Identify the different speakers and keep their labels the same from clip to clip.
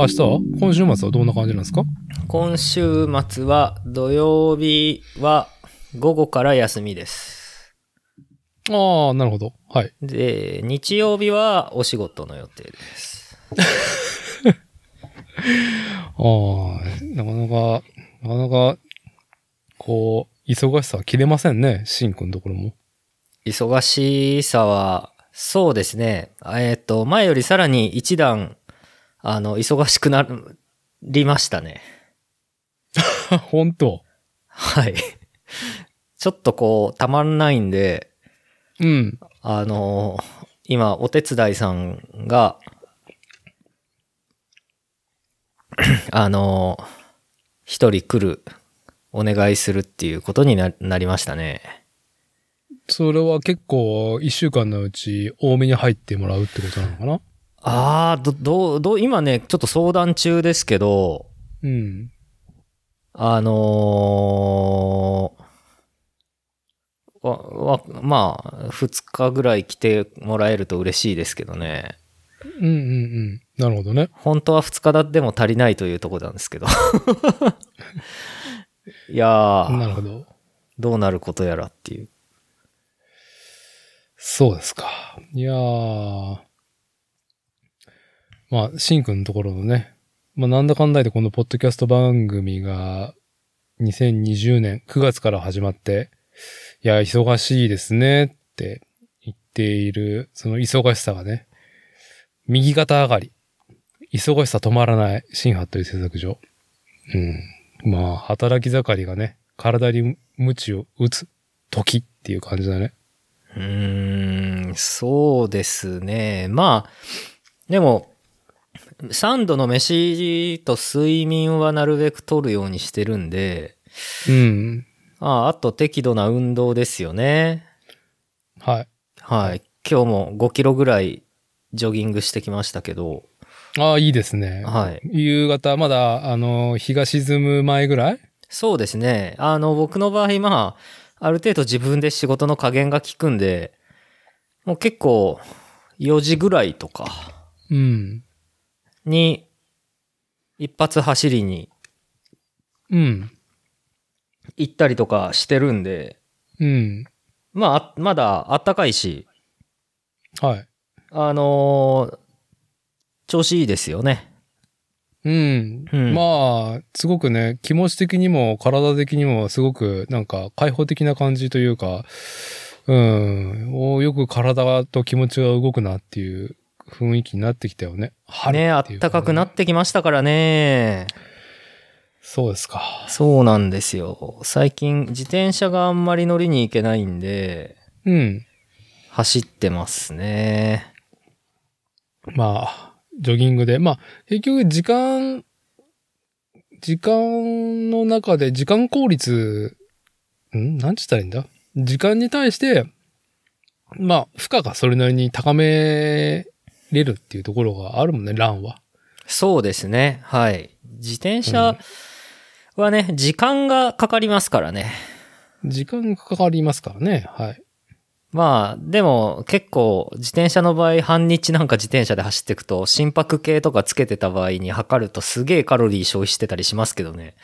Speaker 1: 明日？は今週末はどんな感じなんですか？
Speaker 2: 今週末は土曜日は午後から休みです。
Speaker 1: ああ、なるほど。はい。
Speaker 2: で、日曜日はお仕事の予定です。
Speaker 1: ああ、なかなか、なかなか、こう、忙しさは切れませんね、しんくんのところも。
Speaker 2: 忙しさは、そうですね。えっ、と、前よりさらに一段、あの、忙しくなりましたね。
Speaker 1: 本当？
Speaker 2: はい。ちょっとこう、たまんないんで、
Speaker 1: うん。
Speaker 2: あの、今、お手伝いさんが、あの、一人来る、お願いするっていうことにななりましたね。
Speaker 1: それは結構、一週間のうち多めに入ってもらうってことなのかな？
Speaker 2: ああ、ど、どう、どう、今ね、ちょっと相談中ですけど、
Speaker 1: うん。
Speaker 2: あのーわ、わ、まあ、二日ぐらい来てもらえると嬉しいですけどね。
Speaker 1: うんうんうん。なるほどね。
Speaker 2: 本当は二日だでも足りないというところなんですけど。いやー、
Speaker 1: なるほど。
Speaker 2: どうなることやらっていう。
Speaker 1: そうですか。いやー。まあ、しんくんのところのね、まあ、なんだかんだでこのポッドキャスト番組が、2020年9月から始まって、いや、忙しいですねって言っている、その忙しさがね、右肩上がり。忙しさ止まらない、新ハットリ製作所。うん。まあ、働き盛りがね、体に鞭を打つ時っていう感じだね。
Speaker 2: うーん、そうですね。まあ、でも、3度の飯と睡眠はなるべく取るようにしてるんで、
Speaker 1: うん。
Speaker 2: ああと適度な運動ですよね。
Speaker 1: はい。
Speaker 2: はい。今日も5キロぐらいジョギングしてきましたけど、
Speaker 1: ああ、いいですね。
Speaker 2: はい。
Speaker 1: 夕方、まだ、あの、日が沈む前ぐらい？
Speaker 2: そうですね。あの、僕の場合、まあ、ある程度自分で仕事の加減が効くんで、もう結構、4時ぐらいとか
Speaker 1: うん。
Speaker 2: に、一発走りに
Speaker 1: うん。
Speaker 2: 行ったりとかしてるんで、
Speaker 1: うん。
Speaker 2: まああ、まだあったかいし、
Speaker 1: はい。
Speaker 2: あのー調子いいですよね。
Speaker 1: うん。
Speaker 2: うん
Speaker 1: まあ、すごくね、気持ち的にも体的にもすごくなんか開放的な感じというか、うん。およく体と気持ちが動くなっていう雰囲気になってきたよね。春
Speaker 2: ね、あ
Speaker 1: っ
Speaker 2: たかくな
Speaker 1: て。
Speaker 2: ってきましたからね。
Speaker 1: そうですか。
Speaker 2: そうなんですよ。最近自転車があんまり乗りに行けないんで、
Speaker 1: うん。
Speaker 2: 走ってますね。
Speaker 1: まあ、ジョギングで。まあ、結局時間、時間の中で時間効率、ん？なんつったらいいんだ？時間に対して、まあ、負荷がそれなりに高めれるっていうところがあるもんね、ランは。
Speaker 2: そうですね。はい。自転車はね、時間がかかりますからね。
Speaker 1: 時間がかかりますからね。はい。
Speaker 2: まあ、でも結構自転車の場合半日なんか自転車で走っていくと心拍計とかつけてた場合に測るとすげえカロリー消費してたりしますけどね。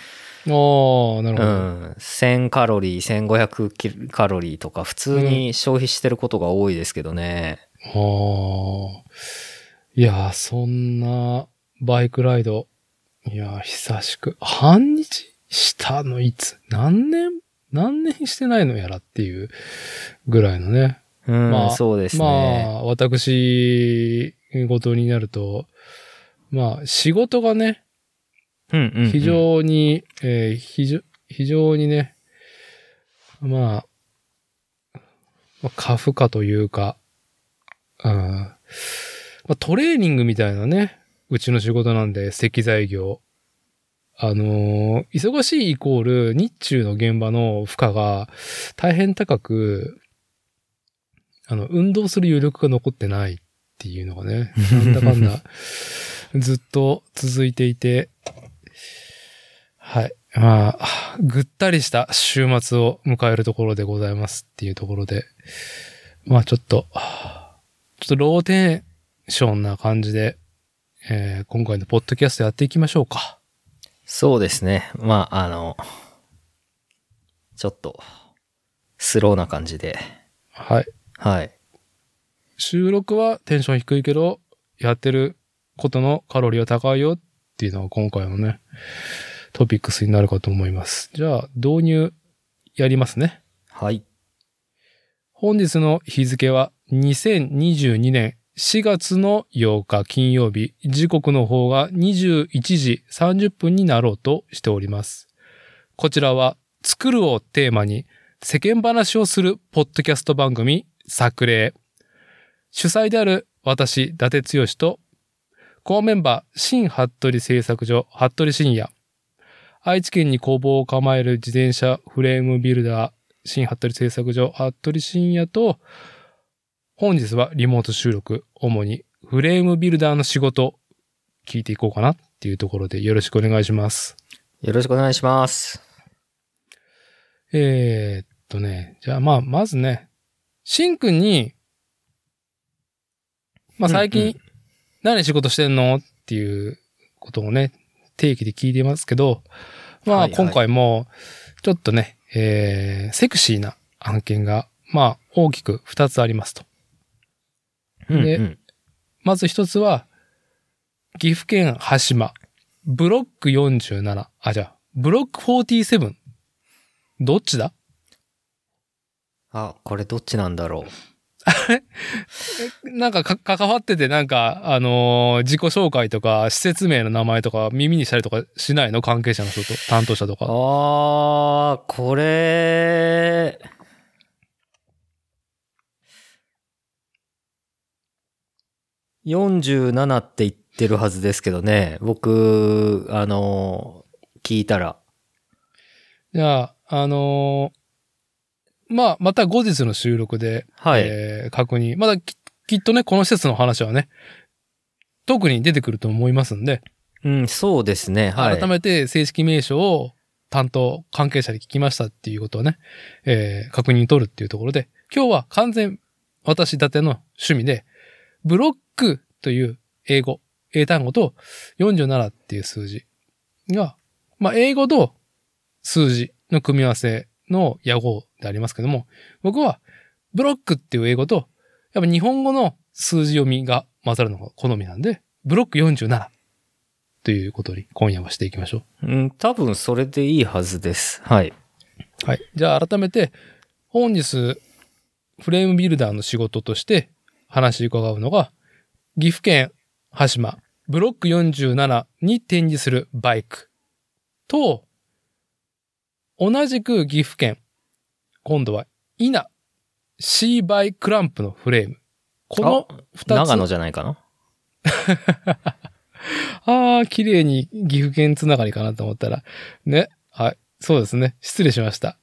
Speaker 1: ああ、なるほ
Speaker 2: う
Speaker 1: ど。
Speaker 2: ん。1000カロリー、1500キロカロリーとか普通に消費してることが多いですけどね。
Speaker 1: ああ。いやー、そんなバイクライド。いやー、久しく。半日したのいつ？何年？何年してないのやらっていうぐらいのね。
Speaker 2: うん、
Speaker 1: まあ
Speaker 2: そうです
Speaker 1: ま
Speaker 2: ね。
Speaker 1: あ、私事になると、まあ、仕事がね、
Speaker 2: うんうんうん
Speaker 1: 非常に、えー非常、非常にね、まあ、まあ過負荷というか、うんまあ、トレーニングみたいなね、うちの仕事なんで、石材業。あのー忙しいイコール、日中の現場の負荷が大変高く、あの、運動する余力が残ってないっていうのがね、なんだかんだ、ずっと続いていて、はい。まあ、ぐったりした週末を迎えるところでございますっていうところで、まあちょっと、ちょっとローテンションな感じで、えー今回のポッドキャストやっていきましょうか。
Speaker 2: そうですね。まあ、あの、ちょっと、スローな感じで。
Speaker 1: はい。
Speaker 2: はい。
Speaker 1: 収録はテンション低いけど、やってることのカロリーは高いよっていうのが今回のね、トピックスになるかと思います。じゃあ、導入やりますね。
Speaker 2: はい。
Speaker 1: 本日の日付は2022年4月の8日金曜日、時刻の方が21時30分になろうとしております。こちらは作るをテーマに世間話をするポッドキャスト番組作例。主催である私、伊達剛と、コアメンバー、新服部製作所、服部深也。愛知県に工房を構える自転車フレームビルダー、新服部製作所、服部深也と、本日はリモート収録、主にフレームビルダーの仕事、聞いていこうかなっていうところでよろしくお願いします。
Speaker 2: よろしくお願いします。
Speaker 1: えー、っとね、じゃあまあ、まずね、しんくんに、まあ最近、
Speaker 2: うんうん
Speaker 1: 何仕事してんのっていうことをね、定期で聞いてますけど、まあ
Speaker 2: はいはい
Speaker 1: 今回も、ちょっとね、えー、セクシーな案件が、まあ大きく2つありますと。で
Speaker 2: うんうん
Speaker 1: まず一つは、岐阜県羽島、ブロック47、あ、じゃあ、ブロック47。どっちだ？
Speaker 2: あ、これどっちなんだろう。
Speaker 1: なんかか関わってて、なんか、あのー自己紹介とか、施設名の名前とか、耳にしたりとかしないの？関係者の人と、担当者とか。
Speaker 2: あー、これ、47って言ってるはずですけどね。僕、あの、聞いたら。
Speaker 1: じゃあ、あのーまあ、また後日の収録で、
Speaker 2: はい。
Speaker 1: えー確認。まだききっとね、この施設の話はね、特に出てくると思いますんで、
Speaker 2: うん、そうですね。はい。
Speaker 1: 改めて正式名称を担当関係者に聞きましたっていうことをね、えー確認取るっていうところで、今日は完全私立ての趣味で、ブロックという英語、英単語と47っていう数字が、まあ、英語と数字の組み合わせの野号でありますけども、僕はブロックっていう英語と、やっぱ日本語の数字読みが混ざるのが好みなんで、ブロック47ということに今夜はしていきましょ
Speaker 2: うん、多分それでいいはずです。はい。
Speaker 1: う。はい。じゃあ改めて、本日、フレームビルダーの仕事として話伺うのが、岐阜県羽島ブロック47に展示するバイクと、同じく岐阜県、今度は稲 C バイクランプのフレーム。この二つ。
Speaker 2: 長野じゃないかな？
Speaker 1: ああ、綺麗に岐阜県つながりかなと思ったら。ね。はい。そうですね。失礼しました。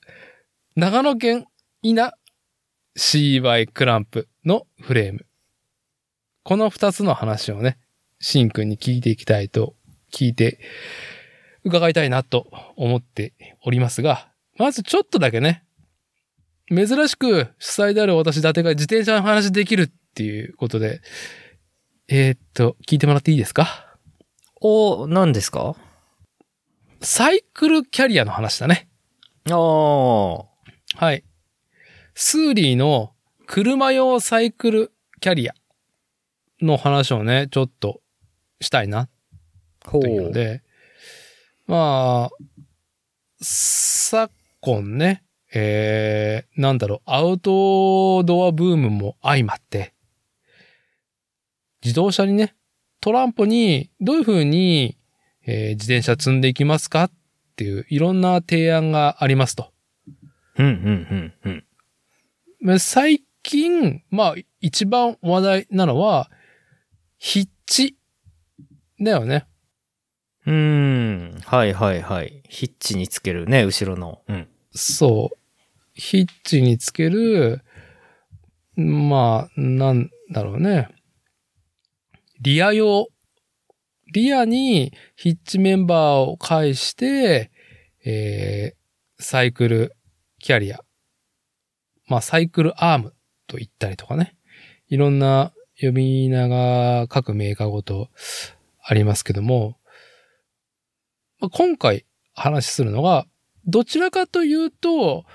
Speaker 1: 長野県稲 CY クランプのフレーム。この二つの話をね、シンくんに聞いていきたいと、聞いて、伺いたいなと思っておりますが、まずちょっとだけね、珍しく主催である私伊達が自転車の話できるっていうことで、えーっと、聞いてもらっていいですか？
Speaker 2: お、何ですか？
Speaker 1: サイクルキャリアの話だね。
Speaker 2: あー。
Speaker 1: はい。スーリーの車用サイクルキャリアの話をね、ちょっとしたいな
Speaker 2: ほ
Speaker 1: というので、まあ、昨今ね、えー、なんだろう、アウトドアブームも相まって、自動車にね、トランポにどういう風に、えー自転車積んでいきますかっていういろんな提案がありますと。
Speaker 2: うん、うん、うん、うん。
Speaker 1: まあ最近、まあ、一番話題なのは、ヒッチ。だよね。
Speaker 2: うーん。はいはいはい。ヒッチにつけるね、後ろの。うん。
Speaker 1: そう。ヒッチにつける、まあ、なんだろうね。リア用。リアにヒッチメンバーを介して、えー、サイクルキャリア。まあ、サイクルアームと言ったりとかね。いろんな呼び名が各メーカーごとありますけども、まあ今回話するのが、どちらかというと、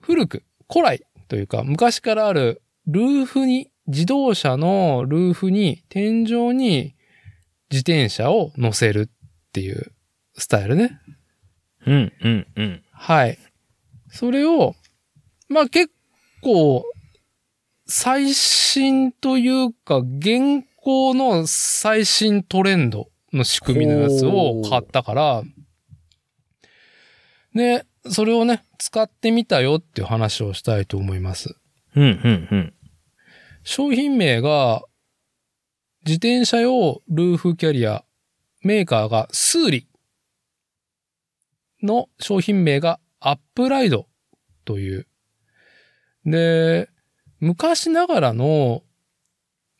Speaker 1: 古く、古来というか、昔からあるルーフに、自動車のルーフに、天井に自転車を乗せるっていうスタイルね。
Speaker 2: うん、うん、うん。
Speaker 1: はい。それを、まあ結構、最新というか、現行の最新トレンドの仕組みのやつを買ったから、で、それをね、使ってみたよっていう話をしたいと思います。
Speaker 2: うん、うん、うん。
Speaker 1: 商品名が、自転車用ルーフキャリア、メーカーがスーリの商品名がアップライドという。で、昔ながらの、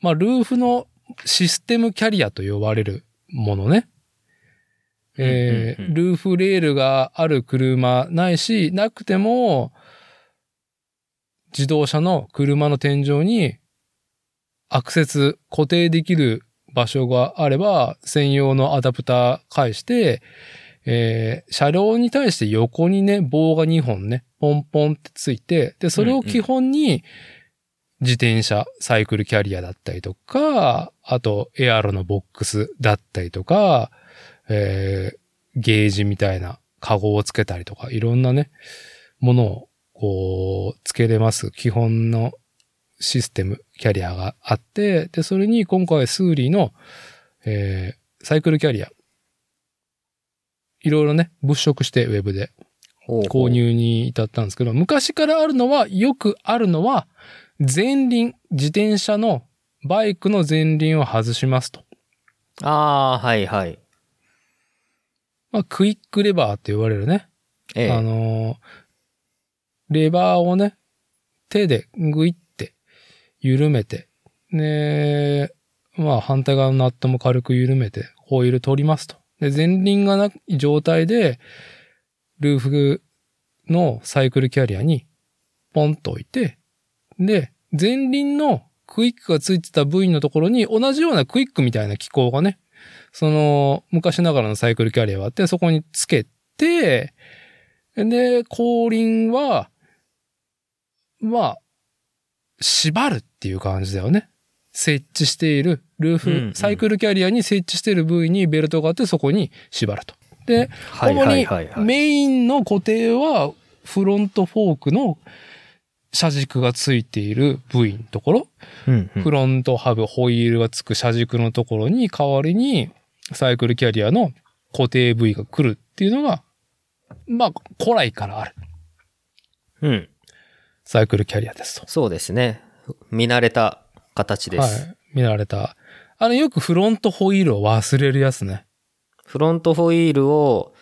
Speaker 1: まあ、ルーフのシステムキャリアと呼ばれるものね。えールーフレールがある車ないし、なくても、自動車の車の天井にアクセス固定できる場所があれば、専用のアダプター返して、えー車両に対して横にね、棒が2本ね、ポンポンってついて、で、それを基本に、自転車、サイクルキャリアだったりとか、あと、エアロのボックスだったりとか、えーゲージみたいなカゴをつけたりとか、いろんなね、ものを、こう、つけれます。基本のシステム、キャリアがあって、で、それに今回スーリーの、えーサイクルキャリア、いろいろね、物色してウェブで
Speaker 2: ほうほう
Speaker 1: 購。入に至ったんですけど、昔からあるのは、よくあるのは、前輪、自転車のバイクの前輪を外しますと。
Speaker 2: ああ、はい、はい。
Speaker 1: まあ、クイックレバーって言われるね。
Speaker 2: ええ。
Speaker 1: あのーレバーをね、手でグイって緩めて、ねまあ反対側のナットも軽く緩めて、ホイール取りますと。で、前輪がない状態で、ルーフのサイクルキャリアにポンと置いて、で、前輪のクイックがついてた部位のところに同じようなクイックみたいな機構がね、その昔ながらのサイクルキャリアがあって、そこにつけて、で、後輪は、まあ、縛るっていう感じだよね。設置している、ルーフ、
Speaker 2: うんうん
Speaker 1: サイクルキャリアに設置している部位にベルトがあってそこに縛ると。で、
Speaker 2: はい、
Speaker 1: 主にメインの固定はフロントフォークの車軸がついている部位のところ、
Speaker 2: うんうん
Speaker 1: フロントハブ、ホイールがつく車軸のところに代わりにサイクルキャリアの固定部位が来るっていうのが、まあ、古来からある
Speaker 2: うん。
Speaker 1: サイクルキャリアですと。
Speaker 2: そうですね。見慣れた形です。
Speaker 1: はい。見られた。あの、よくフロントホイールを忘れるやつね。
Speaker 2: フロントホイールを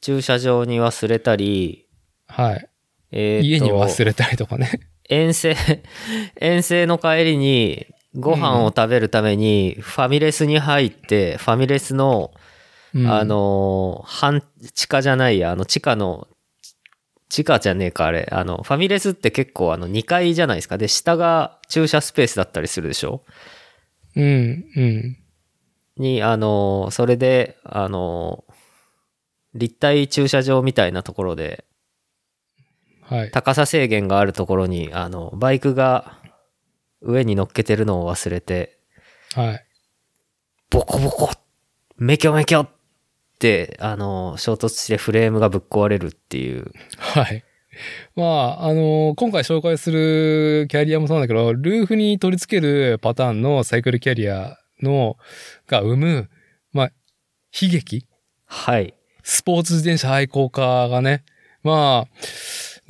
Speaker 2: 駐車場に忘れたり、
Speaker 1: はい。
Speaker 2: えーと
Speaker 1: 家に忘れたりとかね。
Speaker 2: 遠征、遠征の帰りにご飯を食べるためにファミレスに入って、ファミレスの、
Speaker 1: うん
Speaker 2: あ、のー、半地下じゃないや、あの地下の、地下じゃねえか、あれ。あの、ファミレスって結構あの2階じゃないですか。で、下が駐車スペースだったりするでしょ？
Speaker 1: うん、うん。
Speaker 2: に、あのー、それで、あのー、立体駐車場みたいなところで、
Speaker 1: はい。
Speaker 2: 高さ制限があるところに、あの、バイクが上に乗っけてるのを忘れて、
Speaker 1: はい。
Speaker 2: ボコボコメキョメキョって、あの、衝突してフレームがぶっ壊れるっていう。
Speaker 1: はい。まあ、あの今回紹介するキャリアもそうなんだけど、ルーフに取り付けるパターンのサイクルキャリアの、が生む、まあ、悲劇
Speaker 2: はい。
Speaker 1: スポーツ自転車愛好家がね、まあ、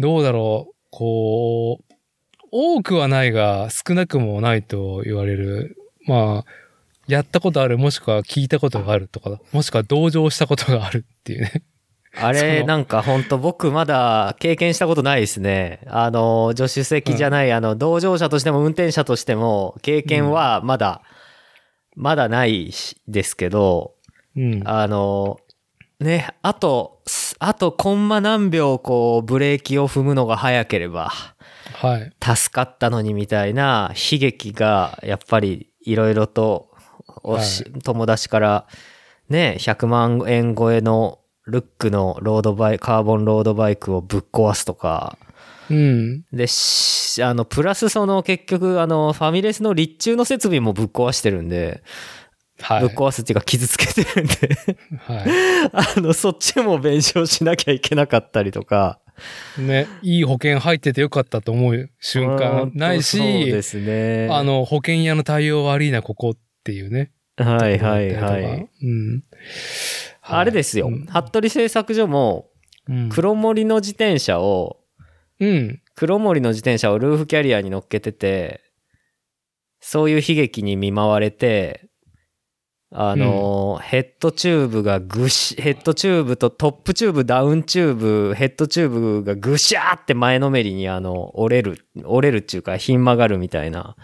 Speaker 1: どうだろう、こう、多くはないが少なくもないと言われる、まあ、やったことある、もしくは聞いたことがあるとか、もしくは同情したことがあるっていうね。
Speaker 2: あ
Speaker 1: そ
Speaker 2: れ、
Speaker 1: の
Speaker 2: なんかほんと僕まだ経験したことないですね。あの、助手席じゃない、あの、同乗者としても運転者としても、経験はまだ、まだないしですけど、
Speaker 1: うん。
Speaker 2: あの、ね、あと、すあとコンマ何秒こうブレーキを踏むのが早ければ、
Speaker 1: はい。
Speaker 2: 助かったのにみたいな悲劇が、やっぱりいろいろとおし、友達から、ね、100万円超えのルックのロードバイ、カーボンロードバイクをぶっ壊すとか、
Speaker 1: うん。
Speaker 2: で、しあの、プラスその結局、あの、ファミレスの立中の設備もぶっ壊してるんで、
Speaker 1: はい。
Speaker 2: ぶっ壊すっていうか傷つけてるんで、
Speaker 1: は
Speaker 2: あの、そっちも弁償しなきゃいけなかったりとか。
Speaker 1: い。ね、いい保険入っててよかったと思う瞬間ない
Speaker 2: うんそうで
Speaker 1: し、
Speaker 2: すね。
Speaker 1: あの、保険屋の対応悪いな、ここっていうね。
Speaker 2: はいはいはい。
Speaker 1: うん。
Speaker 2: あれですよ。
Speaker 1: うん
Speaker 2: 服部製作所も、
Speaker 1: うん。
Speaker 2: 黒森の自転車を、
Speaker 1: うん。
Speaker 2: 黒森の自転車をルーフキャリアに乗っけてて、そういう悲劇に見舞われて、あのーヘッドチューブがぐし、ヘッドチューブとトップチューブ、ダウンチューブ、ヘッドチューブがぐしゃーって前のめりにあの、折れる、折れるっていうか、ひん曲がるみたいな、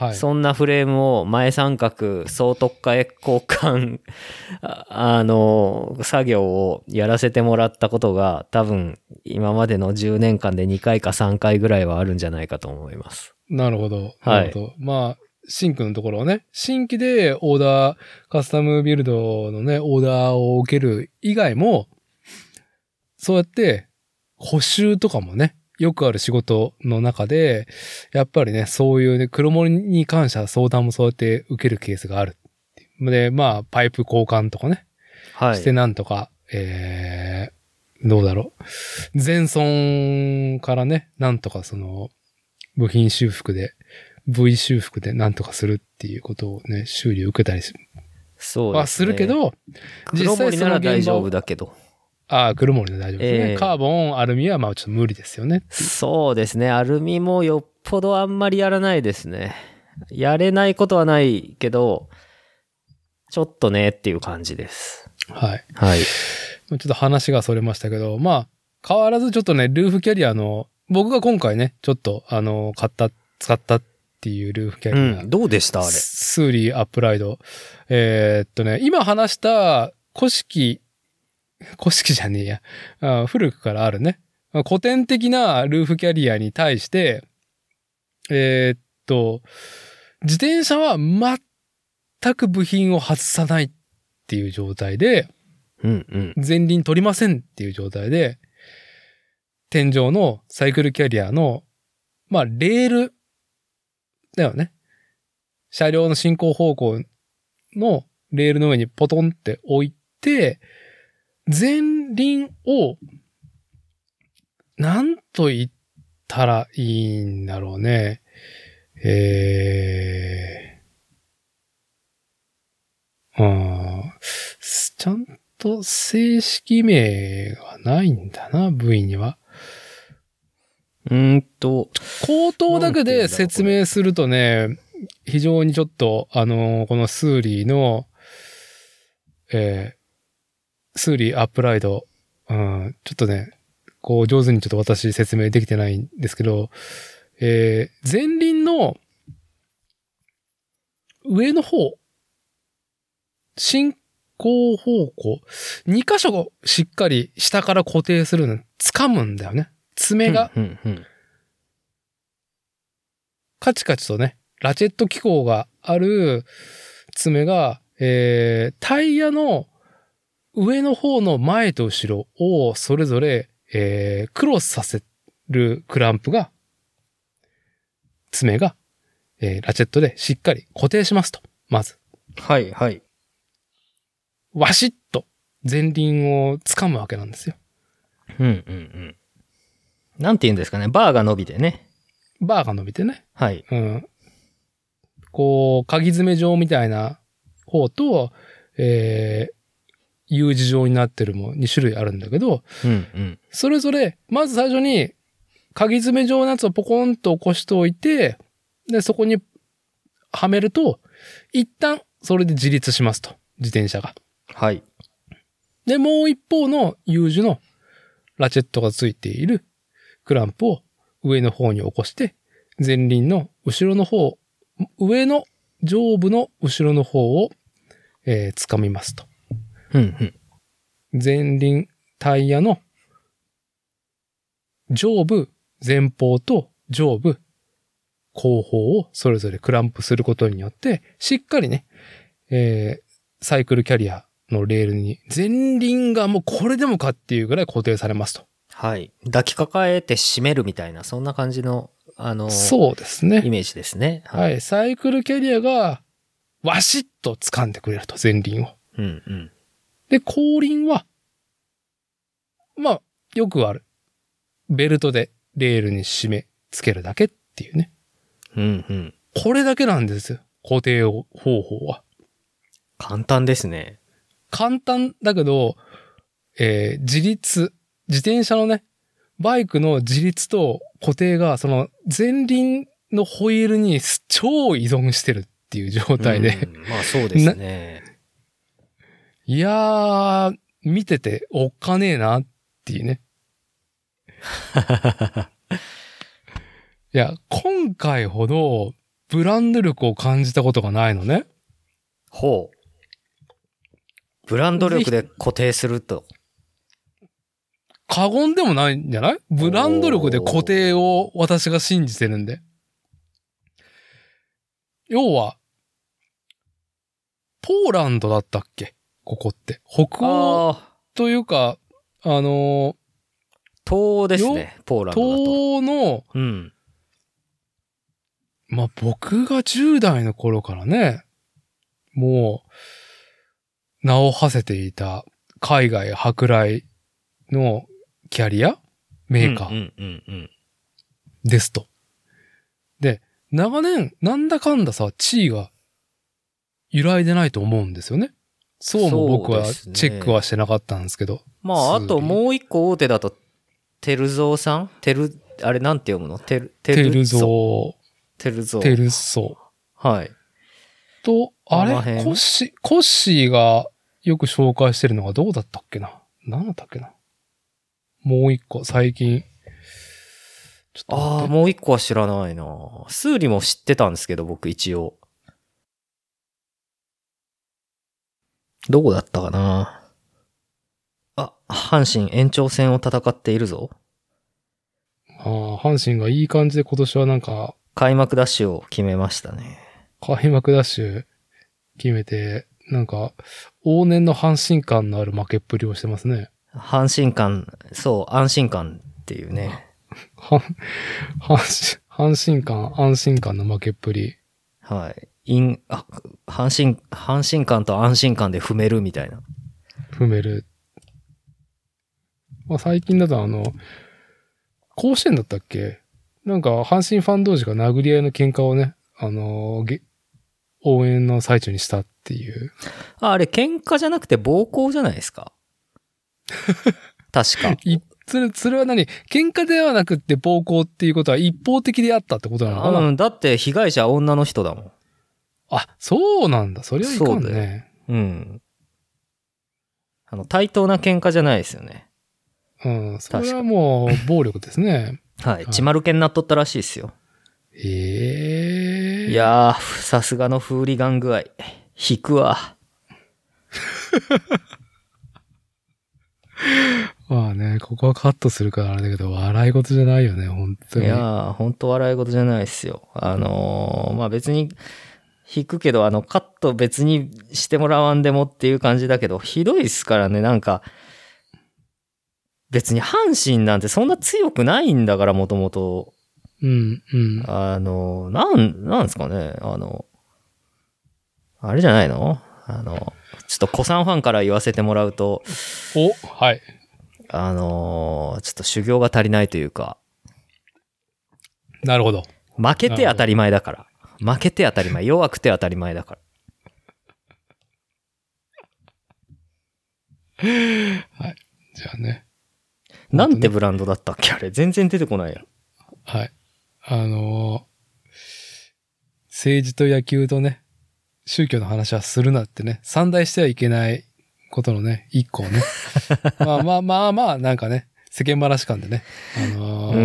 Speaker 1: はい。
Speaker 2: そんなフレームを前三角総とっかえ交換ああの作業をやらせてもらったことが多分今までの10年間で2回か3回ぐらいはあるんじゃないかと思います。
Speaker 1: なるほど。
Speaker 2: はい
Speaker 1: なるほど。まあ、新規のところはね、新規でオーダー、カスタムビルドのね、オーダーを受ける以外も、そうやって補修とかもね、よくある仕事の中で、やっぱりね、そういうね、黒森に関しては相談もそうやって受けるケースがある。で、まあ、パイプ交換とかね、して
Speaker 2: はい。
Speaker 1: なんとか、えー、どうだろう。前損からね、なんとかその、部品修復で、V 修復でなんとかするっていうことをね、修理を受けたりする。
Speaker 2: そうです、ね。
Speaker 1: はするけ、ど、実際その現場を
Speaker 2: 夫だけど。
Speaker 1: ああ、黒森で大丈夫ですね。
Speaker 2: ええ
Speaker 1: カーボン、アルミはまあちょっと無理ですよね。
Speaker 2: そうですね。アルミもよっぽどあんまりやらないですね。やれないことはないけど、ちょっとねっていう感じです。
Speaker 1: はい。
Speaker 2: はい。
Speaker 1: ちょっと話がそれましたけど、まあ、変わらずちょっとね、ルーフキャリアの、僕が今回ね、ちょっと、あの、買った、使ったっていうルーフキャ
Speaker 2: う
Speaker 1: リア。
Speaker 2: ん。どうでした？あれ。
Speaker 1: スーリーアップライド。えーっとね、今話した古式、古式じゃねえや。あ古くからあるね。古典的なルーフキャリアに対して、えーっと、自転車は全く部品を外さないっていう状態で、
Speaker 2: うんうん。
Speaker 1: 前輪取りませんっていう状態で、天井のサイクルキャリアの、まあ、レールだよね。車両の進行方向のレールの上にポトンって置いて、前輪を、なんと言ったらいいんだろうね。えー、あーちゃんと正式名がないんだな、部位には。
Speaker 2: うーんと、
Speaker 1: 口頭だけで説明するとね、非常にちょっと、あのーこのスーリーの、えースーリーアップライド、うん、ちょっとね、こう上手にちょっと私説明できてないんですけど、えー前輪の上の方、進行方向、2箇所しっかり下から固定するの、掴むんだよね。爪がカチカチとね、ラチェット機構がある爪が、えー、タイヤの上の方の前と後ろをそれぞれ、えー、クロスさせるクランプが、爪が、えー、ラチェットでしっかり固定しますと。まず。
Speaker 2: はいはい。
Speaker 1: わしっと前輪を掴むわけなんですよ。
Speaker 2: うんうんうん。なんて言うんですかね。バーが伸びてね。
Speaker 1: バーが伸びてね。
Speaker 2: はい。
Speaker 1: うん。こう、鍵爪状みたいな方と、えー、U 字状になってるも2種類あるんだけど、
Speaker 2: うんうん。
Speaker 1: それぞれ、まず最初に、鍵爪状のやつをポコンと起こしておいて、で、そこにはめると、一旦それで自立しますと。自転車が。
Speaker 2: はい。
Speaker 1: で、もう一方の U 字のラチェットがついているクランプを上の方に起こして、前輪の後ろの方、上の上部の後ろの方を、えー掴みますと。
Speaker 2: うんうん。
Speaker 1: 前輪タイヤの上部前方と上部、後方をそれぞれクランプすることによって、しっかりね、えー、サイクルキャリアのレールに前輪がもうこれでもかっていうぐらい固定されますと。
Speaker 2: はい。抱きかかえて締めるみたいな、そんな感じの、あの、
Speaker 1: そうですね。
Speaker 2: イメージですね。
Speaker 1: はい。サイクルキャリアが、わしっと掴んでくれると、前輪を。
Speaker 2: うんうん。
Speaker 1: で、後輪は、まあ、よくある。ベルトでレールに締め付けるだけっていうね。
Speaker 2: うんうん。
Speaker 1: これだけなんですよ。固定方法は。
Speaker 2: 簡単ですね。
Speaker 1: 簡単だけど、えー自立、自転車のね、バイクの自立と固定が、その前輪のホイールに超依存してるっていう状態で、
Speaker 2: うんまあそうですね。
Speaker 1: いやー、見てておっかねえなっていうね。いや、今回ほどブランド力を感じたことがないのね。
Speaker 2: ほう。ブランド力で固定すると。
Speaker 1: 過言でもないんじゃない？ブランド力で固定を私が信じてるんで。要は、ポーランドだったっけ？ここって。北欧というか、あの
Speaker 2: 東ですね。ポーランド。
Speaker 1: 東欧の、
Speaker 2: うん。
Speaker 1: まあ、僕が10代の頃からね、もう、名を馳せていた海外舶来のキャリア？メーカー？ですと。で、長年、なんだかんださ、地位が揺らいでないと思うんですよね。そうも僕はチェックはしてなかったんですけど。
Speaker 2: まあ、あ
Speaker 1: す
Speaker 2: ともう一個大手だと、テルゾーさん？テル、あれなんて読むの？テル、テ
Speaker 1: テルゾ
Speaker 2: テルゾ
Speaker 1: ー、テルソ
Speaker 2: はい。
Speaker 1: ーと、あれ？コッシー、コッシーがよく紹介してるのがどうだったっけな？何だったっけな？もう一個、最近。ちょっと
Speaker 2: ああ、もう一個は知らないなスーリも知ってたんですけど、僕一応。どこだったかな？あ、阪神延長戦を戦っているぞ。
Speaker 1: ああ、阪神がいい感じで今年はなんか、
Speaker 2: 開幕ダッシュを決めましたね。
Speaker 1: 開幕ダッシュ決めて、なんか、往年の阪神感のある負けっぷりをしてますね。
Speaker 2: 阪神感、そう、安心感っていうね。
Speaker 1: は阪神、阪神感、安心感の負けっぷり。
Speaker 2: はい。イン、あ、阪神、阪神感と安心感で踏めるみたいな。
Speaker 1: 踏める。まあ、最近だとあの、甲子園だったっけ？なんか、阪神ファン同士が殴り合いの喧嘩をね、あのげ応援の最中にしたっていう。
Speaker 2: ああれ、喧嘩じゃなくて暴行じゃないですか？確か。
Speaker 1: いそれ、それは何？喧嘩ではなくって暴行っていうことは一方的であったってことなのかな、
Speaker 2: うん、だって被害者は女の人だもん。
Speaker 1: あ、そうなんだ。それはいかん
Speaker 2: そうだ
Speaker 1: ね。
Speaker 2: うん。あの、対等な喧嘩じゃないですよね。
Speaker 1: うん。それはもう、暴力ですね。
Speaker 2: はい。
Speaker 1: はい
Speaker 2: 血丸けになっとったらしいですよ。
Speaker 1: ええ
Speaker 2: いやー、さすがのフーリガン具合。引くわ。
Speaker 1: まあね、ここはカットするからあれだけど、笑い事じゃないよね、本当に。
Speaker 2: いやー、ほんと笑い事じゃないですよ。あのーまあ別に、引くけど、あの、カット別にしてもらわんでもっていう感じだけど、ひどいっすからね、なんか、別に阪神なんてそんな強くないんだから、もともと。
Speaker 1: うん、うん。
Speaker 2: あの、なん、なんですかね、あの、あれじゃないの？あの、ちょっと古参ファンから言わせてもらうと、
Speaker 1: お、はい。
Speaker 2: あのーちょっと修行が足りないというか、
Speaker 1: なるほど。
Speaker 2: 負けて当たり前だから。負けて当たり前。弱くて当たり前だから。
Speaker 1: じゃあね。
Speaker 2: なんてブランドだったっけ？あれ。全然出てこないや。
Speaker 1: はい。あのー政治と野球とね、宗教の話はするなってね、散大してはいけないことのね、一個をね。まあまあまあまあ、なんかね、世間話感でね、あのー
Speaker 2: う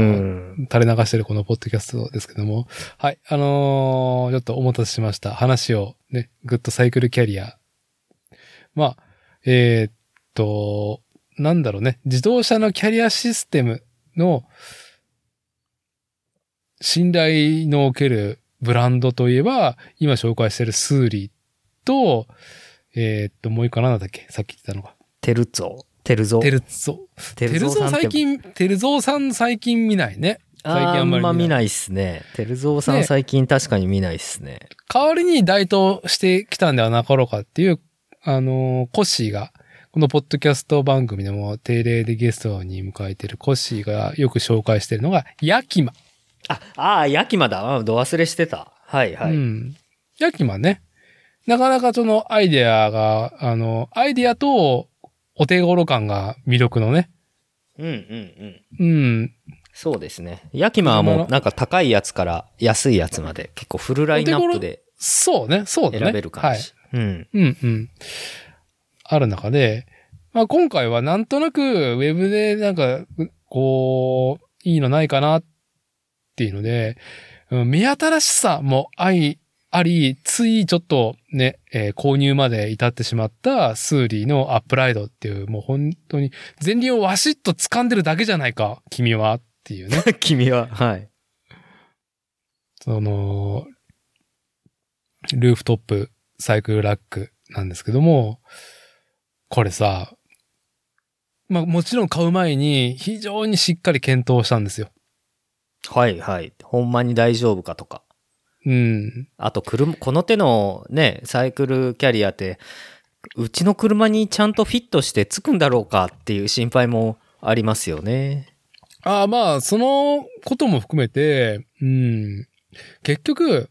Speaker 2: ん。
Speaker 1: 垂れ流してるこのポッドキャストですけども、はい、あのーちょっとお待たせしました。話をね、グッドサイクルキャリア。まあ、えーっと、なんだろうね、自動車のキャリアシステムの、信頼のおけるブランドといえば、今紹介してるスーリーと、えーっと、もう一個何だっけ？さっき言ってたのが。
Speaker 2: テルツォ。テルゾ
Speaker 1: テルゾ。
Speaker 2: テ
Speaker 1: テルゾ
Speaker 2: さんって
Speaker 1: 最近、テルゾさん最近見ないね。最近
Speaker 2: あん
Speaker 1: あんまり見ない
Speaker 2: ま見ないっすね。テルゾーさん
Speaker 1: ね
Speaker 2: 最近確かに見ないっすね。
Speaker 1: 代わりに台頭してきたんではなかろうかっていう、あのーコッシーが、このポッドキャスト番組でも定例でゲストに迎えてるコッシーがよく紹介してるのが、ヤキマ。
Speaker 2: あ、ああ、ヤキマだ。あど忘れしてた。はいはい。
Speaker 1: うん。ヤキマね。なかなかそのアイデアが、あの、アイデアとお手頃感が魅力のね。
Speaker 2: うんうんうん。
Speaker 1: うん。
Speaker 2: そうですね。ヤキマはもうなんか高いやつから安いやつまで結構フルラインナップで
Speaker 1: そうね、そうだね。
Speaker 2: 選べる感
Speaker 1: はい。
Speaker 2: じ。うん。
Speaker 1: うんうん。ある中で、まあ今回はなんとなくウェブでなんか、こう、いいのないかなっていうので、うん目新しさもあい、あり、ついちょっとね、えー購入まで至ってしまったスーリーのアップライドっていう、もう本当に前輪をワシッと掴んでるだけじゃないか、君はっていうね。
Speaker 2: 君は、はい。
Speaker 1: その、ルーフトップサイクルラックなんですけども、これさ、まあもちろん買う前に非常にしっかり検討したんですよ。
Speaker 2: はいはい。ほんまに大丈夫かとか。
Speaker 1: うん。
Speaker 2: あと車、この手のね、サイクルキャリアって、うちの車にちゃんとフィットしてつくんだろうかっていう心配もありますよね。
Speaker 1: ああまあ、そのことも含めて、うん。結局、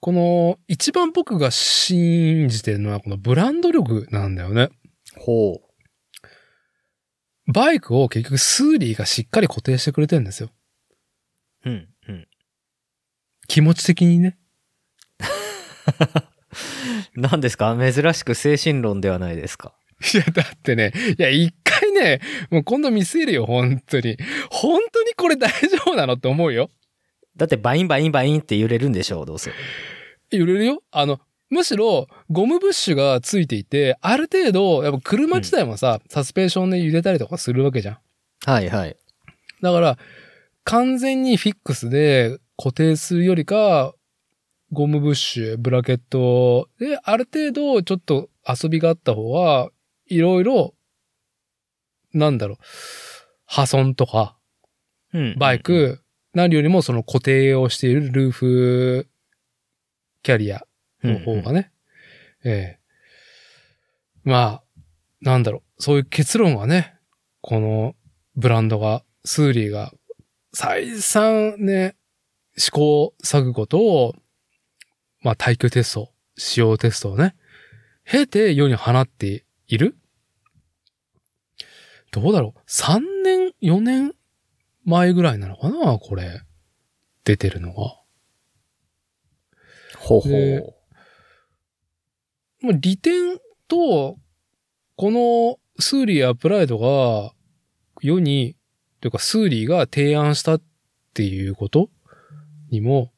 Speaker 1: この一番僕が信じてるのはこのブランド力なんだよね。
Speaker 2: ほう。
Speaker 1: バイクを結局スーリーがしっかり固定してくれてるんですよ。
Speaker 2: うん、うん。
Speaker 1: 気持ち的にね。
Speaker 2: 何ですか？珍しく精神論ではないですか？
Speaker 1: いや、だってね、いや、一回ね、もう今度見せるよ、本当に。本当にこれ大丈夫なのって思うよ。
Speaker 2: だってバインバインバインって揺れるんでしょう、どうせ。
Speaker 1: 揺れるよ？あの、むしろ、ゴムブッシュがついていて、ある程度、やっぱ車自体もさ、サスペンションで揺れたりとかするわけじゃん。
Speaker 2: はいはい。
Speaker 1: だから、完全にフィックスで固定するよりか、ゴムブッシュ、ブラケットで、ある程度ちょっと遊びがあった方が、いろいろ、なんだろう、破損とか、
Speaker 2: うん。
Speaker 1: バイク、何よりもその固定をしているルーフキャリアの方がね、ええまあ、なんだろう、そういう結論がね、このブランドが、スーリーが、再三ね、試行錯誤と、まあ、耐久テスト、使用テストをね、経て世に放っているどうだろう ?3 年、4年前ぐらいなのかなこれ。出てるのが。
Speaker 2: ほうほ
Speaker 1: で
Speaker 2: う。
Speaker 1: まあ、利点と、この Thule UpRide が世に、というか Thule が提案したっていうことにも、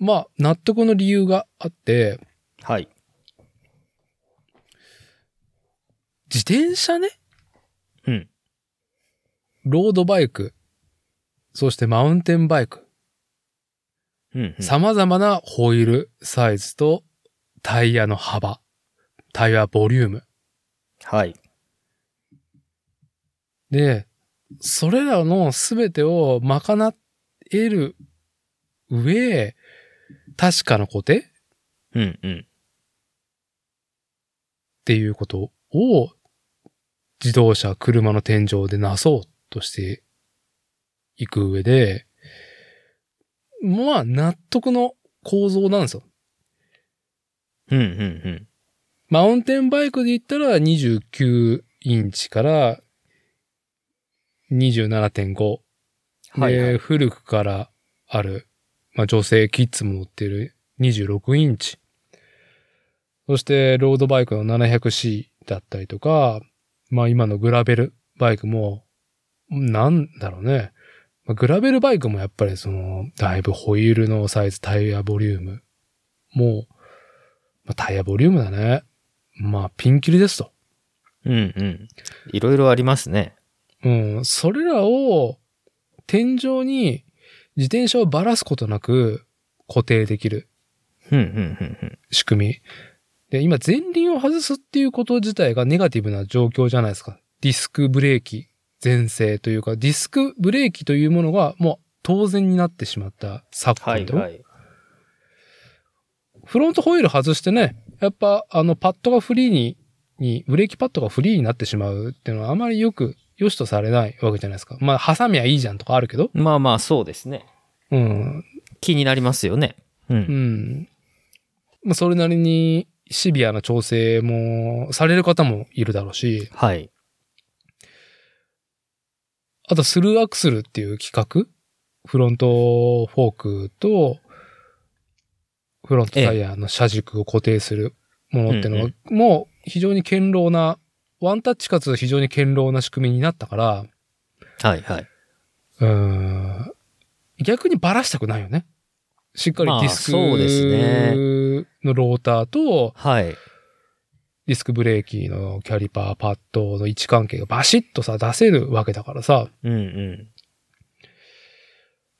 Speaker 1: まあ、納得の理由があって、
Speaker 2: はい。
Speaker 1: 自転車ね、
Speaker 2: うん。
Speaker 1: ロードバイク、そしてマウンテンバイク、
Speaker 2: うん、うん。
Speaker 1: 様々なホイールサイズとタイヤの幅、タイヤボリューム。
Speaker 2: はい。
Speaker 1: で、それらのすべてを賄える上、確かな固定っ
Speaker 2: うん、うん。
Speaker 1: ていうことを自動車、車の天井でなそうとしていく上で、まあ納得の構造なんですよ。
Speaker 2: うん、うん、うん。
Speaker 1: マウンテンバイクで言ったら29インチから27.5。
Speaker 2: はい、は
Speaker 1: で、
Speaker 2: い。
Speaker 1: 古くからある、まあ女性キッズも乗ってる26インチ。そして、ロードバイクの 700C だったりとか、まあ今のグラベルバイクも、なんだろうね。まあ、グラベルバイクもやっぱりその、だいぶホイールのサイズ、タイヤボリュームも、まあ、タイヤボリュームだね。まあ、ピンキリですと。
Speaker 2: うん、うん。いろいろありますね。
Speaker 1: うん、それらを天井に自転車をばらすことなく固定できる。仕組み。で、今前輪を外すっていうこと自体がネガティブな状況じゃないですか。ディスクブレーキ前世というか、ディスクブレーキというものがもう当然になってしまった昨
Speaker 2: はい、
Speaker 1: 今と、
Speaker 2: はい。
Speaker 1: フロントホイール外してね、やっぱあのパッドがフリーに、に、ブレーキパッドがフリーになってしまうっていうのはあまりよく良しとされないわけじゃないですか。まあ、挟みゃいいじゃんとかあるけど。
Speaker 2: まあまあ、そうですね。
Speaker 1: うん。
Speaker 2: 気になりますよね。う。
Speaker 1: うんん。まあ、それなりにシビアな調整もされる方もいるだろうし、
Speaker 2: はい。
Speaker 1: あとスルーアクスルっていう企画？フロントフォークとフロントタイヤの車軸を固定するものっていうのは、もう非常に堅牢な、ワンタッチかつ非常に堅牢な仕組みになったから、
Speaker 2: はい、はい。
Speaker 1: うーん、逆にばらしたくないよね。しっかり
Speaker 2: まあ
Speaker 1: ディスクのローターと、
Speaker 2: はい。
Speaker 1: ディスクブレーキのキャリパー、パッドの位置関係がバシッとさ、出せるわけだからさ、
Speaker 2: うん、う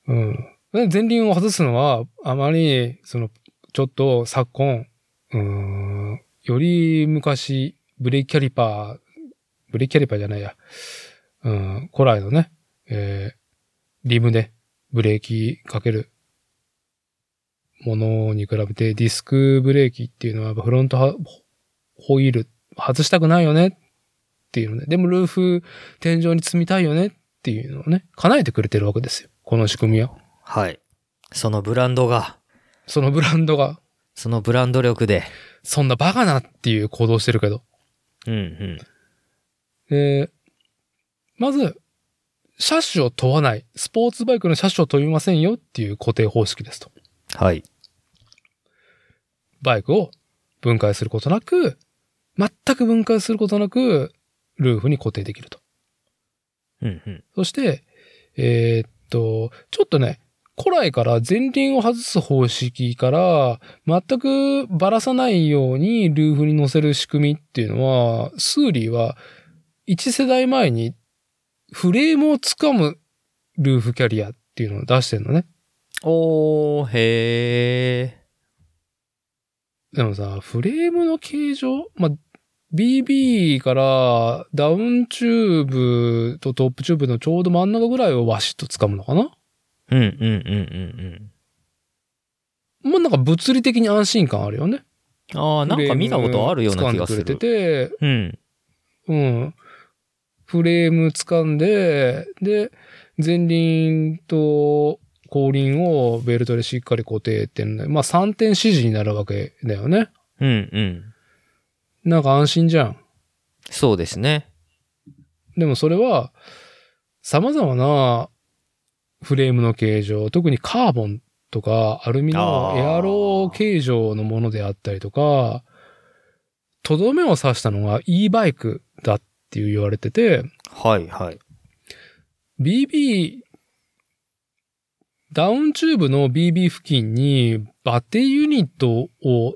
Speaker 2: ん。
Speaker 1: うん。前輪を外すのは、あまり、その、ちょっと昨今、うーん、より昔、ブレーキキャリパー、ブレーキキャリパーじゃないや、うん、古来のね、えー、リムでブレーキかけるものに比べてディスクブレーキっていうのはフロントはホイール外したくないよねっていうので、でもルーフ天井に積みたいよねっていうのをね、叶えてくれてるわけですよ。この仕組みは。
Speaker 2: はい。そのブランドが、
Speaker 1: そのブランドが、
Speaker 2: そのブランド力で。
Speaker 1: そんなバカなっていう行動してるけど。
Speaker 2: うん、うん。
Speaker 1: で、まず、車種を問わない。スポーツバイクの車種を問いませんよっていう固定方式ですと。
Speaker 2: はい。
Speaker 1: バイクを分解することなく、全く分解することなく、ルーフに固定できると。
Speaker 2: うん、うん。
Speaker 1: そして、えーっと、ちょっとね、古来から前輪を外す方式から、全くばらさないようにルーフに乗せる仕組みっていうのは、スーリーは1世代前にフレームをつかむルーフキャリアっていうのを出してるのね。
Speaker 2: おー、へ
Speaker 1: でもさ、フレームの形状まあ、BB からダウンチューブとトップチューブのちょうど真ん中ぐらいをワシッと掴むのかな？
Speaker 2: ー。うん、うん、うん、うん、
Speaker 1: まあなんか物理的に安心感あるよね。
Speaker 2: うん。ああ、なんか見たことあるような気がす
Speaker 1: フレーム掴んでく
Speaker 2: る。
Speaker 1: れてて、
Speaker 2: うん。
Speaker 1: うん。フレーム掴んで、で、前輪と後輪をベルトでしっかり固定ってんで、まあ3点指示になるわけだよね。
Speaker 2: うん、うん。
Speaker 1: なんか安心じゃん。
Speaker 2: そうですね。
Speaker 1: でもそれは、様々なフレームの形状、特にカーボンとかアルミのエアロ形状のものであったりとか、とどめを刺したのが e バイクだって言われてて、
Speaker 2: はい、はい。
Speaker 1: BB、ダウンチューブの BB 付近にバッテリーユニットを、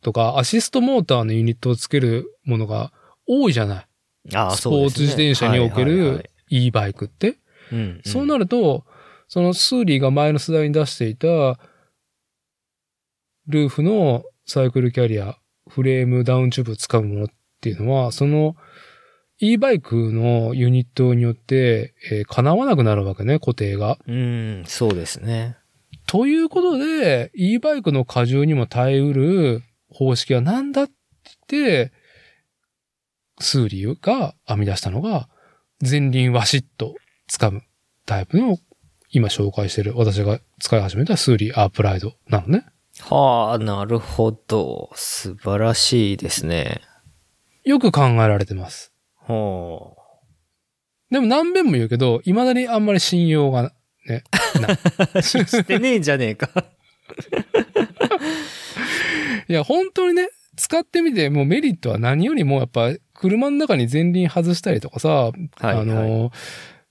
Speaker 1: とかアシストモーターのユニットをつけるものが多いじゃない。
Speaker 2: ああ、
Speaker 1: スポーツ自転車における e バイクって。
Speaker 2: うんうん
Speaker 1: そうなると、その Thule が前の世代に出していた、ルーフのサイクルキャリア、フレーム、ダウンチューブを使うものっていうのは、その e バイクのユニットによって、えー叶わなくなるわけね、固定が。
Speaker 2: うん、そうですね。
Speaker 1: ということで、e バイクの荷重にも耐えうる方式は何だって言って、 Thule が編み出したのが、前輪ワシッと掴むタイプの、今紹介してる、私が使い始めた Thule UpRide なのね。
Speaker 2: はあ、なるほど。素晴らしいですね。
Speaker 1: よく考えられてます。
Speaker 2: ほ
Speaker 1: でも何遍も言うけど、未だにあんまり信用がね、ない。
Speaker 2: う。信じてねえんじゃねえか。
Speaker 1: いや、本当にね、使ってみて、もうメリットは何よりも、やっぱ、車の中に前輪外したりとかさ、
Speaker 2: はい
Speaker 1: あの、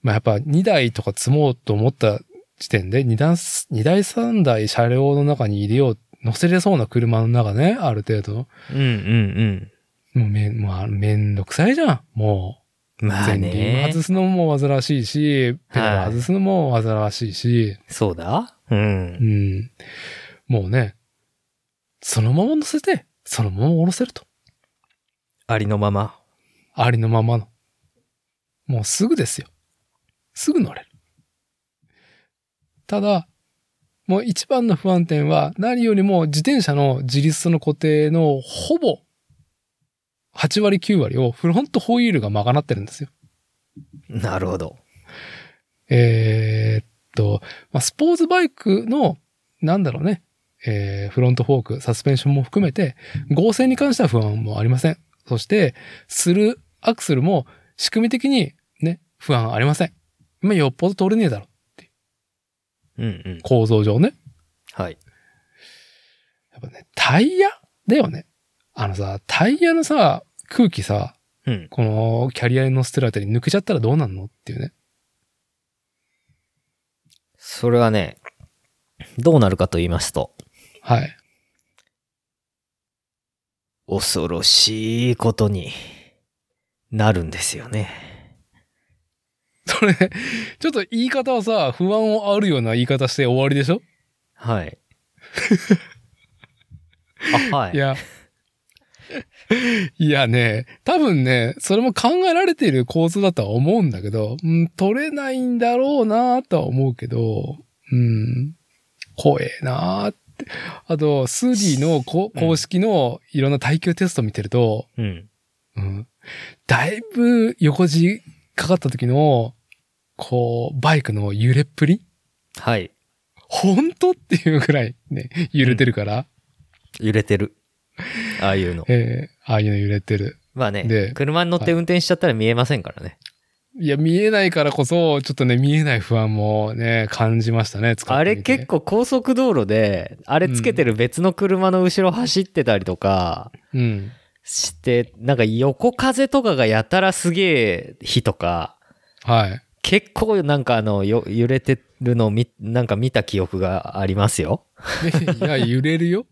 Speaker 1: まあ、やっぱ2台とか積もうと思った時点で、2台、二台3台車両の中に入れよう、乗せれそうな車の中ね、ある程度。
Speaker 2: うんうんうん。
Speaker 1: もうめ、もうめんどくさいじゃん、も
Speaker 2: まあ
Speaker 1: 前輪
Speaker 2: ね。
Speaker 1: 外すのも煩わしいし、ペダル外すのも煩わしいし、
Speaker 2: そうだう。
Speaker 1: うんん。もうね、そのまま乗せて、そのまま下ろせると。
Speaker 2: ありのまま。
Speaker 1: ありのままの。もうすぐですよ。すぐ乗れる。ただ、もう一番の不安点は何よりも自転車の自立の固定のほぼ8割9割をフロントホイールが賄ってるんですよ。
Speaker 2: なるほど。
Speaker 1: えーっと、まあ、スポーツバイクの、なんだろうね、えーフロントフォーク、サスペンションも含めて、合成に関しては不安もありません。そして、するアクセルも仕組み的にね、不安ありません。まあ、よっぽど取れねえだろ。
Speaker 2: うんうん。
Speaker 1: 構造上ね。
Speaker 2: はい。
Speaker 1: やっぱね、タイヤだよね。あのさ、タイヤのさ、空気さ、
Speaker 2: うん。
Speaker 1: このキャリアに乗せてるあたり抜けちゃったらどうなんのっていうね。
Speaker 2: それはね、どうなるかと言いますと、
Speaker 1: はい。
Speaker 2: 恐ろしいことになるんですよね。
Speaker 1: それ、ちょっと言い方はさ、不安をあるような言い方して終わりでしょ？
Speaker 2: はい。あ、はい。
Speaker 1: いや。いやね、多分ね、それも考えられている構図だとは思うんだけど、うん、取れないんだろうなとは思うけど、うん、怖えなって。あと、スーディのこ
Speaker 2: うん
Speaker 1: 公式のいろんな耐久テスト見てると、
Speaker 2: うん。
Speaker 1: うん、だいぶ横地かかった時の、こう、バイクの揺れっぷり？
Speaker 2: はい。
Speaker 1: 本当？っていうぐらいね、揺れてるから、
Speaker 2: 揺れてる。ああいうの。
Speaker 1: えーああいうの揺れてる。
Speaker 2: まあね
Speaker 1: で、
Speaker 2: 車に乗って運転しちゃったら見えませんからね。
Speaker 1: いや、見えないからこそ、ちょっとね、見えない不安もね、感じましたね、使
Speaker 2: あれ
Speaker 1: ってみて
Speaker 2: 結構高速道路で、あれつけてる別の車の後ろ走ってたりとか
Speaker 1: うん。
Speaker 2: して、なんか横風とかがやたらすげえ日とか、
Speaker 1: はい。
Speaker 2: 結構なんかあの、よ揺れてるのを見、なんか見た記憶がありますよ。
Speaker 1: で いや、揺れるよ。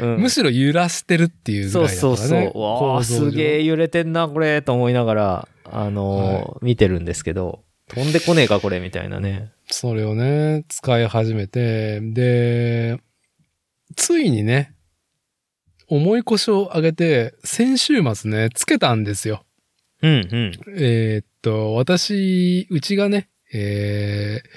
Speaker 2: うん
Speaker 1: うんむしろ揺らしてるっていうぐらいだからね。
Speaker 2: そうそうそう。わあ、すげえ揺れてんな、これ、と思いながら、あのー見てるんですけど、飛んでこねえか、これ、みたいなね。
Speaker 1: それをね、使い始めて、で、ついにね、重い腰を上げて、先週末ね、つけたんですよ。
Speaker 2: うん、うん。
Speaker 1: えーっと、私、うちがね、えー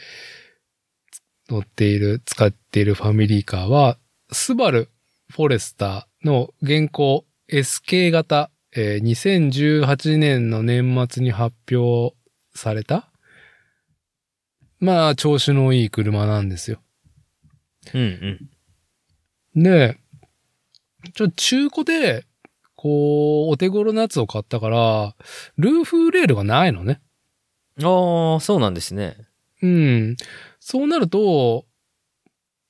Speaker 1: 乗っている、使っているファミリーカーは、スバルフォレスターの現行 SK 型、えー2018年の年末に発表された、まあ、調子のいい車なんですよ。
Speaker 2: うん、うん。
Speaker 1: で、ちょ、中古で、こう、お手頃なやつを買ったから、ルーフレールがないのね。
Speaker 2: ああ、そうなんですね。
Speaker 1: うん。そうなると、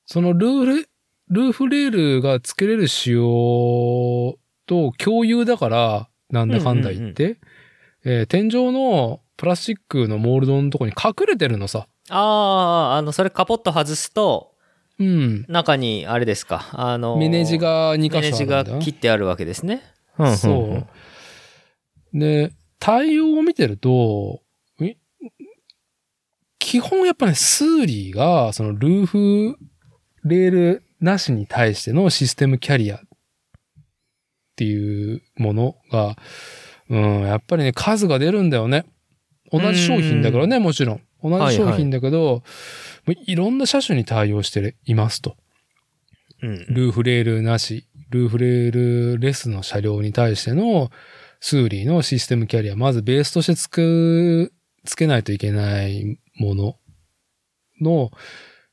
Speaker 1: そのルール、ルーフレールが付けれる仕様と共有だから、なんだかんだ言って、えー天井のプラスチックのモールドのとこに隠れてるのさ。
Speaker 2: ああ、あの、それカポッと外すと、
Speaker 1: うん。
Speaker 2: 中に、あれですか、あのー
Speaker 1: メネジが2
Speaker 2: メネジが
Speaker 1: 箇所あるんだよ。
Speaker 2: 切ってあるわけですね。
Speaker 1: そう。で、対応を見てると、い基本やっぱね、 Thule が、そのルーフレールなしに対してのシステムキャリアっていうものが、うん、やっぱりね、数が出るんだよね。同じ商品だからね、もちろん。同じ商品だけど、もういろんな車種に対応していますと。
Speaker 2: うん。
Speaker 1: ルーフレールなし、ルーフレールレスの車両に対しての Thule のシステムキャリア、まずベースとしてつく、つけないといけないものの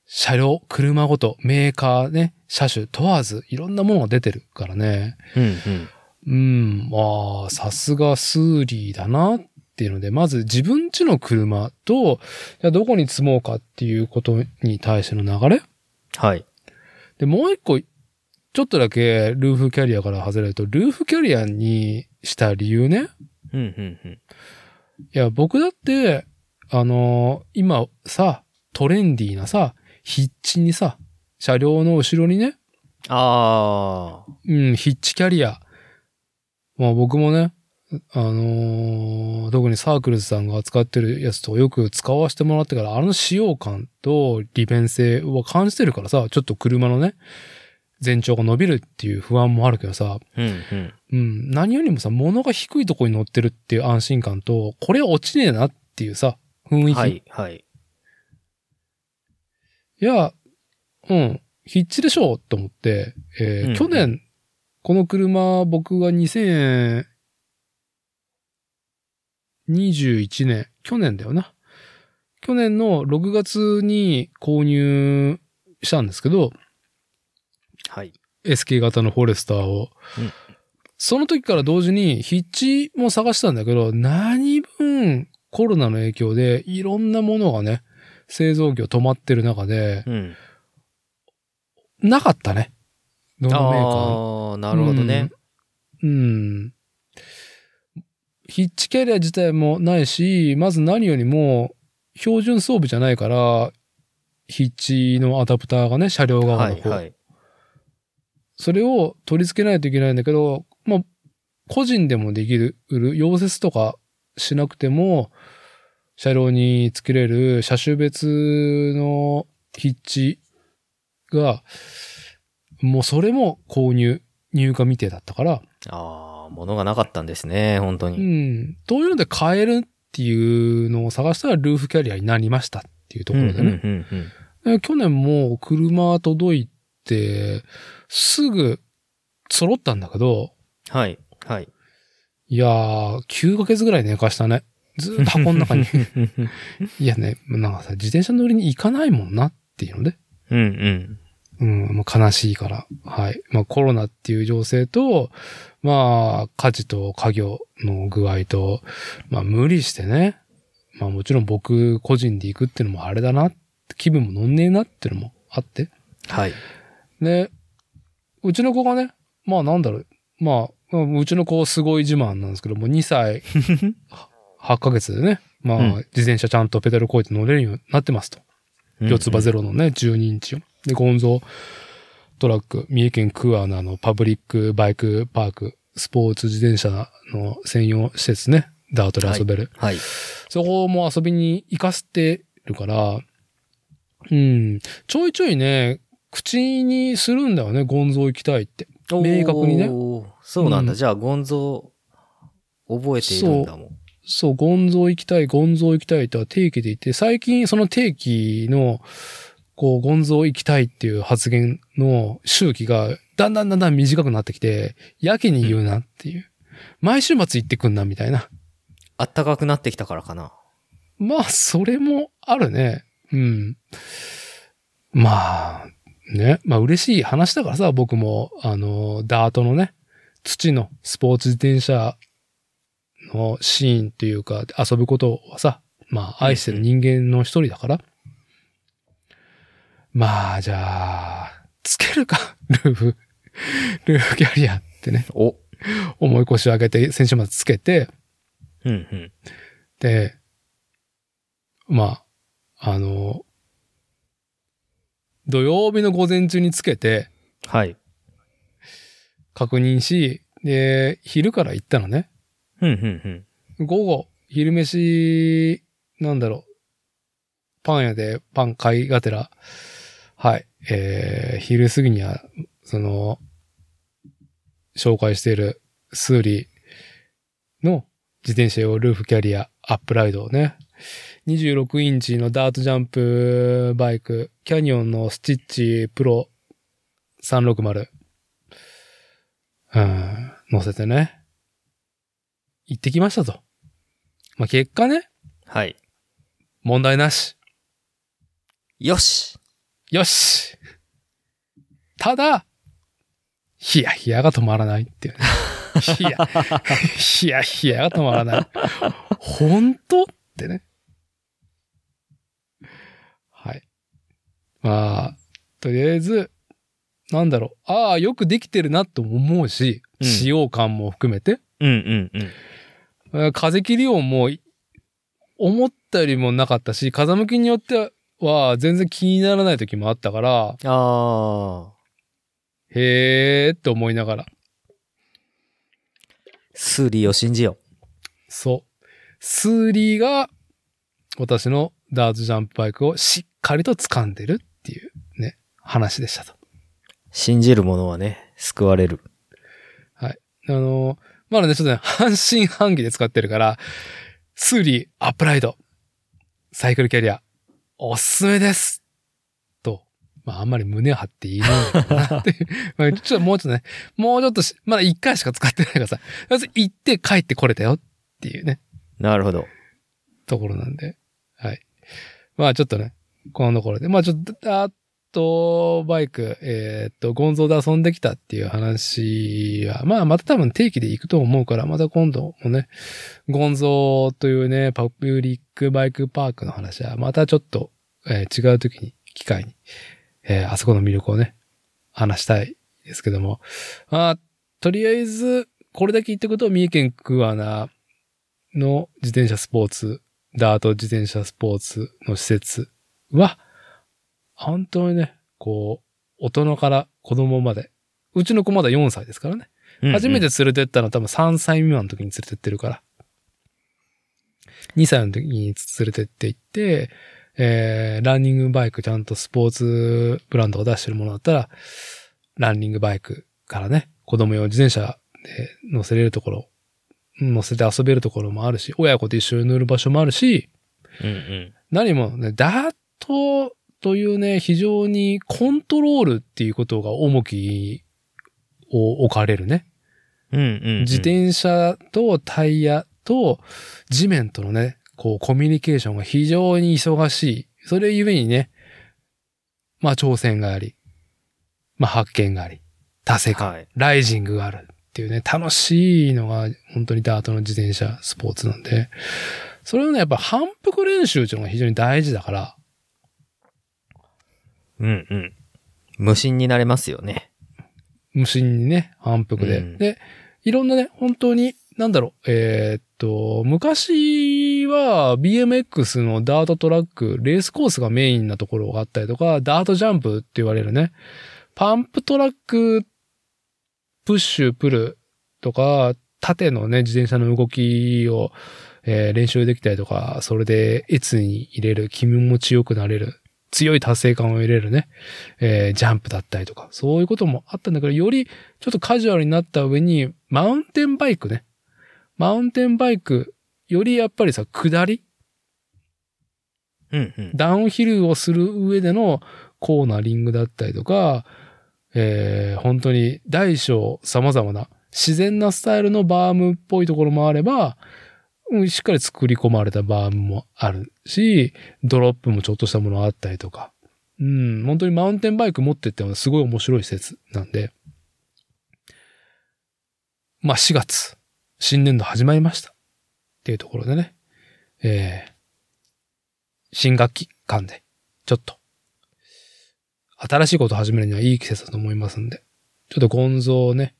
Speaker 1: 車両、車ごと、メーカーね、車種問わず、いろんなものが出てるからね。
Speaker 2: うん、うん。
Speaker 1: うん、まあ、さすがスーリーだなっていうので、まず自分家の車と、じゃあどこに積もうかっていうことに対しての流れ
Speaker 2: はい。
Speaker 1: で、もう一個、ちょっとだけルーフキャリアから外れると、ルーフキャリアにした理由ね。
Speaker 2: うん、うん、うん。
Speaker 1: いや、僕だって、あのー今さ、トレンディーなさ、ヒッチにさ、車両の後ろにね、
Speaker 2: ああ。
Speaker 1: うん、ヒッチキャリア。まあ僕もね、あのー特にサークルズさんが扱ってるやつとよく使わせてもらってから、あの使用感と利便性は感じてるからさ、ちょっと車のね、全長が伸びるっていう不安もあるけどさ、
Speaker 2: うんうん。
Speaker 1: うん、何よりもさ、物が低いところに乗ってるっていう安心感と、これ落ちねえなっていうさ、雰囲気。
Speaker 2: はい、はい。
Speaker 1: いや、うん、必致でしょうと思って、えー
Speaker 2: うんうん
Speaker 1: 去年、この車、僕が2021年、去年だよな。去年の6月に購入したんですけど、
Speaker 2: はい。
Speaker 1: SK 型のフォレスターを。
Speaker 2: うん
Speaker 1: その時から同時に、筆致も探したんだけど、何分コロナの影響でいろんなものがね、製造業止まってる中で、
Speaker 2: うん。
Speaker 1: なかったね。どのメーカーも
Speaker 2: ああ、なるほどね。
Speaker 1: うん。うん。ヒッチキャリア自体もないし、まず何よりも、標準装備じゃないから、ヒッチのアダプターがね、車両側
Speaker 2: はい。はい。
Speaker 1: それを取り付けないといけないんだけど、まあ、個人でもできる、溶接とかしなくても、車両に付けれる車種別のヒッチが、もうそれも購入、入荷未定だったから、
Speaker 2: ああ、物がなかったんですね、本当
Speaker 1: う
Speaker 2: に。
Speaker 1: ん。どういうので買えるっていうのを探したらルーフキャリアになりましたっていうところでね。
Speaker 2: うんうんうんうん
Speaker 1: で去年も車届いて、すぐ揃ったんだけど、
Speaker 2: はい、はい。
Speaker 1: いやー、9ヶ月ぐらい寝かしたね。ずーっと箱の中に。いやね、なんかさ、自転車乗りに行かないもんなっていうので。
Speaker 2: うんうん。
Speaker 1: うん、もう悲しいから。はい。まあコロナっていう情勢と、まあ家事と家業の具合と、まあ無理してね。まあもちろん僕個人で行くっていうのもあれだな。気分も乗んねえなっていうのもあって。
Speaker 2: はい。
Speaker 1: で、うちの子がね、まあなんだろう。まあ、うちの子すごい自慢なんですけども、2歳8ヶ月でね、まあ、
Speaker 2: うん
Speaker 1: 自転車ちゃんとペダルこいて乗れるようになってますと。四つ葉ゼロのね、12インチを。で、ゴンゾートラック、三重県クアナのパブリックバイクパーク、スポーツ自転車の専用施設ね、ダートで遊べる。
Speaker 2: はい。
Speaker 1: そこも遊びに行かせてるから、うん、ちょいちょいね、口にするんだよね、ゴンゾー行きたいって。明確にね。
Speaker 2: そうなんだ。
Speaker 1: うん
Speaker 2: じゃあ、ゴンゾー、覚えているんだもん。
Speaker 1: そう、ゴンゾー行きたい、ゴンゾー行きたいとは定期で言って、最近その定期の、こう、ゴンゾー行きたいっていう発言の周期が、だんだんだんだん短くなってきて、やけに言うなっていう。毎週末行ってくんな、みたいな。
Speaker 2: あったかくなってきたからかな。
Speaker 1: まあ、それもあるね。うん。まあ、ね。まあ、嬉しい話だからさ、僕も、あの、ダートのね、土のスポーツ自転車のシーンっていうか、遊ぶことはさ、まあ、愛してる人間の一人だから。まあ、じゃあ、つけるか、ルーフ、ルーフキャリアってね、
Speaker 2: お。
Speaker 1: 重い腰を上げて、先週までつけて、
Speaker 2: うんうん。
Speaker 1: で、まあ、あの、土曜日の午前中につけて
Speaker 2: はい。
Speaker 1: 確認し、で、昼から行ったのね。
Speaker 2: うんうんうん。
Speaker 1: 午後、昼飯、なんだろう、パン屋でパン買いがてら、はい、えー、昼過ぎには、その、紹介している Thule の自転車用ルーフキャリア UpRide をね、26インチのダートジャンプバイク、 Canyon の Stitched Pro 360、うん、乗せてね、行ってきましたと。まあ、結果ね、
Speaker 2: はい。
Speaker 1: 問題なし。
Speaker 2: よし
Speaker 1: よしただ、ヒヤヒヤが止まらないっていうね。ヒヤ、ヒヤヒヤが止まらない。本当ってね。はい。まあ、とりあえず、なんだろう。ああ、よくできてるなと思うし、
Speaker 2: うん
Speaker 1: 使用感も含めて。
Speaker 2: うんうんうん。
Speaker 1: あ風切り音も思ったよりもなかったし、風向きによっては全然気にならない時もあったから、
Speaker 2: ああ。
Speaker 1: へーって思いながら。
Speaker 2: Thule を信じよう。
Speaker 1: そう。スーリーが私のダーツジャンプバイクをしっかりと掴んでるっていうね、話でしたと。
Speaker 2: 信じる者はね、救われる。
Speaker 1: あの、まだね、ちょっとね、半信半疑で使ってるから、スーリー、アップライド、サイクルキャリア、おすすめですと、まあ、あんまり胸を張って言えないんだけどなっていう。まあ、ちょっともうちょっとね、もうちょっとし、まだ一回しか使ってないからさ、まず行って帰ってこれたよっていうね、
Speaker 2: なるほど。
Speaker 1: ところなんで。はい。まあちょっとね、このところで。まあちょっと、あと、バイク、えーっと、ゴンゾーで遊んできたっていう話は、まあまた多分定期で行くと思うから、また今度もね、ゴンゾーというね、パブリックバイクパークの話は、またちょっと、えー違う時に、機会に、えーあそこの魅力をね、話したいですけども。まあ、とりあえず、これだけ言っておくと、三重県桑名の自転車スポーツ、ダート自転車スポーツの施設は、本当にね、こう、大人から子供まで、うちの子まだ4歳ですからね。初めて連れてったのは多分3歳未満の時に連れてってるから。2歳の時に連れてって行って、えー、ランニングバイクちゃんとスポーツブランドが出してるものだったら、ランニングバイクからね、子供用自転車で乗せれるところ、乗せて遊べるところもあるし、親子と一緒に乗る場所もあるし、
Speaker 2: うんうん。
Speaker 1: 何もね、ダートというね、非常にコントロールっていうことが重きを置かれるね。
Speaker 2: うんうんうん。
Speaker 1: 自転車とタイヤと地面とのね、こうコミュニケーションが非常に忙しい。それゆえにね、まあ挑戦があり、まあ発見があり、達成感、
Speaker 2: はい。
Speaker 1: ライジングがあるっていうね、楽しいのが本当にダートの自転車スポーツなんで、それをね、やっぱ反復練習っていうのが非常に大事だから、
Speaker 2: うんうん。無心になれますよね。
Speaker 1: 無心にね、反復で。
Speaker 2: うん
Speaker 1: で、いろんなね、本当に、なんだろう、えーっと、昔は BMX のダートトラック、レースコースがメインなところがあったりとか、ダートジャンプって言われるね、パンプトラック、プッシュ、プルとか、縦のね、自転車の動きを、えー練習できたりとか、それで、越に入れる、気持ちよくなれる、強い達成感を入れるね、えージャンプだったりとか、そういうこともあったんだけど、よりちょっとカジュアルになった上に、マウンテンバイクね。マウンテンバイク、よりやっぱりさ、下り？
Speaker 2: うんうん。
Speaker 1: ダウンヒルをする上でのコーナリングだったりとか、えー本当に大小様々な自然なスタイルのバームっぽいところもあれば、うんしっかり作り込まれたバームもあるし、ドロップもちょっとしたものあったりとか。うん、本当にマウンテンバイク持ってってもすごい面白い施設なんで。まあ4月、新年度始まりました。っていうところでね。えー新学期間で、ちょっと、新しいこと始めるにはいい季節だと思いますんで、ちょっとゴンゾーね、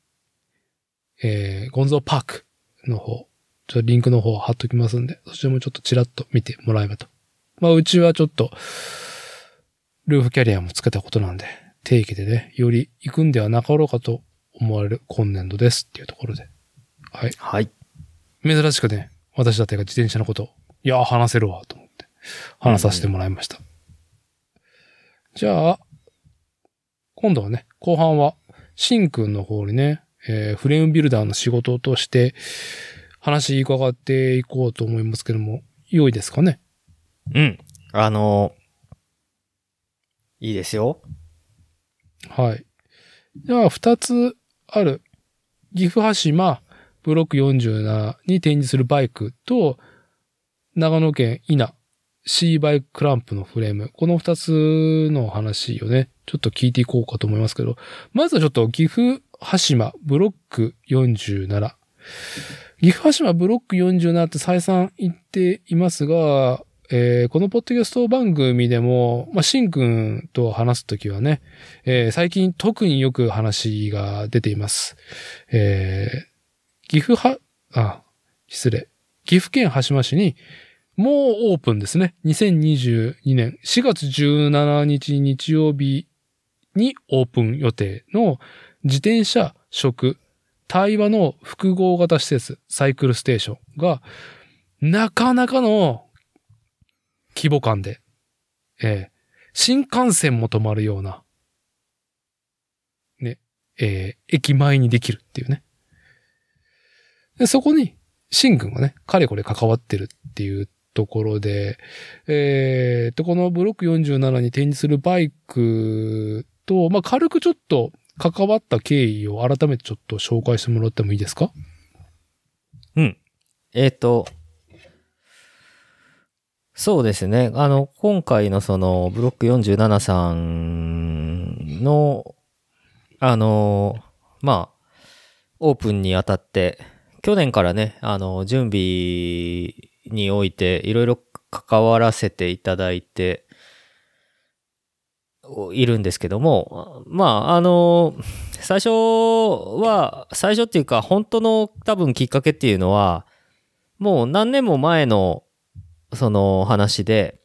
Speaker 1: えー、ゴンゾーパークの方、ちょっとリンクの方貼っときますんで、そちらもちょっとチラッと見てもらえばと。まあ、うちはちょっと、ルーフキャリアもつけたことなんで、定期でね、より行くんではなかろうかと思われる今年度ですっていうところで。はい。
Speaker 2: はい。
Speaker 1: 珍しくね、私だってが自転車のこと、いやー、話せるわ、と思って、話させてもらいました。じゃあ、今度はね、後半は、シンくんの方にね、えーフレームビルダーの仕事として、話伺っていこうと思いますけども、良いですかね？
Speaker 2: うん。あのいいですよ。
Speaker 1: はい。じゃあ、二つある、岐阜羽島ブロック47に展示するバイクと、長野県稲 C バイククランプのフレーム。この二つの話をね、ちょっと聞いていこうかと思いますけど、まずはちょっと岐阜羽島ブロック47。岐阜羽島ブロック47って再三言っていますが、えーこのポッドキャスト番組でも、まあ、シンくんと話すときはね、えー最近特によく話が出ています。えー岐阜は、あ、失礼。岐阜県羽島市に、もうオープンですね。2022年4月17日日曜日にオープン予定の自転車、食、対話の複合型施設、サイクルステーションが、なかなかの規模感で、えー新幹線も止まるような、ね、えー駅前にできるっていうね。で、そこに、新軍がね、かれこれ関わってるっていうところで、えー、と、このブロック47に展示するバイクと、まあ、軽くちょっと関わった経緯を改めてちょっと紹介してもらってもいいですか？
Speaker 2: うん。えっ、と、そうですね。あの、今回のその、ブロック47さんの、あの、まあ、オープンにあたって、去年からね、あの、準備において、いろいろ関わらせていただいて、いるんですけども、まあ、あの、最初は、最初っていうか、本当の多分きっかけっていうのは、もう何年も前の、その話で、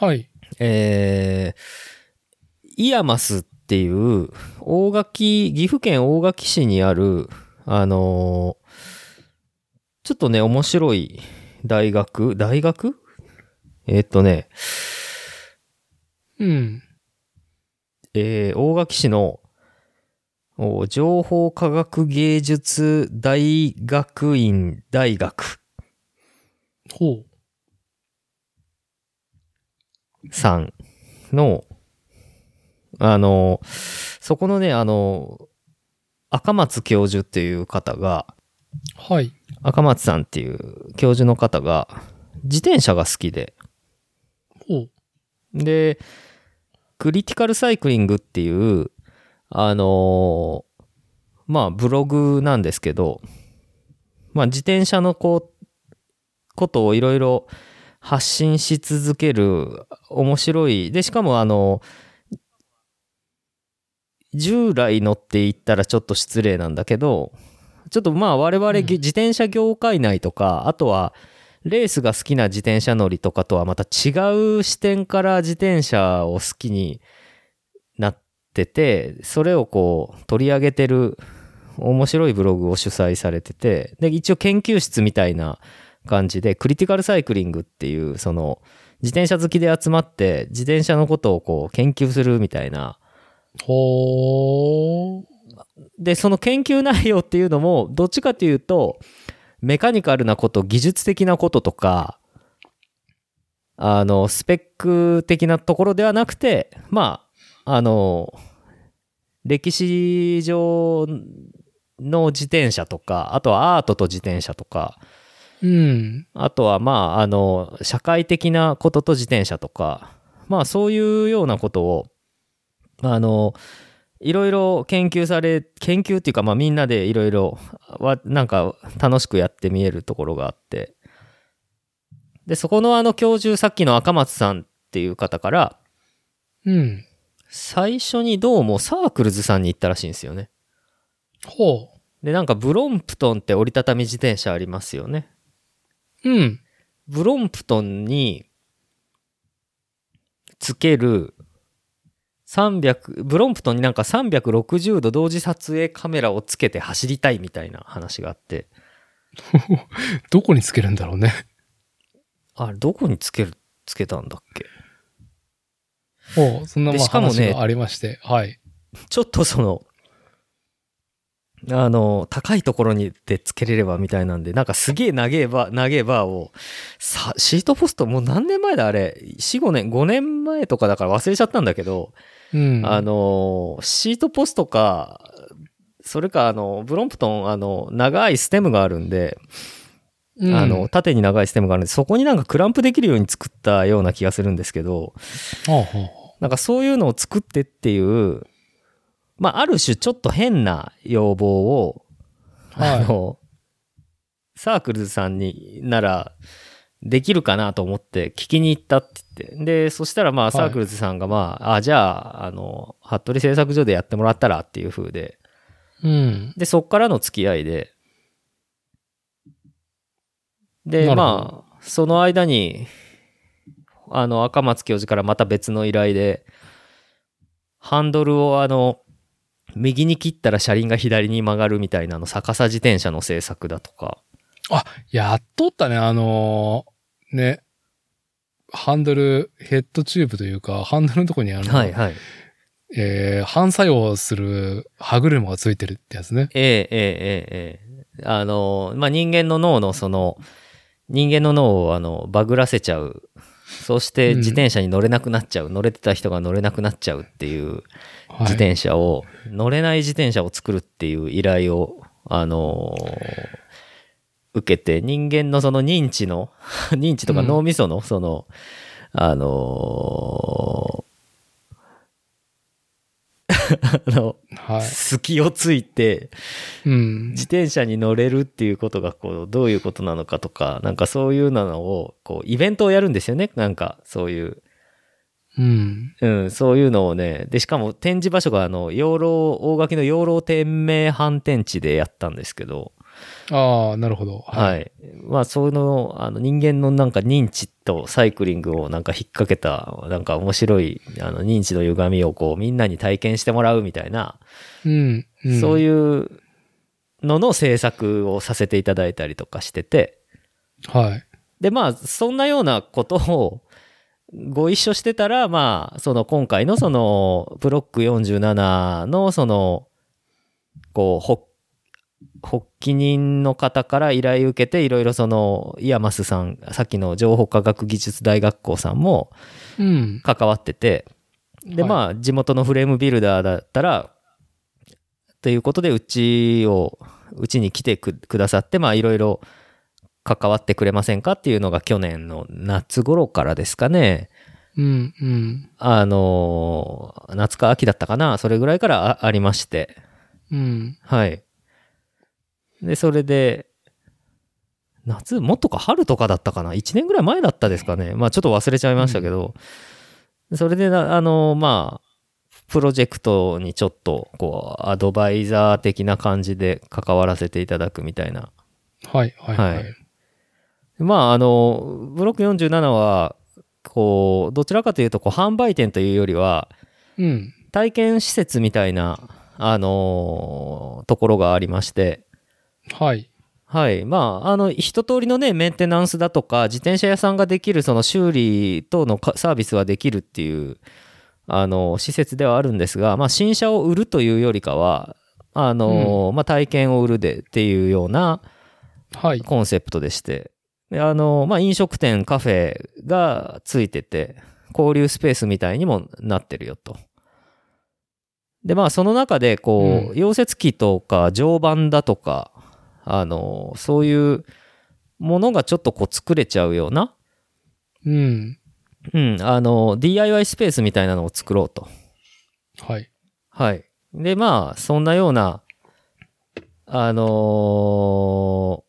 Speaker 1: はい。
Speaker 2: えー、 IAMAS っていう、大垣、岐阜県大垣市にある、あのーちょっとね、面白い大学、大学？えーっとね、
Speaker 1: うん。
Speaker 2: えー大垣市のお情報科学芸術大学院大学
Speaker 1: ほ
Speaker 2: さんの、あの、そこのね、あの、赤松教授っていう方が、
Speaker 1: う。はい。
Speaker 2: 赤松さんっていう教授の方が、自転車が好きで、
Speaker 1: ほう。
Speaker 2: で、クリティカルサイクリングっていう、あのーまあ、ブログなんですけど、まあ、自転車のこう、ことをいろいろ発信し続ける面白い。で、しかもあの、従来のって言ったらちょっと失礼なんだけど、ちょっとまあ我々
Speaker 1: うん
Speaker 2: 自転車業界内とか、あとはレースが好きな自転車乗りとかとはまた違う視点から自転車を好きになってて、それをこう取り上げてる面白いブログを主催されてて、で、一応研究室みたいな感じで、クリティカルサイクリングっていう、その、自転車好きで集まって、自転車のことをこう研究するみたいな。
Speaker 1: ほー。
Speaker 2: で、その研究内容っていうのも、どっちかというと、メカニカルなこと、技術的なこととか、あの、スペック的なところではなくて、まあ、あの、歴史上の自転車とか、あとはアートと自転車とか、
Speaker 1: うん。
Speaker 2: あとはまあ、あの、社会的なことと自転車とか、まあそういうようなことを、あの、いろいろ研究され、研究っていうかまあみんなでいろいろ、わなんか楽しくやって見えるところがあって、で、そこのあの教授、さっきの赤松さんっていう方から、
Speaker 1: うん。
Speaker 2: 最初にどうもサークルズさんに行ったらしいんですよね。
Speaker 1: ほ
Speaker 2: で、なんかブロンプトンって折りたたみ自転車ありますよね。
Speaker 1: う。うん。
Speaker 2: ブロンプトンにつける300、ブロンプトンになんか360度同時撮影カメラをつけて走りたいみたいな話があって、
Speaker 1: どこにつけるんだろうね。
Speaker 2: あれどこにつける、つけたんだっけ？
Speaker 1: ほう。そんな
Speaker 2: しかもね
Speaker 1: 話がありまして。はい。
Speaker 2: ちょっとその、あの、高いところにでつけれればみたいなんで、なんかすげえ長えバー、長えバーを、さ、シートポストもう何年前だあれ ?4、5年、5年前とかだから忘れちゃったんだけど、
Speaker 1: うん。
Speaker 2: あの、シートポストか、それか、あの、ブロンプトン、あの、長いステムがあるんで、
Speaker 1: うん、
Speaker 2: あの、縦に長いステムがあるんで、そこになんかクランプできるように作ったような気がするんですけど、なんかそういうのを作ってっていう、まあ、ある種ちょっと変な要望を、
Speaker 1: あはい。
Speaker 2: あの、サークルズさんになら、できるかなと思って聞きに行ったって言って。で、そしたらまあ
Speaker 1: い
Speaker 2: サークルズさんがまあ、あ、じゃあ、あの、服部製作所でやってもらったらっていう風で、
Speaker 1: うん。
Speaker 2: で、そっからの付き合いで、で、まあ、その間に、あの、赤松教授からまた別の依頼で、ハンドルをあの、右に切ったら車輪が左に曲がるみたいなあの逆さ自転車の製作だとか。
Speaker 1: あ、やっとったね、あのー、ね、ハンドル、ヘッドチューブというか、ハンドルのとこにあの、
Speaker 2: はいはい。
Speaker 1: えー、反作用する歯車がついてるってやつね。
Speaker 2: ええええええあのー、まあ、人間の脳のその、人間の脳をあの、バグらせちゃう。そして自転車に乗れなくなっちゃう、うん、乗れてた人が乗れなくなっちゃうっていう自転車を、はい、乗れない自転車を作るっていう依頼を、あのー受けて、人間のその認知の、認知とか
Speaker 1: うん
Speaker 2: 脳みその、その、あのー あの、
Speaker 1: はい。
Speaker 2: 隙をついて、
Speaker 1: うん。
Speaker 2: 自転車に乗れるっていうことが、こう、どういうことなのかとか、なんかそういうのを、こう、イベントをやるんですよね。なんか、そういう。
Speaker 1: うん。
Speaker 2: うん、そういうのをね、で、しかも展示場所があの、養老、大垣の養老天明反転地でやったんですけど、
Speaker 1: ああ、なるほど。
Speaker 2: はい。まあ、その、あの、人間のなんか認知とサイクリングをなんか引っ掛けた、なんか面白い、あの、認知の歪みをこう、みんなに体験してもらうみたいな、
Speaker 1: うん。うん、
Speaker 2: そう
Speaker 1: う。
Speaker 2: いうのの制作をさせていただいたりとかしてて、
Speaker 1: はい。
Speaker 2: で、まあ、そんなようなことをご一緒してたら、まあ、その今回のその、ブロック47のその、こう、発発起人の方から依頼受けて、いろいろその、 IAMAS さん、さっきの情報科学技術大学校さんも
Speaker 1: うん。
Speaker 2: 関わってて、で、
Speaker 1: はい
Speaker 2: まあ、地元のフレームビルダーだったら、ということで、うちを、うちに来てくくださって、まあ、いろいろ関わってくれませんかっていうのが去年の夏頃からですかね。
Speaker 1: うん。うん。
Speaker 2: あの、夏か秋だったかな。それぐらいからあありまして。
Speaker 1: うん。
Speaker 2: はい。で、それで、夏もっとか春とかだったかな ?1 年ぐらい前だったですかね。まあちょっと忘れちゃいましたけど、それでな、あの、まあ、プロジェクトにちょっと、こう、アドバイザー的な感じで関わらせていただくみたいな。
Speaker 1: はい。はい。は
Speaker 2: はいい。まあ、あの、ブロック47は、こう、どちらかというと、こう、販売店というよりは、
Speaker 1: うん。
Speaker 2: 体験施設みたいな、あのところがありまして、
Speaker 1: はい。
Speaker 2: はい。まあ、あの、一通りのね、メンテナンスだとか、自転車屋さんができる、その修理等のかサービスはできるっていう、あの、施設ではあるんですが、まあ、新車を売るというよりかは、あの、まあ、体験を売るでっていうような
Speaker 1: はい。
Speaker 2: コンセプトでして、であの、まあ、飲食店、カフェがついてて、交流スペースみたいにもなってるよと。で、まあ、その中で、こう、
Speaker 1: うん
Speaker 2: 溶接機とか、常磐だとか、あの、そういうものがちょっとこう作れちゃうような、
Speaker 1: うん。
Speaker 2: うん、あの、DIY スペースみたいなのを作ろうと。
Speaker 1: はい。
Speaker 2: はい。で、まあ、そんなような、あのー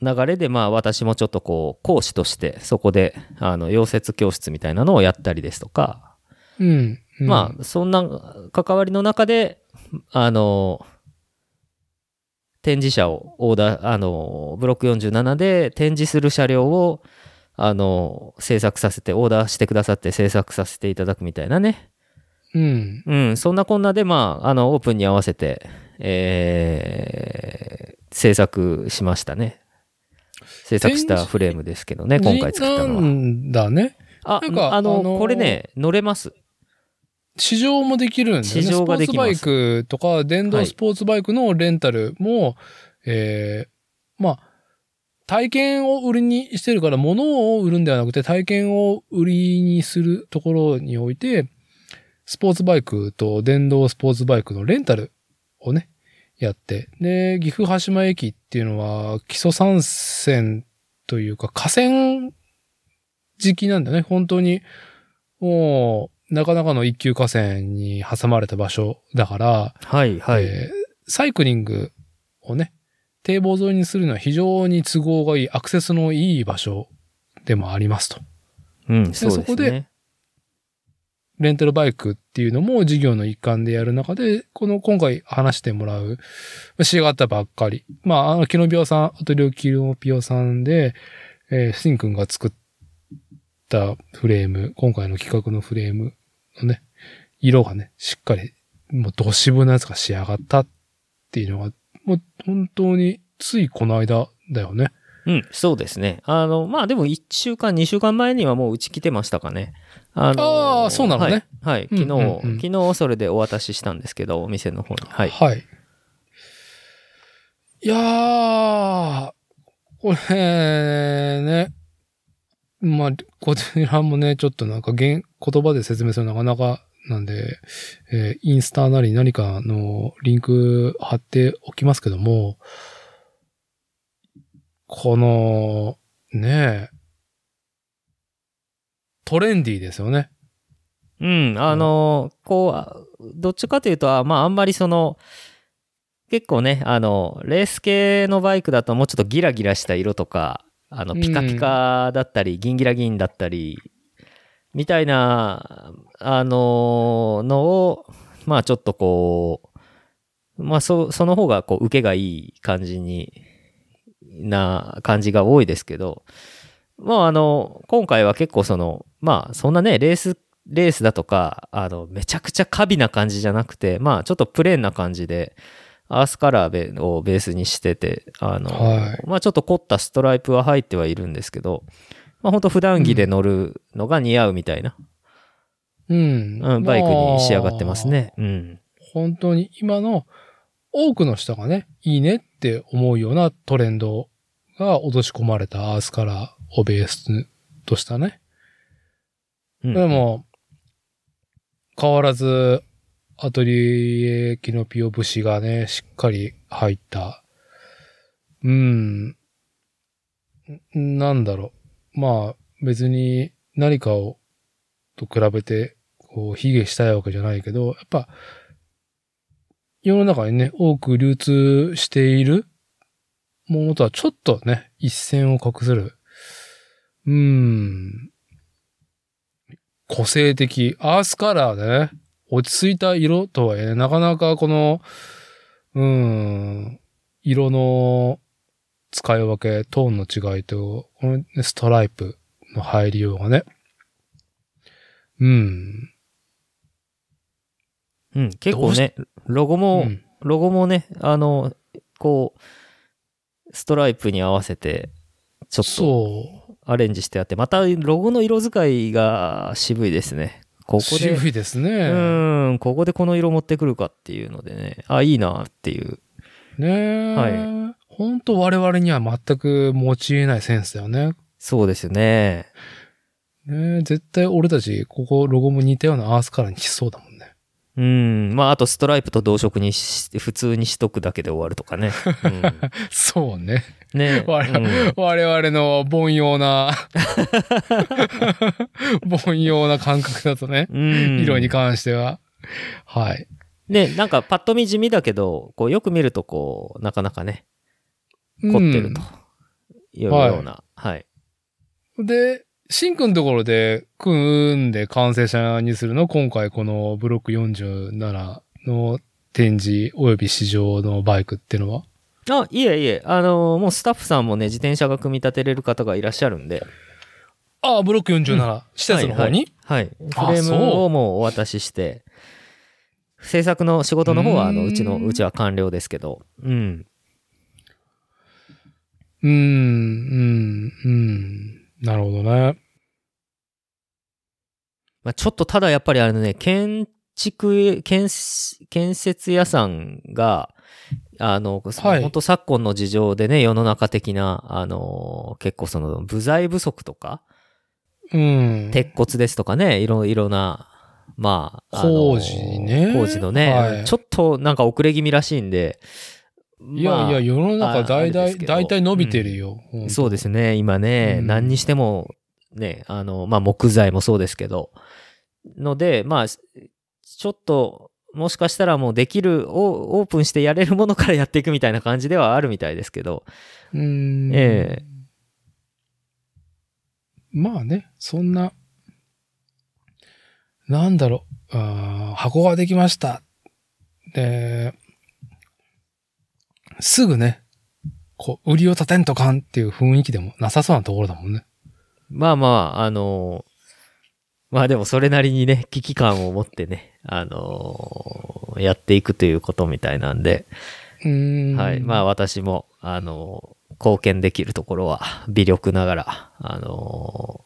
Speaker 2: 流れで、まあ、私もちょっとこう、講師として、そこで、あの、溶接教室みたいなのをやったりですとか、
Speaker 1: うん。うん
Speaker 2: まあ、そんな関わりの中で、あの展示車をオーダー、あのブロック47で展示する車両を、あの制作させて、オーダーしてくださって制作させていただくみたいなね。
Speaker 1: うん。
Speaker 2: うん、そんなこんなで、まあ、あの、オープンに合わせて、えー制作しましたね。制作したフレームですけどね、今回作ったの
Speaker 1: な
Speaker 2: は。
Speaker 1: んだね。
Speaker 2: あ、あの、
Speaker 1: あのー
Speaker 2: これね、乗れます。
Speaker 1: 試乗もできるんだよね。
Speaker 2: 試乗ができます
Speaker 1: スポーツバイクとか、電動スポーツバイクのレンタルも、えーまあ、体験を売りにしてるから、物を売るんではなくて、体験を売りにするところにおいて、スポーツバイクと電動スポーツバイクのレンタルをね、やって。で、岐阜羽島駅っていうのは、基礎参戦というか、河川時期なんだね。本当に、もう、なかなかの一級河川に挟まれた場所だから、
Speaker 2: はい、はい。
Speaker 1: えーサイクリングをね、堤防沿いにするのは非常に都合がいい、アクセスのいい場所でもありますと。
Speaker 2: うん、そうですね。
Speaker 1: そこでレンタルバイクっていうのも事業の一環でやる中で、この今回話してもらう、仕上がったばっかり。まあ、あの、キノビオさん、アトリオキノビオさんで、えー、シンくんが作ったフレーム、今回の企画のフレームのね、色がね、しっかりもうド渋なやつが仕上がったっていうのが、もう本当についこの間だよね。
Speaker 2: うん、そうですね。あの、まあでも1週間、2週間前にはもううち来てましたかね。あの
Speaker 1: あーそうなのね。
Speaker 2: はい。はい、昨日、
Speaker 1: うんうんうん
Speaker 2: 昨日それでお渡ししたんですけど、お店の方に。はい。
Speaker 1: はい。いやー、これね、まあ、こちらもね、ちょっとなんか言言葉で説明するのはなかなかなんで、えーインスタなり何かのリンク貼っておきますけども、この、ねトレンディーですよね。
Speaker 2: うん、あの、こうあ、どっちかというと、あまああんまりその、結構ね、あの、レース系のバイクだともうちょっとギラギラした色とか、あの、
Speaker 1: うん。
Speaker 2: ピカピカだったり、ギンギラギンだったり、みたいな、あの、のを、まあちょっとこう、まあそ、その方がこう、受けがいい感じに、な感じが多いですけど、まああの、今回は結構その、まあそんなね、レースレースだとか、あの、めちゃくちゃカビな感じじゃなくて、まあ、ちょっとプレーンな感じで、アースカラーをベースにしてて、あの、
Speaker 1: はい
Speaker 2: まあ、ちょっと凝ったストライプは入ってはいるんですけど、まあ、ほんと普段着で乗るのが似合うみたいな、
Speaker 1: うん。
Speaker 2: うん、バイクに仕上がってますね。うん。
Speaker 1: 本当に今の多くの人がね、いいねって思うようなトレンドが落とし込まれたアースカラーをベースとしたね。
Speaker 2: うん
Speaker 1: で、も、変わらず、アトリエキノピオ節がね、しっかり入った。うん。なんだろう。まあ、別に何かを、と比べて、こう、卑下したいわけじゃないけど、やっぱ、世の中にね、多く流通しているものとはちょっとね、一線を画する。うーん。個性的。アースカラーでね、落ち着いた色とはいえね、なかなかこの、うーん、色の使い分け、トーンの違いと、このねストライプの入りようがね。うん。
Speaker 2: うん、結構ね、ロゴも、
Speaker 1: うん
Speaker 2: ロゴもね、あの、こう、ストライプに合わせて、ちょっと。アレンジしてあって、またロゴの色使いが渋いですね。ここで、
Speaker 1: 渋いですね。
Speaker 2: うん、ここでこの色持ってくるかっていうのでね、あ、いいなっていう。
Speaker 1: ねえ。
Speaker 2: は
Speaker 1: 本当我々には全く持ち得ないセンスだよね。
Speaker 2: そうですよね。
Speaker 1: ねえ絶対俺たち、ここロゴも似たようなアースカラーにしそうだもんね。
Speaker 2: うん。まあ、あとストライプと同色にし、普通にしとくだけで終わるとかね。
Speaker 1: そうね。
Speaker 2: うん、ね、
Speaker 1: 我々の凡庸な、凡庸な感覚だとね。
Speaker 2: うん。
Speaker 1: 色に関しては。はい。
Speaker 2: ね、なんかパッと見地味だけど、こうよく見るとこう、なかなかね、凝ってるというような。はい。
Speaker 1: うんで、シンクのところで組んで完成車にするの今回このブロック47の展示及び試乗のバイクってのは？
Speaker 2: あ、いえいえ、あのーもうスタッフさんもね、自転車が組み立てれる方がいらっしゃるんで。
Speaker 1: ああ、ブロック47、施設の方に、
Speaker 2: はい。はい
Speaker 1: あ
Speaker 2: フレームをもうお渡しして、制作の仕事の方は、あの、
Speaker 1: う
Speaker 2: ちの、うちは完了ですけど、うん。
Speaker 1: うーん、うん、うん。なるほどね。
Speaker 2: まあ、ちょっとただやっぱりあのね、建築、建建設屋さんが、あの、
Speaker 1: はい。
Speaker 2: 本当昨今の事情でね、世の中的な、あの、結構その、部材不足とか、
Speaker 1: うん。
Speaker 2: 鉄骨ですとかね、いろいろな、まあ、
Speaker 1: 工事ね。
Speaker 2: 工事のね、
Speaker 1: はい。
Speaker 2: ちょっとなんか遅れ気味らしいんで、
Speaker 1: いやいや、世の中
Speaker 2: ああ
Speaker 1: 大体、大体伸びてるよ。ほんと
Speaker 2: そうですね、今ね、
Speaker 1: うん。
Speaker 2: 何にしても、ね、あの、まあ、木材もそうですけど、ので、まあ、ちょっと、もしかしたらもうできる、オオープンしてやれるものからやっていくみたいな感じではあるみたいですけど、
Speaker 1: うーん。
Speaker 2: ええ
Speaker 1: まあね、そんな、なんだろう、あー箱ができました。で、すぐね、こう、売りを立てんとかんっていう雰囲気でもなさそうなところだもんね。
Speaker 2: まあまあ、あのまあでもそれなりにね、危機感を持ってね、あのやっていくということみたいなんで、
Speaker 1: ん。
Speaker 2: はい。まあ私も、あの、貢献できるところは微力ながら、あの、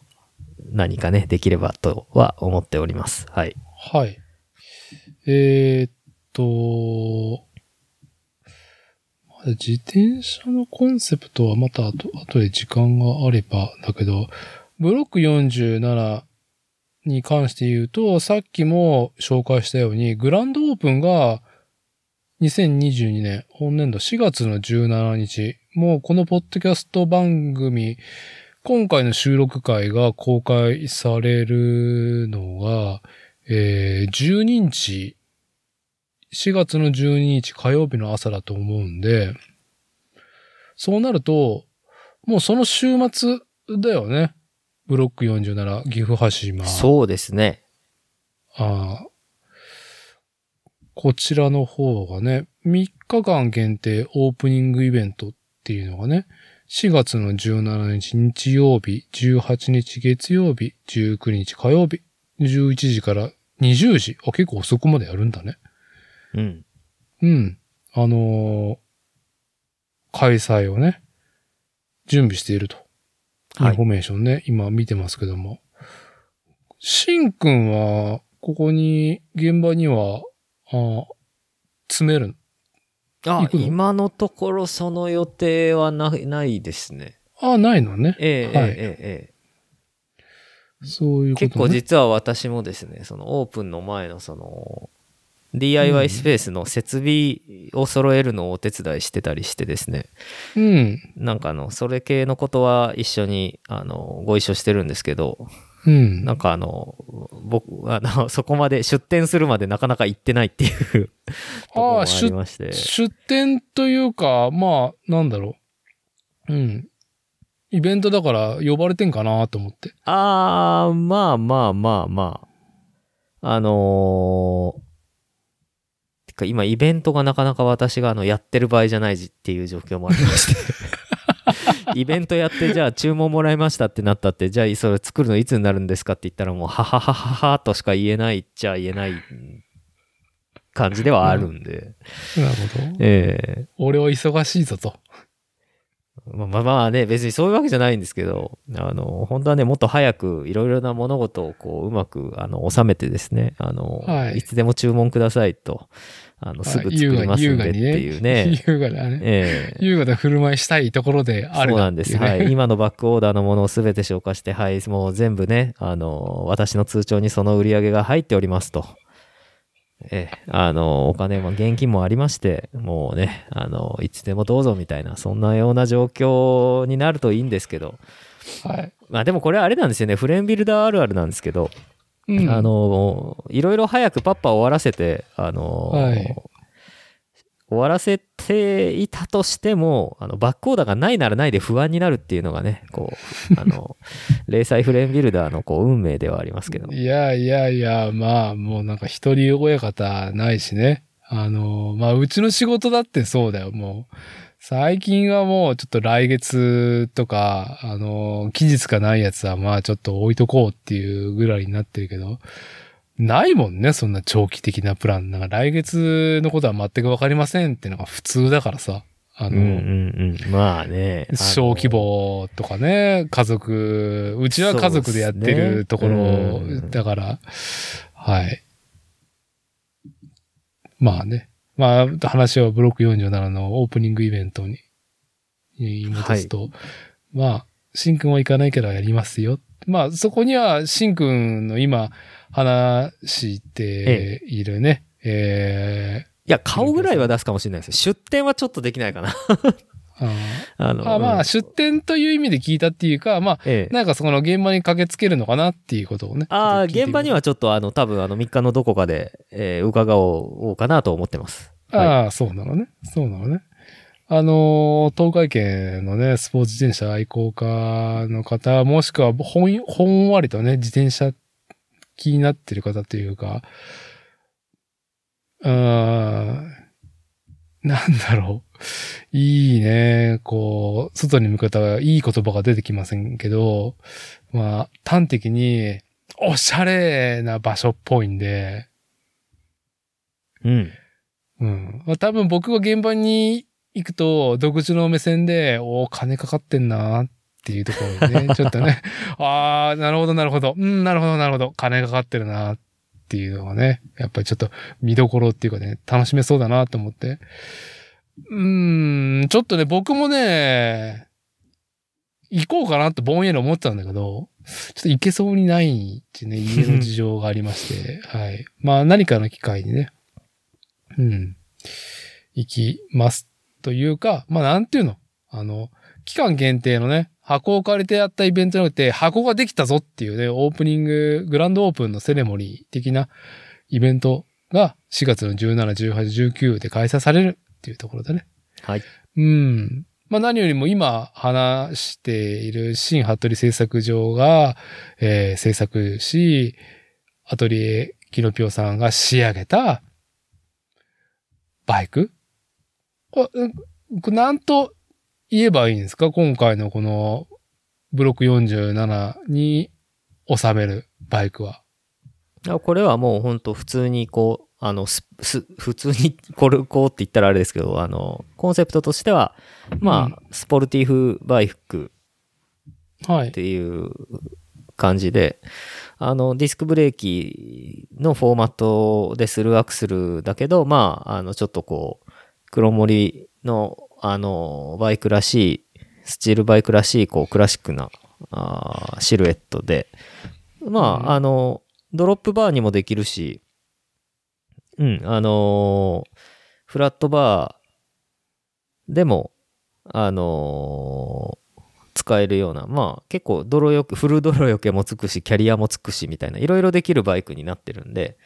Speaker 2: 何かね、できればとは思っております。はい。
Speaker 1: はい。えー、っと、自転車のコンセプトはまた後後で時間があればだけど、ブロック47に関して言うと、さっきも紹介したように、グランドオープンが2022年、本年度4月の17日、もうこのポッドキャスト番組、今回の収録会が公開されるのが、えー、12日、4月の12日火曜日の朝だと思うんで、そうなると、もうその週末だよね。ブロック47、岐阜羽島。
Speaker 2: そうですね。
Speaker 1: ああこちらの方がね、3日間限定オープニングイベントっていうのがね、4月の17日日曜日、18日月曜日、19日火曜日、11時から20時。あ、結構遅くまでやるんだね。
Speaker 2: うん。
Speaker 1: うん。あのー開催をね、準備していると。イ
Speaker 2: はい
Speaker 1: ンフォメーションね、今見てますけども。しんくんは、ここに、現場には、あ詰める。
Speaker 2: あ今のところその予定はない、ないですね。
Speaker 1: あないのね。
Speaker 2: ええ
Speaker 1: はい
Speaker 2: ええええ
Speaker 1: そういうこと、ね。
Speaker 2: 結構実は私もですね、そのオープンの前のその、DIY スペースの設備を揃えるのをお手伝いしてたりしてですね、
Speaker 1: うん。
Speaker 2: なんかあの、それ系のことは一緒に、あの、ご一緒してるんですけど、
Speaker 1: うん。
Speaker 2: なんかあの、僕、あの、そこまで出店するまでなかなか行ってないっていう ところもありまして。
Speaker 1: 出店というか、まあ、なんだろう。うん。イベントだから呼ばれてんかなと思って。
Speaker 2: あー、まあまあまあまあ。あのー、てか今イベントがなかなか私があのやってる場合じゃないっていう状況もありまして。イベントやってじゃあ注文もらいましたってなったってじゃあそれ作るのいつになるんですかって言ったらもうはははははとしか言えないっちゃ言えない感じではあるんで。
Speaker 1: なるほど。
Speaker 2: え
Speaker 1: 俺は忙しいぞと。
Speaker 2: えまあまあまあね、別にそういうわけじゃないんですけど、あの、本当はね、もっと早くいろいろな物事をこう、うまく、あの、収めてですね、あの、
Speaker 1: はい
Speaker 2: い、つでも注文くださいと、あの、すぐ作りますんでっていうね。
Speaker 1: 優雅なね。
Speaker 2: ええ
Speaker 1: 優雅な振る舞いしたいところである
Speaker 2: そうなんです。はい。今のバックオーダーのものをすべて消化して、はい、もう全部ね、あの、私の通帳にその売り上げが入っておりますと。ええ、あの、お金も現金もありまして、もうね、あの、いつでもどうぞみたいな、そんなような状況になるといいんですけど、
Speaker 1: はい。
Speaker 2: まあでもこれあれなんですよね、フレームビルダーあるあるなんですけど、
Speaker 1: うん
Speaker 2: あ、の、いろいろ早くパッパ終わらせて、あの、
Speaker 1: はい
Speaker 2: 終わらせていたとしても、あの、バックオーダーがないならないで不安になるっていうのがね、こう、あの、零細フレームビルダーのこう運命ではありますけど。
Speaker 1: いやいやいや、まあ、もうなんか一人親方ないしね。あの、まあ、うちの仕事だってそうだよ、もう。最近はもうちょっと来月とか、あの、期日がないやつはまあちょっと置いとこうっていうぐらいになってるけど、ないもんね、そんな長期的なプラン。なんか来月のことは全くわかりませんってのが普通だからさ。あの、
Speaker 2: うんうんうん。まあね。
Speaker 1: 小規。模とかね、家族、うちは家族でやってるところ
Speaker 2: そうですね
Speaker 1: だから、はい。まあね。まあ、話はブロック47のオープニングイベントに、に戻すと、まあ、しんくんは行かないけどやりますよ。まあ、そこには、しんくんの今、話しているね、え
Speaker 2: いや、顔ぐらいは出すかもしれないですよ。出店はちょっとできないかな。
Speaker 1: ーあ
Speaker 2: あの、
Speaker 1: ーあまあ、
Speaker 2: うん
Speaker 1: 出店という意味で聞いたっていうか、まあ、
Speaker 2: ええ。
Speaker 1: なんかそこの現場に駆けつけるのかなっていうことをね。
Speaker 2: ああ、現場にはちょっとあの、多分あの、3日のどこかで、えー伺おうかなと思ってます。はい
Speaker 1: ああ、そうなのね。そうなのね。あのー、東海圏のね、スポーツ自転車愛好家の方、もしくはほん、ほんわりとね、自転車気になってる方というか、うーん、なんだろう。いいね、こう、外に向かったいい言葉が出てきませんけど、まあ、端的に、おしゃれな場所っぽいんで、
Speaker 2: うん。
Speaker 1: まあ多分僕が現場に行くと、独自の目線で、おー金かかってんなっていうところにね、ちょっとね、ああ、なるほどなるほど、うん、なるほどなるほど、金かかってるなっていうのがね、やっぱりちょっと見どころっていうかね、楽しめそうだなと思って。うーん、ちょっとね、僕もね、行こうかなってぼんやり思ってたんだけど、ちょっと行けそうにないっていうね、家の事情がありまして、はい。まあ何かの機会にね、うん、行きますというか、まあなんていうの？あの、期間限定のね、箱を借りてやったイベントじゃなくて、箱ができたぞっていうね、オープニング、グランドオープンのセレモニー的なイベントが4月の17、18、19で開催されるっていうところでね。
Speaker 2: はい。
Speaker 1: うん。まあ何よりも今話している新服部製作所が、えー制作し、アトリエキノピオさんが仕上げたバイク？なんと言えばいいんですか？今回のこのブロック47に収めるバイクは。
Speaker 2: あこれはもう本当普通にこう、あの、す、す、普通にこれ、こうって言ったらあれですけど、あの、コンセプトとしては、まあ、スポルティフバイク
Speaker 1: はい
Speaker 2: っ。ていう感じで、あの、ディスクブレーキのフォーマットでするアクセルだけど、まあ、あの、ちょっとこう、黒森の、あの、バイクらしい、スチールバイクらしい、こう、クラシックな、あーシルエットで、まあ、
Speaker 1: うん。
Speaker 2: あの、ドロップバーにもできるし、うん、あのーフラットバーでも、あのー使えるような、まあ結構泥よけ、フル泥よけもつくし、キャリアもつくしみたいな、いろいろできるバイクになってるんで、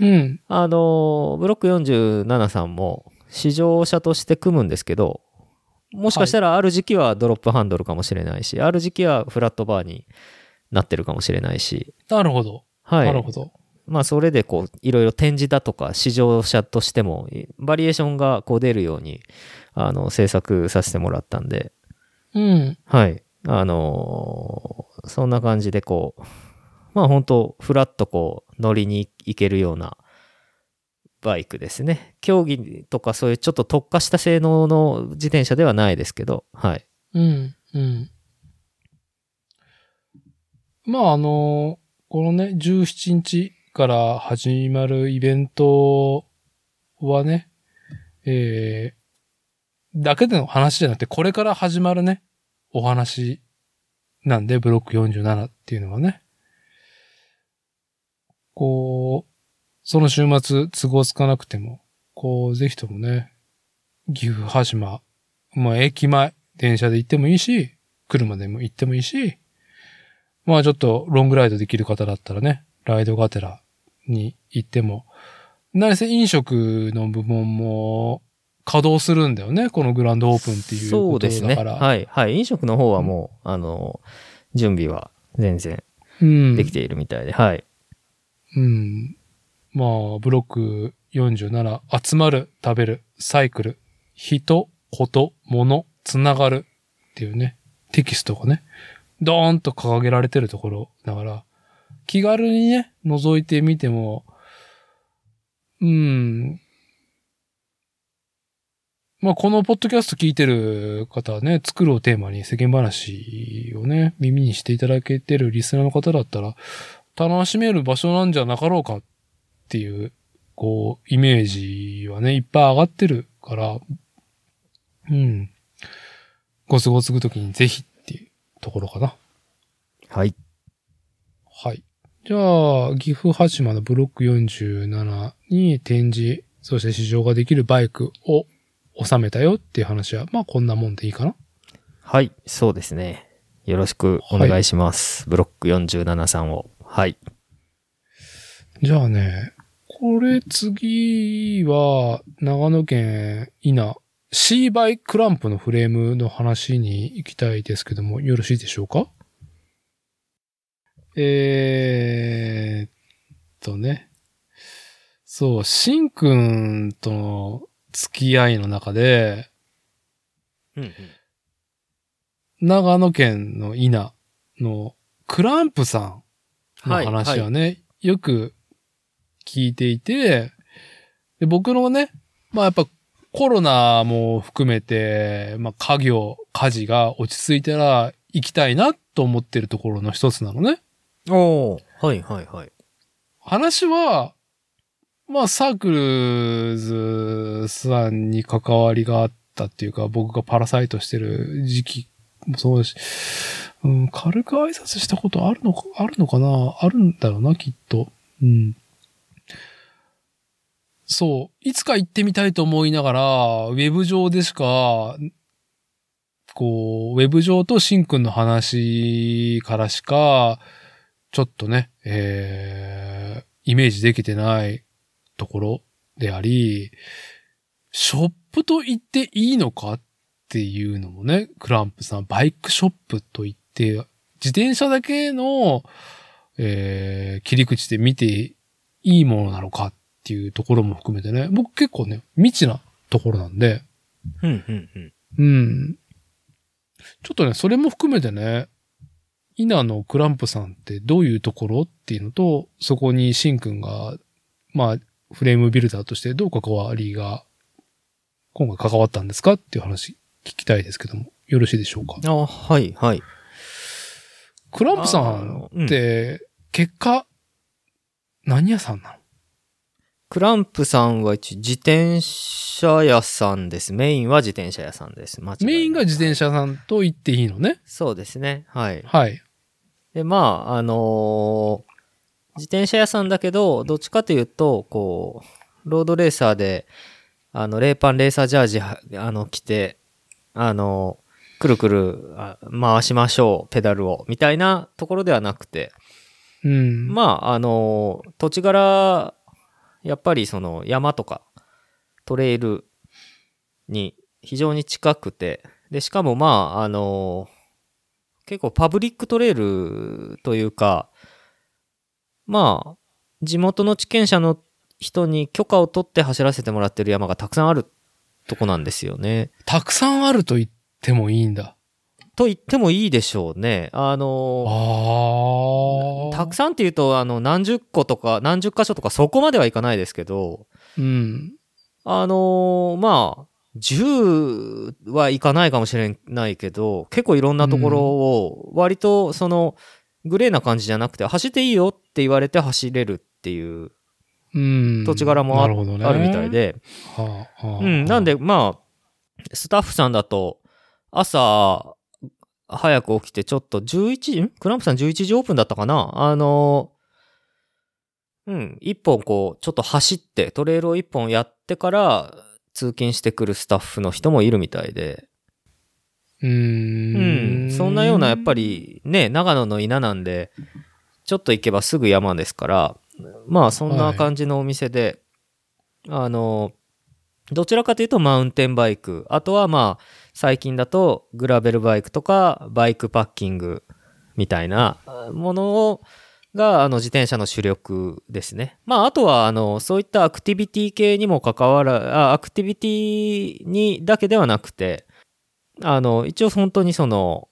Speaker 1: うん。
Speaker 2: あのーブロック47さんも試乗車として組むんですけど、もしかしたらある時期はドロップハンドルかもしれないし、ある時期はフラットバーになってるかもしれないし、
Speaker 1: なるほど。
Speaker 2: はい。
Speaker 1: なるほど。
Speaker 2: まあそれでこういろいろ展示だとか試乗車としてもバリエーションがこう出るようにあの制作させてもらったんで、
Speaker 1: うん。
Speaker 2: はい。あのーそんな感じでこう、まあ本当フラッとこう乗りに行けるようなバイクですね。競技とかそういうちょっと特化した性能の自転車ではないですけど、はい。
Speaker 1: うん、うん。まあ、あの、このね、17日から始まるイベントはね、えー、だけでの話じゃなくて、これから始まるね、お話なんで、ブロック47っていうのはね。こう、その週末都合つかなくても、こう、ぜひともね、岐阜羽島、まあ、駅前、電車で行ってもいいし、車でも行ってもいいし、まあちょっとロングライドできる方だったらね、ライドがてらに行っても、何せ飲食の部門も稼働するんだよね、このグランドオープンっていう
Speaker 2: そ
Speaker 1: こと
Speaker 2: うですね。
Speaker 1: だから。
Speaker 2: はい。はい。飲食の方はもう、あの、準備は全然
Speaker 1: うん。
Speaker 2: できているみたいで、はい。
Speaker 1: うん。まあ、ブロック47、集まる、食べる、サイクル、人、こと、物、つながるっていうね、テキストがね、ドーンと掲げられてるところだから、気軽にね、覗いてみても、うん。まあ、このポッドキャスト聞いてる方はね、作るをテーマに世間話をね、耳にしていただけてるリスナーの方だったら、楽しめる場所なんじゃなかろうかっていう、こう、イメージはね、いっぱい上がってるから、うん。ご都合つぐときにぜひっていうところかな。
Speaker 2: はい。
Speaker 1: はい。じゃあ、岐阜羽島のブロック47に展示、そして試乗ができるバイクを収めたよっていう話は、まあこんなもんでいいかな。
Speaker 2: はい。そうですね。よろしくお願いします。ブロック47さんを。はい。
Speaker 1: じゃあね、これ次は、長野県稲、C バイクランプのフレームの話に行きたいですけども、よろしいでしょうか？えーっとね。そう、しんくんとの付き合いの中で、
Speaker 2: うんうん。
Speaker 1: 長野県の稲のクランプさんの話はね、よく聞いていて、で僕のね、まあやっぱコロナも含めて、まあ、家業、家事が落ち着いたら行きたいなと思ってるところの一つなのね。
Speaker 2: おはいはいはい。
Speaker 1: 話は、まあ、サークルズさんに関わりがあったっていうか、僕がパラサイトしてる時期もそうだし、うん、軽く挨拶したことあるのか、あるのかなあるんだろうな、きっと。うん。そう。いつか行ってみたいと思いながら、ウェブ上でしか、こう、ウェブ上とシンくんの話からしか、ちょっとね、えー、イメージできてないところであり、ショップと言っていいのかっていうのもね、クランプさん、バイクショップと言って、自転車だけの、えー、切り口で見ていいものなのかっていうところも含めてね、僕結構ね、未知なところなんで、
Speaker 2: うんうんうん。
Speaker 1: うん。ちょっとね、それも含めてね、稲のクランプさんってどういうところっていうのと、そこにシンくんが、まあ、フレームビルダーとしてどう関わりが、今回関わったんですかっていう話聞きたいですけども、よろしいでしょうか？
Speaker 2: あ、はいはい。
Speaker 1: クランプさ
Speaker 2: あ
Speaker 1: んって、結果、何屋さんなの？
Speaker 2: クランプさんは一応自転車屋さんです。メインは自転車屋さんです。
Speaker 1: メインが自転車さんと言っていいのね？
Speaker 2: そうですね。はい。
Speaker 1: はい。
Speaker 2: で、まあ、あのー自転車屋さんだけど、どっちかというと、こう、ロードレーサーで、あの、レーパンレーサージャージは、あの、着て、あの、くるくるあ回しましょう、ペダルを、みたいなところではなくて、
Speaker 1: うん。
Speaker 2: まあ、あの、土地柄、やっぱりその山とかトレイルに非常に近くて、で、しかもまあ、あの、結構パブリックトレイルというか、まあ、地元の地権者の人に許可を取って走らせてもらってる山がたくさんあるとこなんですよね。
Speaker 1: たくさんあると言ってもいいんだ。
Speaker 2: と言ってもいいでしょうね。あの。たくさんっていうと、あの、何十個とか、何十箇所とか、そこまではいかないですけど、
Speaker 1: うん。
Speaker 2: あのーまあ、10はいかないかもしれないけど、結構いろんなところを、割と、その、グレーな感じじゃなくて、走っていいよって言われて走れるっていう
Speaker 1: うん。
Speaker 2: 土地柄もあ,、
Speaker 1: なるね。
Speaker 2: るみたい。で、
Speaker 1: はあはあ
Speaker 2: うん、なんで、まあ、スタッフさんだと、朝、早く起きて、ちょっと11時、ん？クランプさん11時オープンだったかな？あの、うん、一本こう、ちょっと走って、トレイルを一本やってから、通勤してくるスタッフの人もいるみたいで、
Speaker 1: う。
Speaker 2: ん、そんなような、やっぱりね、長野の稲なんで、ちょっと行けばすぐ山ですから、まあそんな感じのお店で、あの、どちらかというとマウンテンバイク、あとはまあ最近だとグラベルバイクとかバイクパッキングみたいなものをがあの自転車の主力ですね。まああとはあのそういったアクティビティ系にも関わら、アクティビティにだけではなくて、あの一応本当にその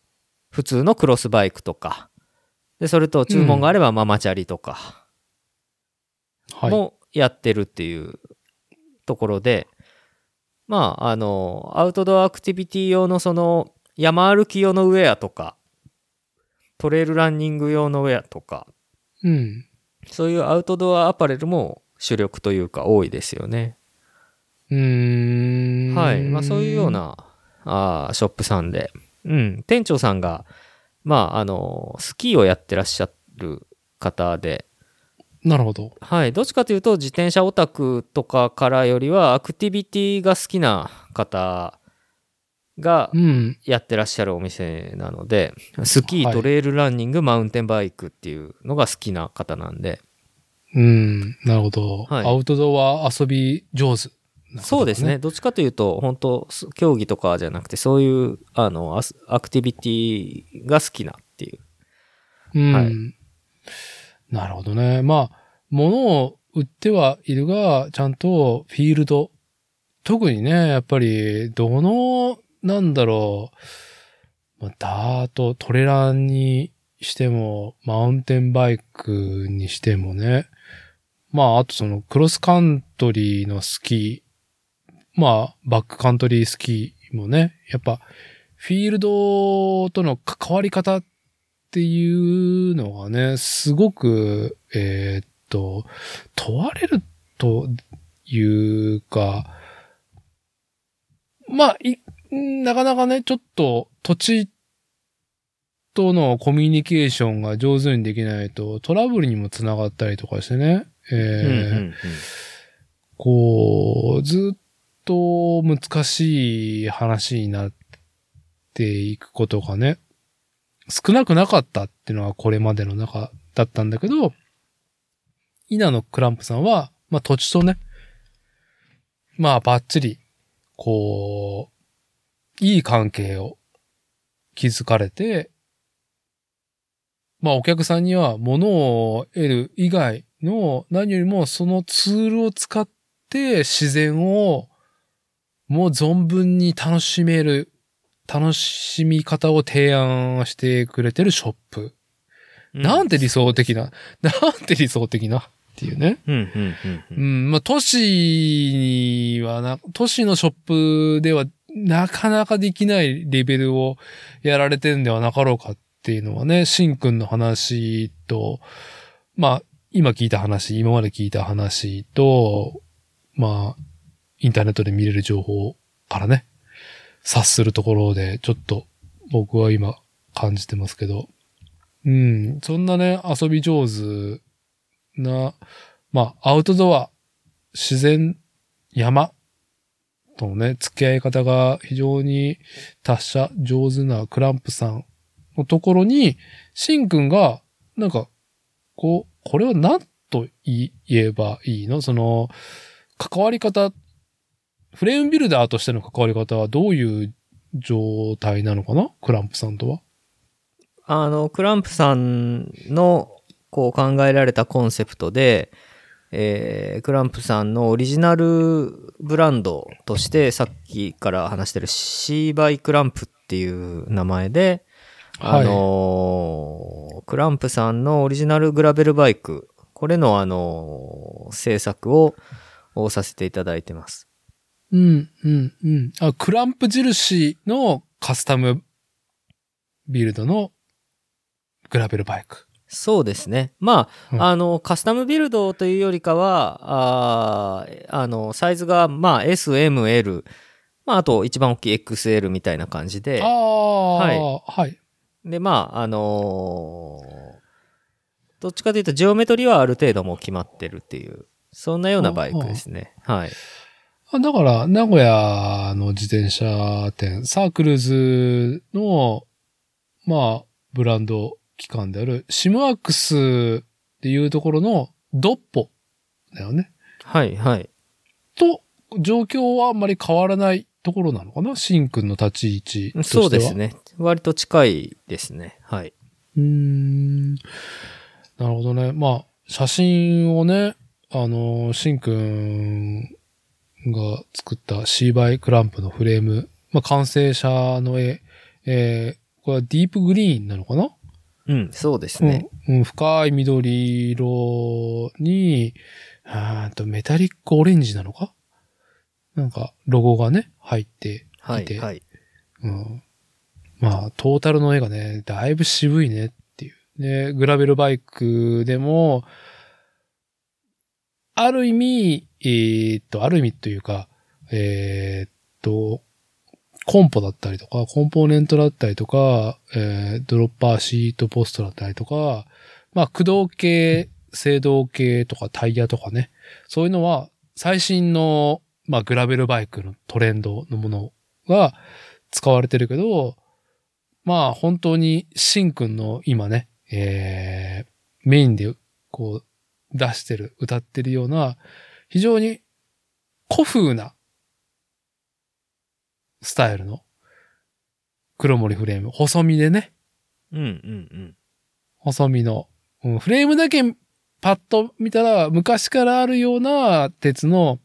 Speaker 2: 普通のクロスバイクとか、でそれと注文があればママチャリとか、
Speaker 1: はい。
Speaker 2: もやってるっていうところで、まあ、あの、アウトドアアクティビティ用のその山歩き用のウェアとか、トレイルランニング用のウェアとか、
Speaker 1: うん。
Speaker 2: そういうアウトドアアパレルも主力というか多いですよね。
Speaker 1: うーん。
Speaker 2: はい。まあそういうよう。なあーショップさんで、うん。店長さんが、まああの、スキーをやってらっしゃる方で、
Speaker 1: なるほど。
Speaker 2: はい。どっちかというと、自転車オタクとかからよりは、アクティビティが好きな方が
Speaker 1: うん。
Speaker 2: やってらっしゃるお店なので、スキー、
Speaker 1: はい
Speaker 2: トレイルランニング、マウンテンバイクっていうのが好きな方なんで、
Speaker 1: うん。なるほど。
Speaker 2: はい
Speaker 1: アウトドア遊び上手、
Speaker 2: そうですね。。どっちかというと、本当競技とかじゃなくて、そういう、あの、アクティビティが好きなっていう。
Speaker 1: うん。
Speaker 2: はい
Speaker 1: なるほどね。まあ、物を売ってはいるが、ちゃんとフィールド。特にね、やっぱり、どの、なんだろう、まあダート、トレランにしても、マウンテンバイクにしてもね。まあ、あとその、クロスカントリーのスキーまあ、バックカントリースキーもね、やっぱ、フィールドとの関わり方っていうのがね、すごく、えーっと、問われるというか、まあ、い、なかなかね、ちょっと土地とのコミュニケーションが上手にできないとトラブルにもつながったりとかしてね、えー
Speaker 2: うんうんうん。
Speaker 1: こう、ずっと難しい話になっていくことがね、少なくなかったっていうのがこれまでの中だったんだけど、稲野クランプさんは、まあ土地とね、まあバッチリ、こう、いい関係を築かれて、まあお客さんには物を得る以外の何よりもそのツールを使って自然をもう存分に楽しめる、楽しみ方を提案してくれてるショップ。なんて理想的な、なんて理想的なっていうね。
Speaker 2: うんうんうんう
Speaker 1: うんん、まあ、都市にはな、都市のショップではなかなかできないレベルをやられてるんではなかろうかっていうのはね、しんくんの話と、まあ、今聞いた話、今まで聞いた話と、まあ、インターネットで見れる情報からね、察するところで、ちょっと僕は今感じてますけど、うん、そんなね、遊び上手な、まあ、アウトドア、自然、山とのね、付き合い方が非常に達者、上手なクランプさんのところに、シンくんが、なんか、こう、これは何と言えばいいの？その、関わり方、フレームビルダーとしての関わり方はどういう状態なのかな？クランプさんとは。
Speaker 2: あの、クランプさんのこう考えられたコンセプトで、えークランプさんのオリジナルブランドとしてさっきから話してるシーバイクランプっていう名前で、あ
Speaker 1: はい
Speaker 2: のークランプさんのオリジナルグラベルバイク、これのあのー制作ををさせていただいてます。
Speaker 1: うん、うん、うん。あ、クランプ印のカスタムビルドのグラベルバイク。
Speaker 2: そうですね。まあ、
Speaker 1: うん
Speaker 2: あの、カスタムビルドというよりかは、あーあの、サイズが、まあ、S、M、L、まあ、あと一番大きい XL みたいな感じで
Speaker 1: あ、あ、
Speaker 2: はい
Speaker 1: はい。
Speaker 2: で、まあ、あのーどっちかというと、ジオメトリはある程度もう決まってるっていう、そんなようなバイクですね。はい。
Speaker 1: あだから、名古屋の自転車店、サークルズの、まあ、ブランド機関である、シムワックスっていうところのドッポだよね。
Speaker 2: はい、はい。
Speaker 1: と、状況はあんまり変わらないところなのかな？シンくんの立ち位置としては。
Speaker 2: そうです。ね。割と近いですね。はい。
Speaker 1: うーん。なるほどね。まあ、写真をね、あの、シンくんが作ったシーバイクランプのフレーム、まあ、完成車の絵、えーこれはディープグリーンなのかな？
Speaker 2: うん、そうですね。
Speaker 1: うん、うん深い緑色に、あーとメタリックオレンジなのか？なんか、ロゴがね、入って
Speaker 2: はいい、
Speaker 1: て、
Speaker 2: はい。
Speaker 1: うん。まあ、トータルの絵がね、だいぶ渋いねっていう。で、グラベルバイクでも、ある意味、えーっと、ある意味というか、えーっと、コンポだったりとか、コンポーネントだったりとか、えードロッパーシートポストだったりとか、まあ、駆動系、制動系とかタイヤとかね、そういうのは最新の、まあ、グラベルバイクのトレンドのものが使われてるけど、まあ、本当にシンくんの今ね、えー、メインでこう出してる、歌ってるような、非常に古風なスタイルの黒森フレーム。細身でね、
Speaker 2: うん、うん、うん。
Speaker 1: 細身の。うんフレームだけパッと見たら昔からあるような鉄の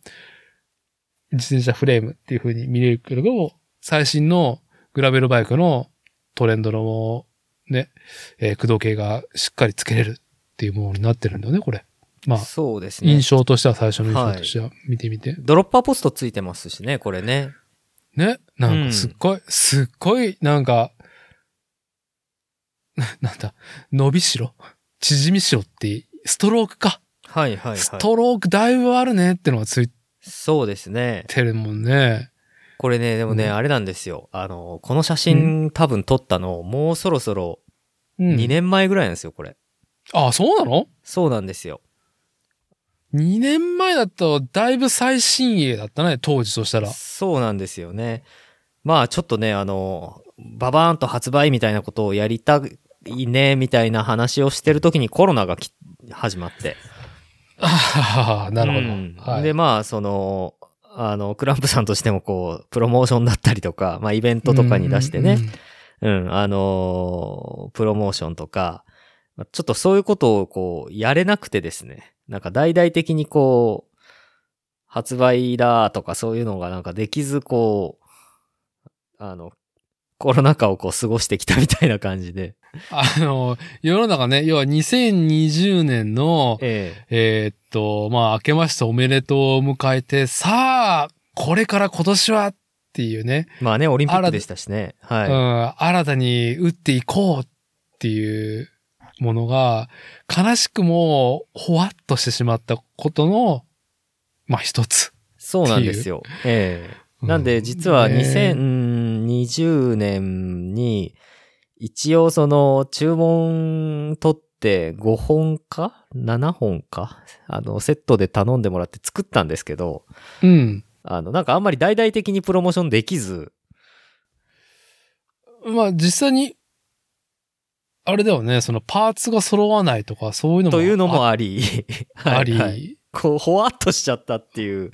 Speaker 1: 自転車フレームっていう風に見れるけど、最新のグラベルバイクのトレンドのね、えー駆動系がしっかりつけれるっていうものになってるんだよね、これ。まあ、
Speaker 2: そうですね。
Speaker 1: 印象としては最初の印象としては見てみて。
Speaker 2: ドロッパーポストついてますしね、これね。
Speaker 1: ね？なんかすっごい、すっごい、なんか、ななんだ、伸びしろ？縮みしろって、ストロークか？
Speaker 2: はいはいはい。
Speaker 1: ストロークだいぶあるねってのがつい
Speaker 2: そうですね。
Speaker 1: てるもんね。
Speaker 2: これね、でもね、
Speaker 1: うん
Speaker 2: あれなんですよ。あの、この写真多分撮ったの、もうそろそろ
Speaker 1: うん。
Speaker 2: 2年前ぐらいなんですよ、これ。
Speaker 1: あ、そうなの？
Speaker 2: そうなんですよ。
Speaker 1: 2年前だとだいぶ最新鋭だったね、当時としたら。
Speaker 2: そうなんですよね。まあちょっとね、あの、ババーンと発売みたいなことをやりたいね、みたいな話をしてる時にコロナがき始まって。
Speaker 1: ああ、なるほど。
Speaker 2: うん
Speaker 1: はい、
Speaker 2: で、まあその、あの、クランプさんとしてもこう、プロモーションだったりとか、まあイベントとかに出してね、うん、あのープロモーションとか、まあちょっとそういうことをこう、やれなくてですね、なんか大々的にこう、発売だとかそういうのがなんかできず、こう、あの、コロナ禍をこう過ごしてきたみたいな感じで。
Speaker 1: あの、世の中ね、要は2020年の、
Speaker 2: ええ
Speaker 1: えーっと、まあ、明けましておめでとうを迎えて、さあ、これから今年はっていうね、
Speaker 2: まあね、オリンピックでしたしね。はい。
Speaker 1: うん、新たに打っていこうっていうものが、悲しくも、ほわっとしてしまったことの、まあ、一つ。
Speaker 2: そうなんですよ。ええなんで、実は2020年に、一応その注文取って5本か ?7 本か？あの、セットで頼んでもらって作ったんですけど、
Speaker 1: うん。
Speaker 2: あの、なんかあんまり大々的にプロモーションできず、
Speaker 1: まあ、実際に、あれだよね、そのパーツが揃わないとか、そういうのも。
Speaker 2: というのも
Speaker 1: あ
Speaker 2: あり、
Speaker 1: あり、
Speaker 2: はいはいこう、ほわっとしちゃったっていう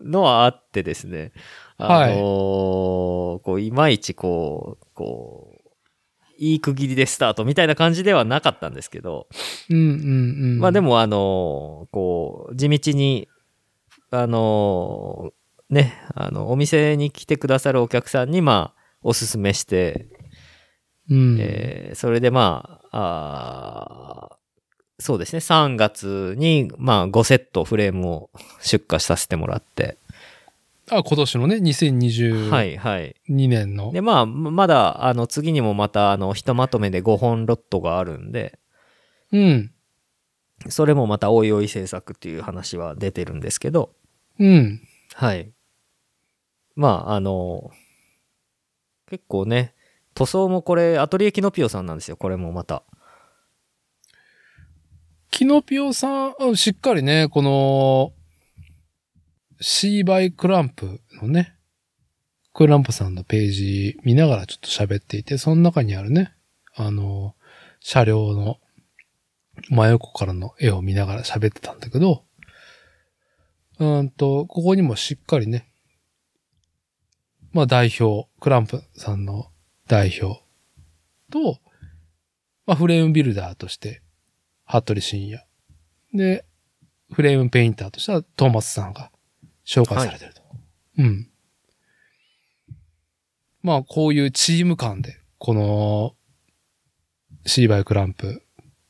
Speaker 2: のはあってですね。
Speaker 1: はい
Speaker 2: あのーこう、いまいちこう、こう、いい区切りでスタートみたいな感じではなかったんですけど、
Speaker 1: うんうんうん。
Speaker 2: まあで、もあのーこう、地道に、あのーね、あの、お店に来てくださるお客さんに、まあ、おすすめして、
Speaker 1: うん。
Speaker 2: えーそれでまあ、そうですね、3月に、まあ、5セットフレームを出荷させてもらって、
Speaker 1: あ、今年のね、2022
Speaker 2: はい、はい。
Speaker 1: 年の。
Speaker 2: で、まあ、まだ、あの、次にもまた、あの、ひとまとめで5本ロットがあるんで、
Speaker 1: うん。
Speaker 2: それもまたおいおい制作っていう話は出てるんですけど、
Speaker 1: うん。
Speaker 2: はい。まあ、あの、結構ね、塗装もこれ、アトリエキノピオさんなんですよ、これもまた。
Speaker 1: キノピオさん、うんしっかりね、この、シーバイクランプのね、クランプさんのページ見ながらちょっと喋っていて、その中にあるね、あの、車両の真横からの絵を見ながら喋ってたんだけど、うんと、ここにもしっかりね、まあ代表、クランプさんの代表と、まあフレームビルダーとして、服部深也。で、フレームペインターとしてはトーマスさんが紹介されてると。うん。まあ、こういうチーム感で、この、シーバイクランプ、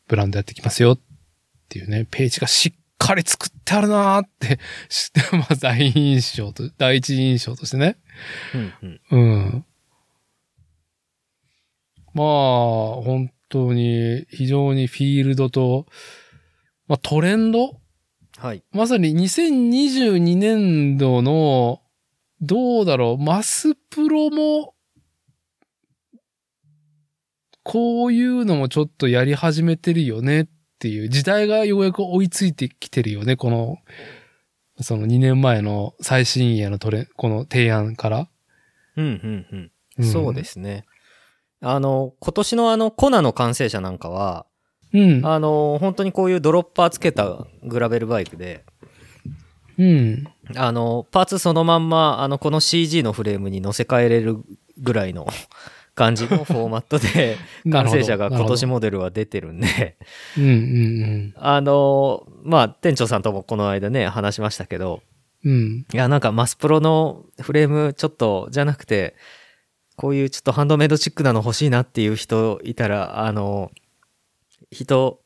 Speaker 1: ブランドやってきますよっていうね、ページがしっかり作ってあるなーって、知って、まあ、第一印象と、第一印象としてね。
Speaker 2: うんうん。
Speaker 1: うん。まあ、本当に非常にフィールドと、まあトレンド？
Speaker 2: はい。
Speaker 1: まさに2022年度の、どうだろう、マスプロも、こういうのもちょっとやり始めてるよねっていう、時代がようやく追いついてきてるよね、この、その2年前の最新鋭のトレ、この提案から。
Speaker 2: うんうんうん。
Speaker 1: うん
Speaker 2: そうですね。あの、今年のあの、コナの完成車なんかは、
Speaker 1: うん。
Speaker 2: あの、本当にこういうドロッパーつけたグラベルバイクで、
Speaker 1: うん。
Speaker 2: あの、パーツそのまんま、あの、この CG のフレームに乗せ替えれるぐらいの 感じのフォーマットで、完成車が今年モデルは出てるんで、
Speaker 1: ほどうんうん
Speaker 2: あの、まあ、店長さんともこの間ね、話しましたけど、
Speaker 1: うん。うん。
Speaker 2: いや、なんかマスプロのフレームちょっと、じゃなくて、こういうちょっとハンドメイドチックなの欲しいなっていう人いたら、あの、人、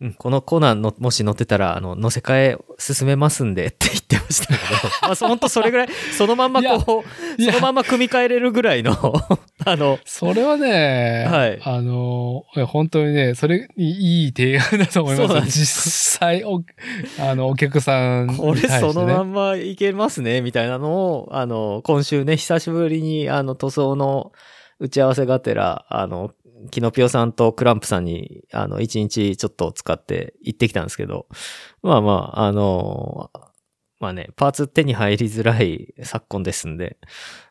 Speaker 2: うん、このコーナーの、もし乗ってたら、あの、乗せ替え進めますんでって言ってましたけど、まあ、ほんとそれぐらい、そのまんまこう、そのまま組み替えれるぐらいの、あの、
Speaker 1: それはね、
Speaker 2: はい。
Speaker 1: あの、本当にね、それいい提案だと思います実際お、あの、お客さんに
Speaker 2: これ。そのまんまいけますね、みたいなのを、あの、今週ね、久しぶりに、あの、塗装の打ち合わせがてら、あの、キノピオさんとクランプさんに、あの、一日ちょっと使って行ってきたんですけど、まあまあ、あの、まあね、パーツ手に入りづらい昨今ですんで、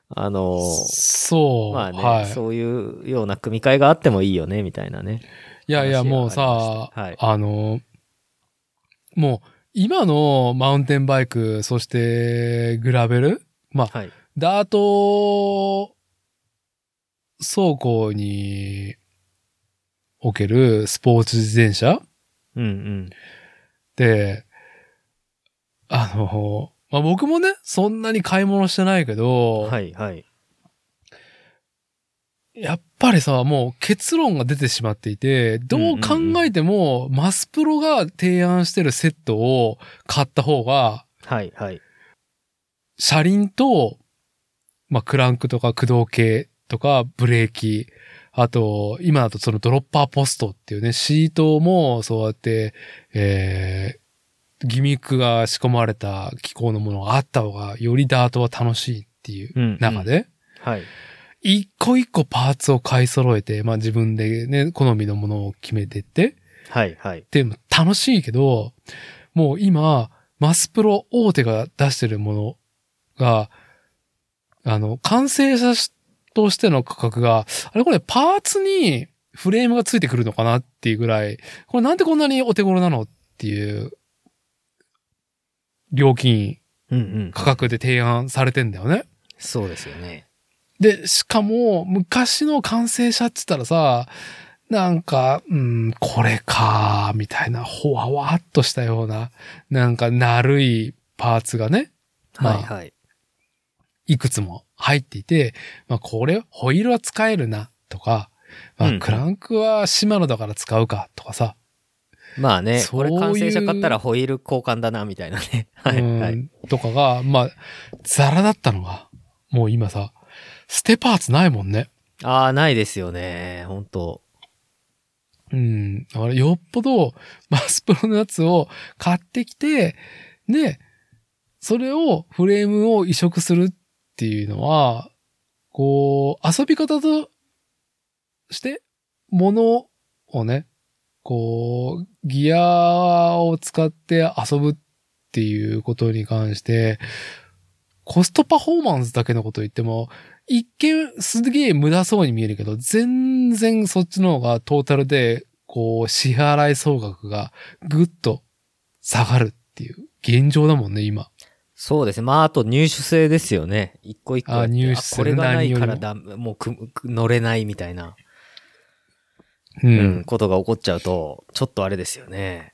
Speaker 2: あの、
Speaker 1: そう。
Speaker 2: まあね、
Speaker 1: はい。
Speaker 2: そういうような組み替えがあってもいいよね、みたいなね。
Speaker 1: いやいや、もうさ、
Speaker 2: はい
Speaker 1: あの、もう、今のマウンテンバイク、そして、グラベルまあ、
Speaker 2: はい。
Speaker 1: ダート走行におけるスポーツ自転車？
Speaker 2: うんうん。
Speaker 1: で、あの、まあ、僕もね、そんなに買い物してないけど、
Speaker 2: はいはい。
Speaker 1: やっぱりさ、もう結論が出てしまっていて、どう考えても、マスプロが提案してるセットを買った方が、
Speaker 2: はいはい。
Speaker 1: 車輪と、まあ、クランクとか駆動系とかブレーキ、あと、今だとそのドロッパーポストっていうね、シートもそうやって、えー、ギミックが仕込まれた機構のものがあった方が、よりダートは楽しいっていう
Speaker 2: うんうん
Speaker 1: 中で、
Speaker 2: はい。
Speaker 1: 一個一個パーツを買い揃えて、まあ自分でね、好みのものを決めてって、
Speaker 2: はいはい。
Speaker 1: でも楽しいけど、もう今、マスプロ大手が出してるものが、あの、完成車としての価格が、あれこれパーツにフレームがついてくるのかなっていうぐらい、これなんでこんなにお手頃なのっていう、料金、
Speaker 2: うんうん。
Speaker 1: 価格で提案されてんだよね。
Speaker 2: そうですよね。
Speaker 1: で、しかも、昔の完成車って言ったらさ、なんか、うん、これか、みたいな、ほわわっとしたような、なんか、なるいパーツがね、まあ
Speaker 2: はいはい。
Speaker 1: いくつも入っていて、まあ、これ、ホイールは使えるな、とか、まあ、
Speaker 2: うん
Speaker 1: クランクはシマノだから使うか、とかさ、
Speaker 2: まあね、
Speaker 1: そういう
Speaker 2: これ完成車買ったらホイール交換だな、みたいなね。はいはい。
Speaker 1: うん、とかが、まあ、ザラだったのが、もう今さ、ステパーツないもんね。
Speaker 2: ああ、ないですよね。本当
Speaker 1: うん。だからよっぽど、マスプロのやつを買ってきて、で、それをフレームを移植するっっていうのは、こう、遊び方として、ものをね、こう、ギアを使って遊ぶっていうことに関して、コストパフォーマンスだけのこと言っても、一見すげえ無駄そうに見えるけど、全然そっちの方がトータルで、こう、支払い総額がぐっと下がるっていう現状だもんね、今。
Speaker 2: そうですね。まあ、あと入手性ですよね。一個一個。
Speaker 1: あ入手
Speaker 2: これがないから
Speaker 1: 何
Speaker 2: だ、もうくく乗れないみたいな、
Speaker 1: う
Speaker 2: うん、ことが起こっちゃうと、ちょっとあれですよね。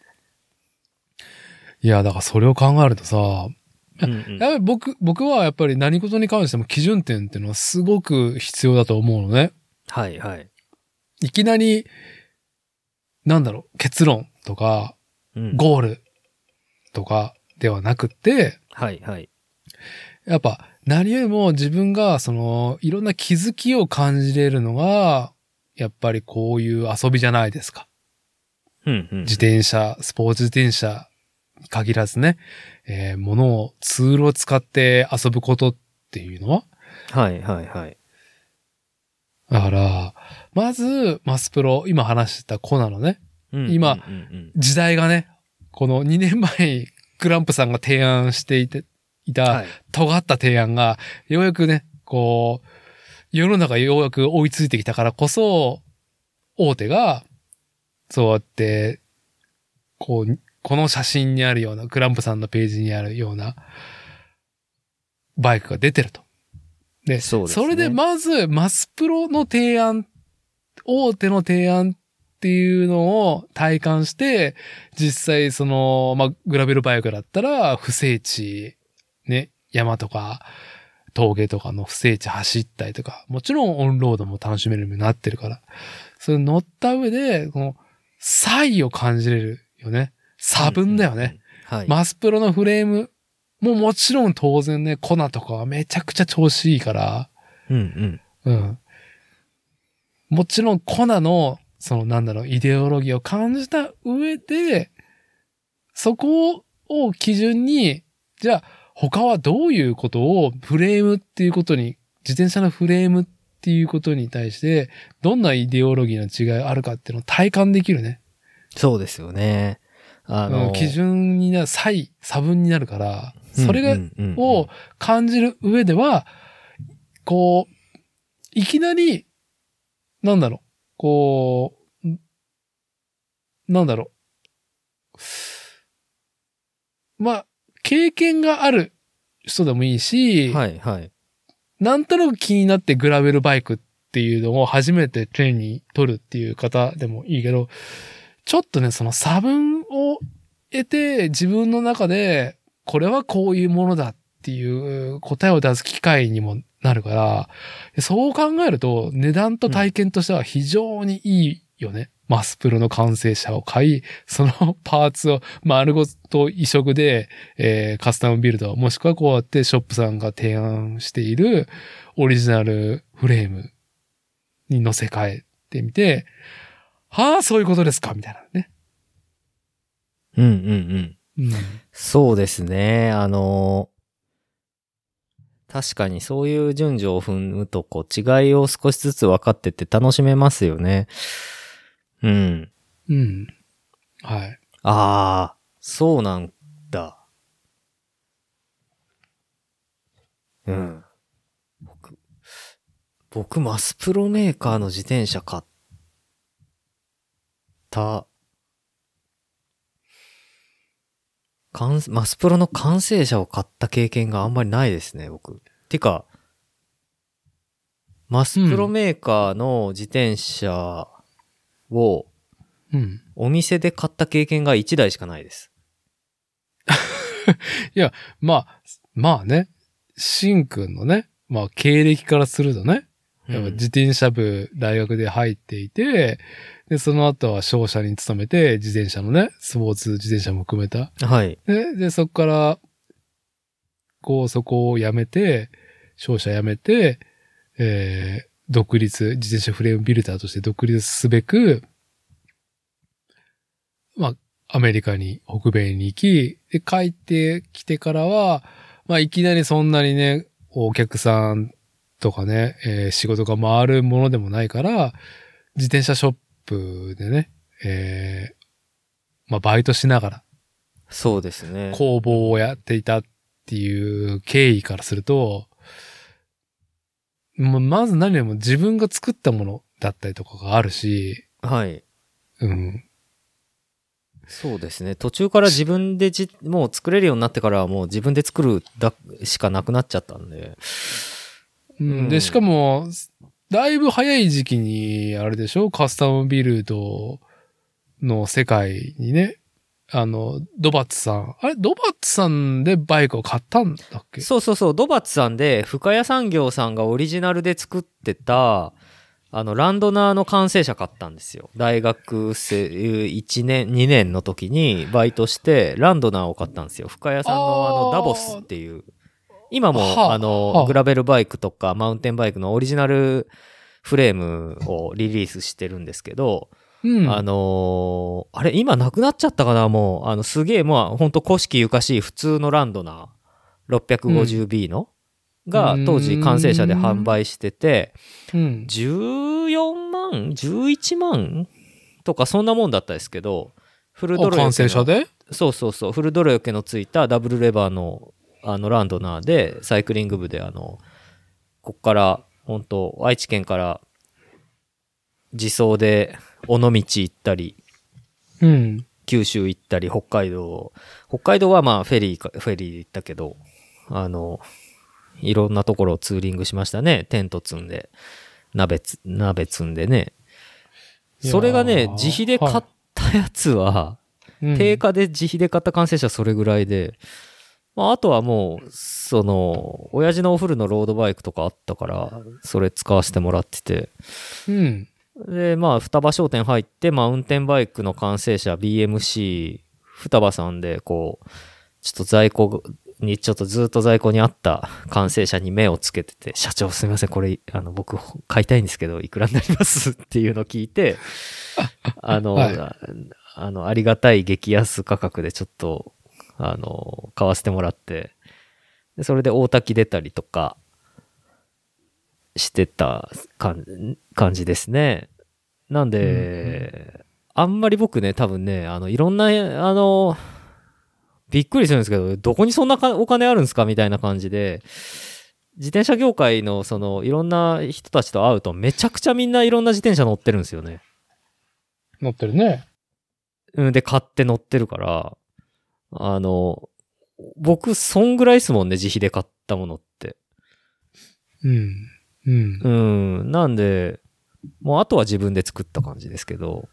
Speaker 1: いや、だからそれを考えるとさ、
Speaker 2: うんうん
Speaker 1: やっぱり僕、僕はやっぱり何事に関しても基準点っていうのはすごく必要だと思うのね。
Speaker 2: はいはい。
Speaker 1: いきなり、なんだろう、結論とか、
Speaker 2: うん
Speaker 1: ゴールとかではなくって、
Speaker 2: はいはい。
Speaker 1: やっぱ何よりも自分がそのいろんな気づきを感じれるのが、やっぱりこういう遊びじゃないですか。
Speaker 2: うんうん。
Speaker 1: 自転車、スポーツ自転車に限らずね、えー、ものを、ツールを使って遊ぶことっていうのは、
Speaker 2: はいはいはい。
Speaker 1: だから、まず、マスプロ、今話してたコナのね、
Speaker 2: うん
Speaker 1: 今
Speaker 2: うんうん
Speaker 1: 時代がね、この2年前にクランプさんが提案していて、い
Speaker 2: うん
Speaker 1: た
Speaker 2: はい。
Speaker 1: 尖った提案が、ようやくね、こう、世の中ようやく追いついてきたからこそ、大手が、そうやって、こう、この写真にあるような、クランプさんのページにあるような、バイクが出てると。で、
Speaker 2: そね
Speaker 1: れでまず、マスプロの提案、大手の提案っていうのを体感して、実際その、まあ、グラベルバイクだったら、不整地、ね、山とか、峠とかの不整地走ったりとか、もちろんオンロードも楽しめるようになってるから、それ乗った上で、この、差異を感じれるよね。差分だよね。
Speaker 2: はい。
Speaker 1: マスプロのフレームももちろん当然ね、コナとかはめちゃくちゃ調子いいから、
Speaker 2: うんうん。
Speaker 1: うん。もちろんコナの、そのなんだろう、イデオロギーを感じた上で、そこを基準に、じゃあ他はどういうことをフレームっていうことに、自転車のフレームっていうことに対して、どんなイデオロギーの違いがあるかっていうのを体感できるね。
Speaker 2: そうですよね。あ
Speaker 1: う
Speaker 2: の、
Speaker 1: ん基準になる、差異、差分になるから、それが、を感じる上では、こう、いきなり、なんだろう、こう、んなんだろう。まあ、経験がある人でもいいし、
Speaker 2: はいはい。
Speaker 1: なんとなく気になってグラベルバイクっていうのを初めて手に取るっていう方でもいいけど、ちょっとね、その差分を得て自分の中で、これはこういうものだっていう答えを出す機会にもなるから、そう考えると値段と体験としては非常にいいよね。マスプロの完成車を買い、その パーツを丸ごと移植で、えーカスタムビルド、もしくはこうやってショップさんが提案しているオリジナルフレームに乗せ替えてみて、はあ、そういうことですかみたいなね。
Speaker 2: うんうんうん。
Speaker 1: うん。
Speaker 2: そうですね。あの、確かにそういう順序を踏むと、こう、違いを少しずつ分かってって楽しめますよね。うん。
Speaker 1: うん。はい。
Speaker 2: ああ、そうなんだ。うん。僕、僕、マスプロメーカーの自転車買った、完マスプロの完成車を買った経験があんまりないですね、僕。てか、マスプロメーカーの自転車を
Speaker 1: うん。
Speaker 2: お店で買った経験が1台しかないです。
Speaker 1: まあ、まあね、シンくんのね、まあ経歴からするとね、やっぱ自転車部大学で入っていて、で、その後は商社に勤めて、自転車のね、スポーツ自転車も含めた。
Speaker 2: はい。
Speaker 1: で、で、そこから、こう、そこを辞めて、商社辞めて、えー、独立、自転車フレームビルダーとして独立すべく、まあ、アメリカに、北米に行き、で、帰ってきてからは、まあ、いきなりそんなにね、お客さんとかね、えー仕事が回るものでもないから、自転車ショップでね、えー、まあ、バイトしながら、
Speaker 2: そうですね。
Speaker 1: 工房をやっていたっていう経緯からすると、ままず何よりも自分が作ったものだったりとかがあるし、
Speaker 2: はい。
Speaker 1: うん。
Speaker 2: そうですね。途中から自分でじ、もう作れるようになってからはもう自分で作るだしかなくなっちゃったんで。
Speaker 1: うん、で、しかも、だいぶ早い時期に、あれでしょ？カスタムビルドの世界にね、あの、ドバッツさん。あれ？ドバッツさんでバイクを買ったんだっけ？
Speaker 2: そうそうそう、ドバッツさんで、深谷産業さんがオリジナルで作ってた、あの、ランドナーの完成車買ったんですよ。大学生1年、2年の時にバイトして、ランドナーを買ったんですよ。深谷さんのあの、ダボスっていう。今も、
Speaker 1: はあは
Speaker 2: あの、
Speaker 1: あ
Speaker 2: グラベルバイクとかマウンテンバイクのオリジナルフレームをリリースしてるんですけど、
Speaker 1: うん。
Speaker 2: あのーあれ、今なくなっちゃったかな？もう、あの、すげえ、まあ、ほんと古式ゆかしい普通のランドな 650B の、が
Speaker 1: うん
Speaker 2: 当時完成車で販売してて、
Speaker 1: うん。
Speaker 2: 14万 ?11 万とかそんなもんだったですけど、フルド
Speaker 1: あ
Speaker 2: ロよけの
Speaker 1: 完成車で？
Speaker 2: そうそうそう、フルドロよけのついたダブルレバーのあのランドナーで、サイクリング部であの、こっから、本当愛知県から自走で尾道行ったり、
Speaker 1: うん。
Speaker 2: 九州行ったり、北海道、北海道はまあフェリーか、フェリーで行ったけど、あの、いろんなところをツーリングしましたね。テント積んで、鍋つ、鍋積んでね。それがね、自費で買ったやつは、
Speaker 1: うん
Speaker 2: 定価で自費で買った完成車それぐらいで、まあ、あとはもう、その、親父のお風呂のロードバイクとかあったから、それ使わせてもらってて、
Speaker 1: うん。
Speaker 2: で、まあ、双葉商店入って、マウンテンバイクの完成者 BMC、双葉さんで、こう、ちょっと在庫に、ちょっとずっと在庫にあった完成車に目をつけてて、社長すみません、これ、あの、僕、買いたいんですけど、いくらになります？っていうのを聞いて、あの、
Speaker 1: はい。
Speaker 2: ああの、ありがたい激安価格でちょっと、あの、買わせてもらって、でそれで大滝出たりとかしてた感感じですね。なんで、あんまり僕ね、多分ね、あの、いろんな、あの、びっくりするんですけど、どこにそんなかお金あるんですかみたいな感じで、自転車業界のそのいろんな人たちと会うとめちゃくちゃみんないろんな自転車乗ってるんですよね。
Speaker 1: 乗ってるね。
Speaker 2: うん、で、買って乗ってるから、あの、僕、そんぐらいですもんね、自費で買ったものって。
Speaker 1: うん。うん。
Speaker 2: うん、なんで、もうあとは自分で作った感じですけど、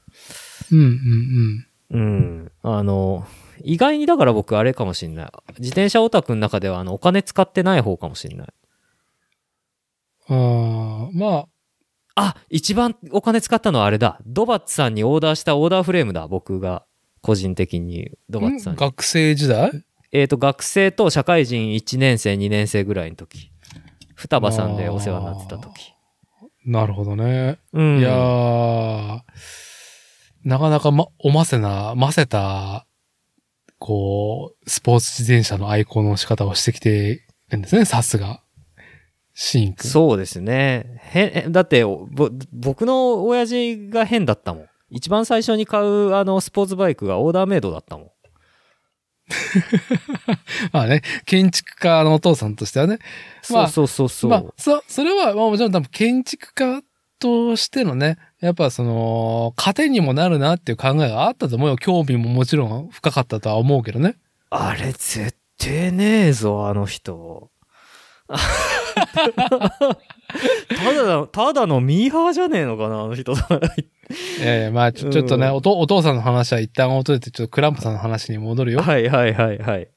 Speaker 1: うん、うん、
Speaker 2: うん、あの、意外にだから僕あれかもしんない。自転車オタクの中ではあのお金使ってない方かもしんない。
Speaker 1: うん。ああ、まあ、
Speaker 2: あ、一番お金使ったのはあれだ。ドバッツさんにオーダーしたオーダーフレームだ。僕が個人的にドバッツさんに。
Speaker 1: 学生時代？
Speaker 2: えっ、と、学生と社会人1年生、2年生ぐらいの時。双葉さんでお世話になってた時。
Speaker 1: なるほどね。
Speaker 2: うん。
Speaker 1: いやー、なかなかま、おませな、ませた、こう、スポーツ自転車の愛好の仕方をしてきてるんですね、さすが。シーン君。
Speaker 2: そうですね。へん、だって、ぼ僕の親父が変だったもん。一番最初に買うあのスポーツバイクがオーダーメイドだったもん。
Speaker 1: まあね、建築家のお父さんとしてはね。まあ
Speaker 2: そうそうそうそう。
Speaker 1: まあ、そ、それは、まあもちろん多分建築家としてのね、やっぱその、糧にもなるなっていう考えがあったと思うよ。興味ももちろん深かったとは思うけどね。
Speaker 2: あれ絶対ねえぞ、あの人。ただの、ただのミーハーじゃねえのかな、あの人。
Speaker 1: いやいや、まあちょ、ちょっとね、
Speaker 2: うん
Speaker 1: おと、お父さんの話は一旦置いといて、ちょっとクランプさんの話に戻るよ。
Speaker 2: はいはいはいはい。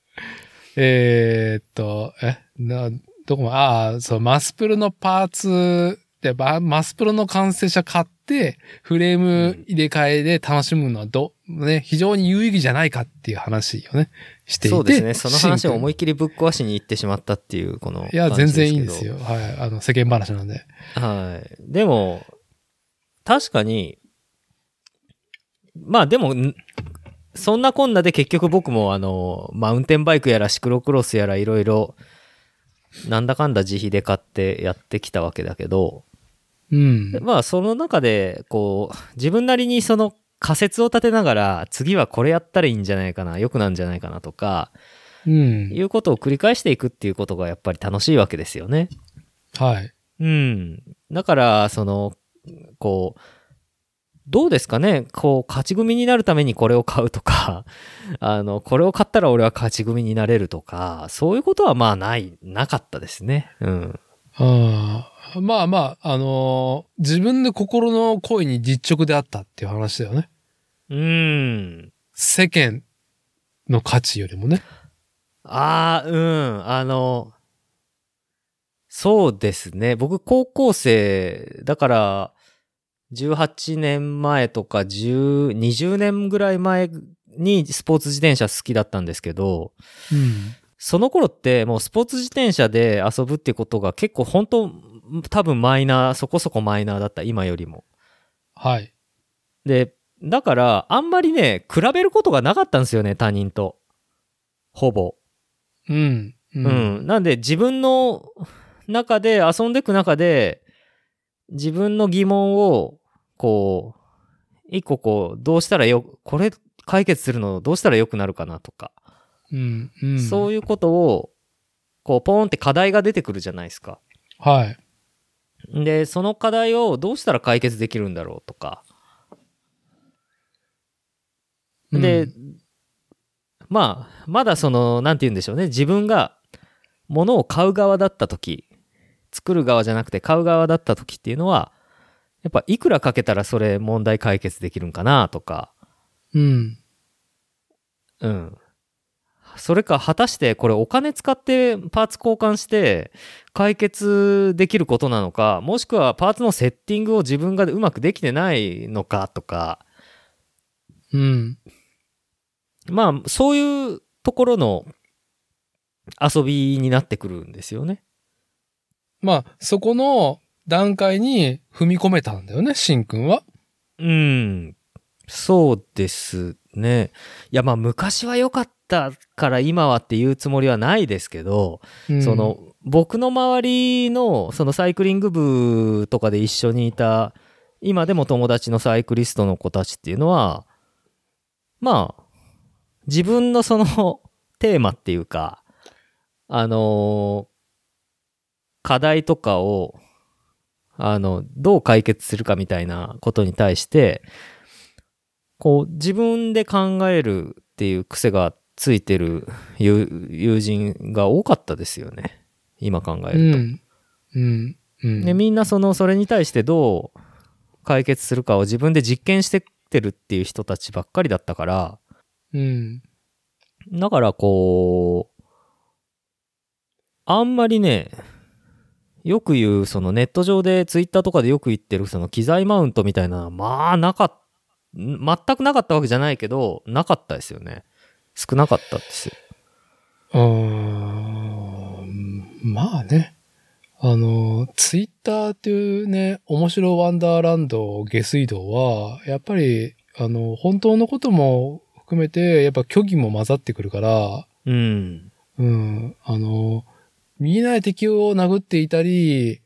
Speaker 1: えーっと、え、な、どこも、ああ、そう、マスプロのパーツで、ばマスプロの完成車買って、フレーム入れ替えで楽しむのはど、ね、非常に有意義じゃないかっていう話をね、していて。
Speaker 2: そうですね。その話を思
Speaker 1: い
Speaker 2: いっきりぶっ壊しに行ってしまったっていう、この。
Speaker 1: いや、全然いいんですよ。はい。あの、世間話なんで。
Speaker 2: はい。でも、確かに、まあでも、んそんなこんなで結局僕もあの、マウンテンバイクやらシクロクロスやらいろいろ、なんだかんだ自費で買ってやってきたわけだけど、
Speaker 1: うん。
Speaker 2: まあその中で、こう、自分なりにその仮説を立てながら、次はこれやったらいいんじゃないかな、良くなんじゃないかなとか、
Speaker 1: うん。
Speaker 2: いうことを繰り返していくっていうことがやっぱり楽しいわけですよね。
Speaker 1: はい。
Speaker 2: うん。だから、その、こう、どうですかね？こう、勝ち組になるためにこれを買うとか、あの、これを買ったら俺は勝ち組になれるとか、そういうことはまあない、なかったですね。うん。
Speaker 1: ああまあまあ、あのー自分の心の声に実直であったっていう話だよね。
Speaker 2: うん。
Speaker 1: 世間の価値よりもね。
Speaker 2: ああ、うん。あの、そうですね。僕、高校生、だから、18年前とか10、20年ぐらい前にスポーツ自転車好きだったんですけど、
Speaker 1: うん。
Speaker 2: その頃ってもうスポーツ自転車で遊ぶってことが結構本当多分マイナー、そこそこマイナーだった、今よりも。
Speaker 1: はい。
Speaker 2: で、だからあんまりね、比べることがなかったんですよね、他人と。ほぼ。
Speaker 1: うん。う
Speaker 2: うん。なんで自分の中で、遊んでいく中で、自分の疑問を、こう、一個こう、どうしたらよ、これ解決するのどうしたらよくなるかなとか、
Speaker 1: うん。うん。
Speaker 2: そういうことを、こう、ポーンって課題が出てくるじゃないですか。
Speaker 1: はい。
Speaker 2: で、その課題をどうしたら解決できるんだろうとか。で、まあ、まだその、なんて言うんでしょうね。自分が物を買う側だった時、作る側じゃなくて買う側だった時っていうのは、やっぱいくらかけたらそれ問題解決できるんかなとか、
Speaker 1: うん。
Speaker 2: うん。それか果たしてこれお金使ってパーツ交換して解決できることなのか、もしくはパーツのセッティングを自分がうまくできてないのかとか、
Speaker 1: うん。
Speaker 2: まあそういうところの遊びになってくるんですよね。
Speaker 1: まあ、そこの段階に踏み込めたんだよね、しんくんは。
Speaker 2: うん。そうですね。いやまあ昔は良かったから今はっていうつもりはないですけど、
Speaker 1: うん
Speaker 2: その、僕の周りのそのサイクリング部とかで一緒にいた今でも友達のサイクリストの子たちっていうのはまあ自分のその テーマっていうかあの課題とかをあのどう解決するかみたいなことに対してこう自分で考えるっていう癖がついてる友人が多かったですよね。今考え
Speaker 1: う
Speaker 2: ると。
Speaker 1: ん。うん。うん。
Speaker 2: でみんなそのそれに対してどう解決するかを自分で実験してってるっていう人たちばっかりだったから
Speaker 1: うん。
Speaker 2: だからこうあんまりねよく言うそのネット上でツイッターとかでよく言ってるその機材マウントみたいなのはまあなかっ全くなかったわけじゃないけどなかったですよね少なかったですよ
Speaker 1: うーんまあね。あの、ツイッターっていうね、面白ワンダーランド下水道は、やっぱり、あの、本当のことも含めて、やっぱ虚偽も混ざってくるから、
Speaker 2: うん。
Speaker 1: うん、あの、見えない敵を殴っていたり、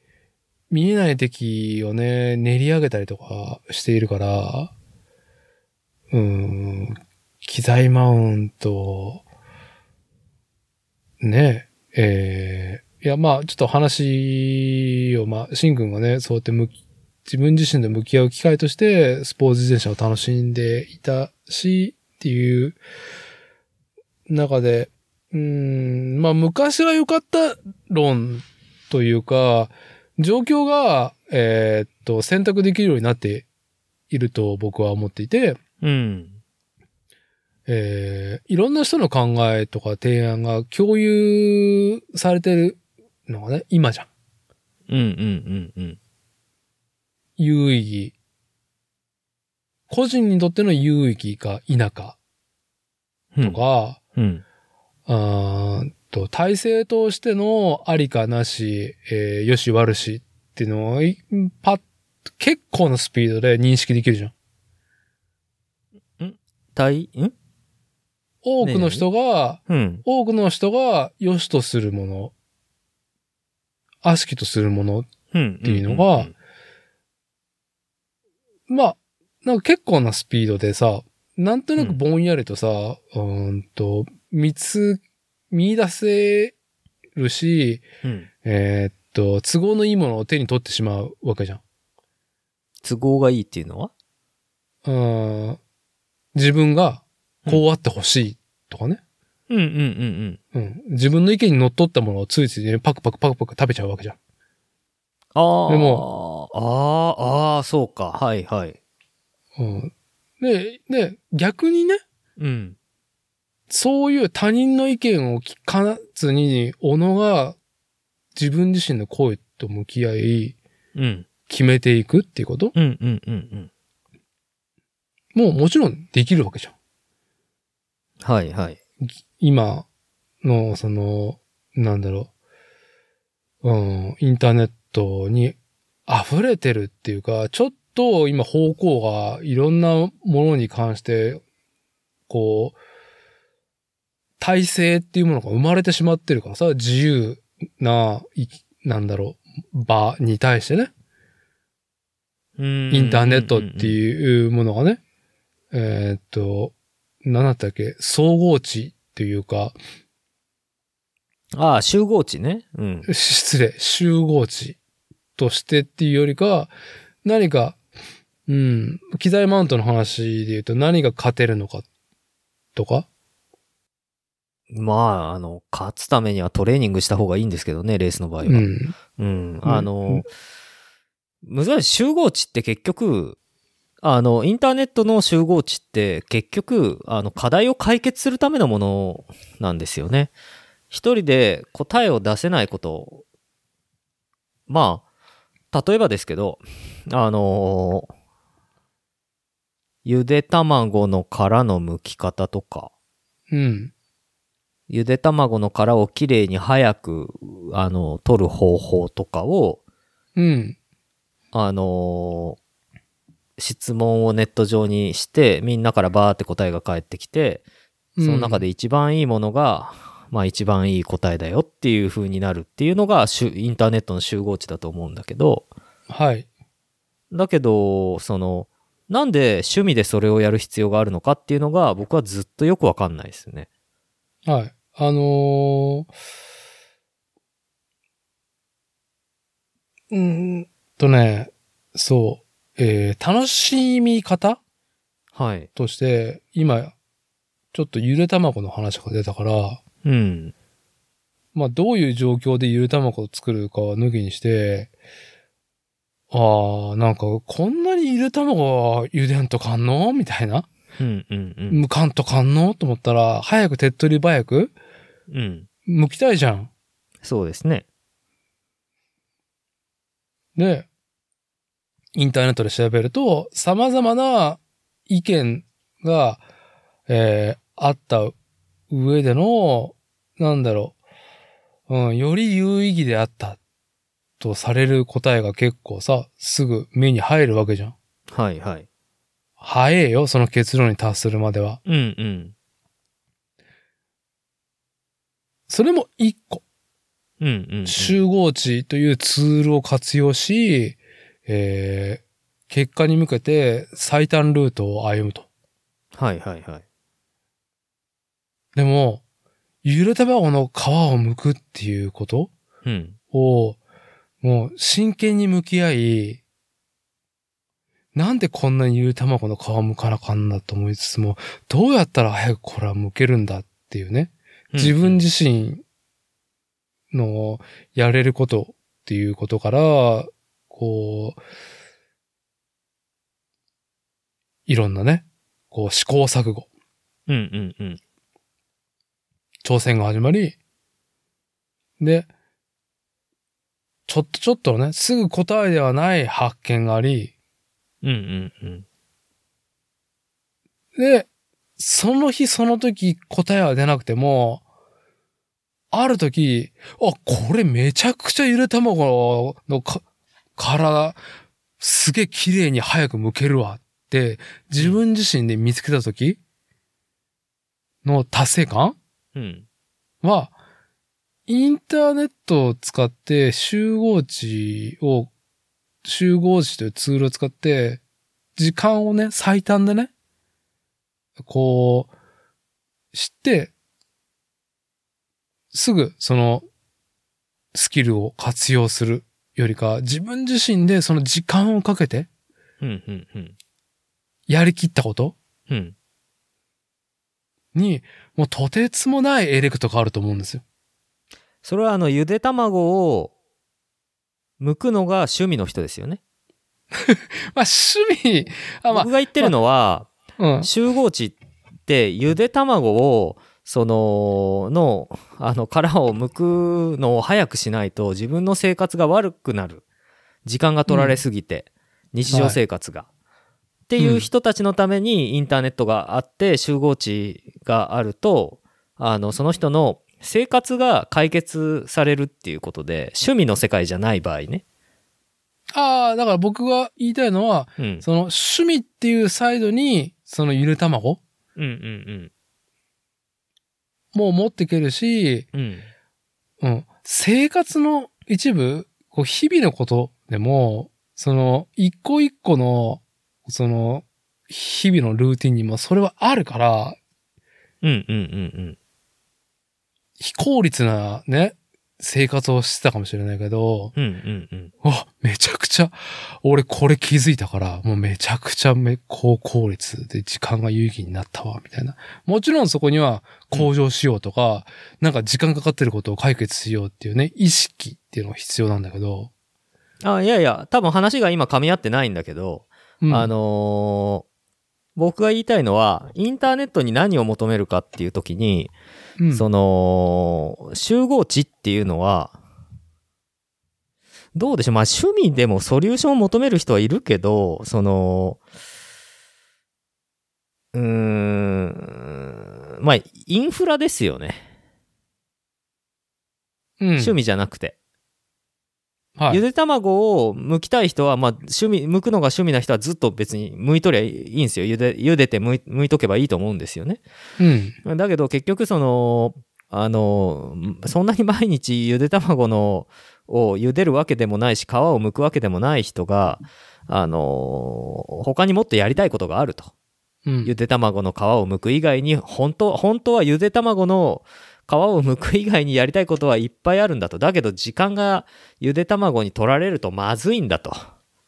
Speaker 1: 見えない敵をね、練り上げたりとかしているから、うん、機材マウント、ね、えーいや、まあ、ちょっと話を、まあ、シン君がね、そうやって向き、自分自身で向き合う機会として、スポーツ自転車を楽しんでいたし、っていう中で、うん、まあ、昔が良かった論というか、状況が、えーっと、選択できるようになっていると僕は思っていて、
Speaker 2: うん。
Speaker 1: えーいろんな人の考えとか提案が共有されてるのがね、今じゃん。
Speaker 2: うんうんうんうん
Speaker 1: 有意義。個人にとっての有意義か否か
Speaker 2: うん
Speaker 1: とか、
Speaker 2: うん
Speaker 1: あーんと、体制としてのありかなし、えーよし悪しっていうのを、いパッ、結構なスピードで認識できるじゃん？
Speaker 2: 対？ん？
Speaker 1: 多くの人が、
Speaker 2: うん
Speaker 1: 多くの人が良しとするもの、悪しきとするもの、
Speaker 2: うん
Speaker 1: っていうのがまあ、なんか結構なスピードでさ、なんとなくぼんやりとさ、うーんと、見つ、見出せるし、
Speaker 2: うん。
Speaker 1: えーっと、都合のいいものを手に取ってしまうわけじゃん。
Speaker 2: 都合がいいっていうのは？
Speaker 1: うーん。自分がこうあってほしいとかね。
Speaker 2: うんうんうんうん。
Speaker 1: うん。自分の意見にのっとったものをついついね、パクパクパクパク食べちゃうわけじゃん。
Speaker 2: ああ。
Speaker 1: で
Speaker 2: も、ああ、ああ、そうか。はいはい。
Speaker 1: うん。で、で、逆にね、
Speaker 2: うん。
Speaker 1: そういう他人の意見を聞かずに、小野が自分自身の声と向き合い、
Speaker 2: うん。
Speaker 1: 決めていくっていうこと？
Speaker 2: うんうんうんうん。
Speaker 1: もうもちろんできるわけじゃん。
Speaker 2: はいはい。
Speaker 1: 今の、その、なんだろう、うん、インターネットに溢れてるっていうか、ちょっと今方向がいろんなものに関して、こう、体制っていうものが生まれてしまってるからさ、自由な、いなんだろう、場に対してね、
Speaker 2: イ
Speaker 1: インターネットって
Speaker 2: う。
Speaker 1: いうものがね、えーっと、何だったっけ、総合値っていうか、
Speaker 2: ああ、集合値ね。うん。
Speaker 1: 失礼、集合値としてっていうよりか、何か、うん、機材マウントの話で言うと何が勝てるのかとか、
Speaker 2: まあ、あの、勝つためにはトレーニングした方がいいんですけどね、レースの場合は。
Speaker 1: うん、
Speaker 2: うん。あの、難しい。集合値って結局、あの、インターネットの集合値って結局、あの、課題を解決するためのものなんですよね。一人で答えを出せないことまあ、例えばですけど、あのゆで卵の殻の剥き方とか、
Speaker 1: うん。
Speaker 2: ゆで卵の殻をきれいに早く、あの、取る方法とかを、
Speaker 1: うん。
Speaker 2: あの質問をネット上にして、みんなからバーって答えが返ってきて、その中で一番いいものが、まあ一番いい答えだよっていう風になるっていうのがインターネットの集合値だと思うんだけど、
Speaker 1: はい。
Speaker 2: だけど、その、なんで趣味でそれをやる必要があるのかっていうのが僕はずっとよくわかんないですね。
Speaker 1: はい。あのー、うーんとね、そう、えー楽しみ方？
Speaker 2: はい。
Speaker 1: として、今、ちょっとゆで卵の話が出たから、
Speaker 2: うん。
Speaker 1: まあ、どういう状況でゆで卵を作るかは抜きにして、ああ、なんか、こんなにゆで卵は茹でんとかんの？みたいな。
Speaker 2: うんうんうん。
Speaker 1: むかんとかんの？と思ったら、早く手っ取り早く
Speaker 2: うん。
Speaker 1: 剥きたいじゃん。
Speaker 2: そうですね。
Speaker 1: で、インターネットで調べると、様々な意見が、えーあった上での、なんだろう、うん、より有意義であったとされる答えが結構さ、すぐ目に入るわけじゃん。
Speaker 2: はいはい。
Speaker 1: 早えよ、その結論に達するまでは。
Speaker 2: うんうん。
Speaker 1: それも一個。
Speaker 2: うんうん、うん。
Speaker 1: 集合値というツールを活用し、えー結果に向けて最短ルートを歩むと。
Speaker 2: はいはいはい。
Speaker 1: でも、ゆで卵の皮を剥くっていうこと
Speaker 2: うん。
Speaker 1: を、もう真剣に向き合い、なんでこんなにゆで卵の皮を剥かなあかんなと思いつつも、どうやったら早くこれは剥けるんだっていうね。自分自身のやれることっていうことから、こう、いろんなね、こう試行錯誤、
Speaker 2: うんうんうん。
Speaker 1: 挑戦が始まり、で、ちょっとちょっとね、すぐ答えではない発見があり、
Speaker 2: うんうんうん。
Speaker 1: で、その日その時答えは出なくても、ある時、あ、これめちゃくちゃゆで卵のか殻、すげえ綺麗に早く剥けるわって、自分自身で見つけた時の達成感？
Speaker 2: うん。
Speaker 1: は、インターネットを使って集合値を、集合値というツールを使って、時間をね、最短でね、こう、知って、すぐそのスキルを活用するよりか、自分自身でその時間をかけて。やりきったこと？
Speaker 2: うん。
Speaker 1: に、もうとてつもないエレクトがあると思うんですよ。
Speaker 2: それはあの、ゆで卵を剥くのが趣味の人ですよね。
Speaker 1: まあ趣味、あ、まあ
Speaker 2: 僕、が言ってるのは、
Speaker 1: うん。
Speaker 2: 集合値ってゆで卵をそののあの殻を剥くのを早くしないと自分の生活が悪くなる。時間が取られすぎて、日常生活が、っていう人たちのためにインターネットがあって集合値があるとあのその人の生活が解決されるっていうことで趣味の世界じゃない場合ね。
Speaker 1: ああ、だから僕が言いたいのは、
Speaker 2: うん、
Speaker 1: その趣味っていうサイドに、そのゆで卵？
Speaker 2: うんうん
Speaker 1: も持っていけるし、
Speaker 2: うんうん
Speaker 1: うん。生活の一部、こう日々のことでも、その一個一個の、その日々のルーティンにもそれはあるから、
Speaker 2: うんうんうんうん
Speaker 1: 非効率なね、生活をしてたかもしれないけど、
Speaker 2: うんうんうん。
Speaker 1: わ、めちゃくちゃ、俺これ気づいたから、もうめちゃくちゃめ高効率で時間が有意義になったわ、みたいな。もちろんそこには向上しようとか、なんか時間かかってることを解決しようっていうね、意識っていうのが必要なんだけど、
Speaker 2: あいやいや多分話が今噛み合ってないんだけど、
Speaker 1: うん。
Speaker 2: あのー僕が言いたいのは、インターネットに何を求めるかっていう時に、
Speaker 1: うん
Speaker 2: その、集合値っていうのは、どうでしょうまあ趣味でもソリューションを求める人はいるけど、その、うーん、まあインフラですよね。
Speaker 1: うん
Speaker 2: 趣味じゃなくて。
Speaker 1: はい
Speaker 2: ゆで卵を剥きたい人は、まあ、趣味、剥くのが趣味な人はずっと別に剥いとりゃいいんですよ。ゆで、茹でて剥い剥いとけばいいと思うんですよね。
Speaker 1: うん。
Speaker 2: だけど結局その、あの、そんなに毎日ゆで卵のを茹でるわけでもないし、皮を剥くわけでもない人が、あの、他にもっとやりたいことがあると。
Speaker 1: うん。
Speaker 2: ゆで卵の皮を剥く以外に、本当、本当はゆで卵の皮を剥く以外にやりたいことはいっぱいあるんだと。だけど時間がゆで卵に取られるとまずいんだと。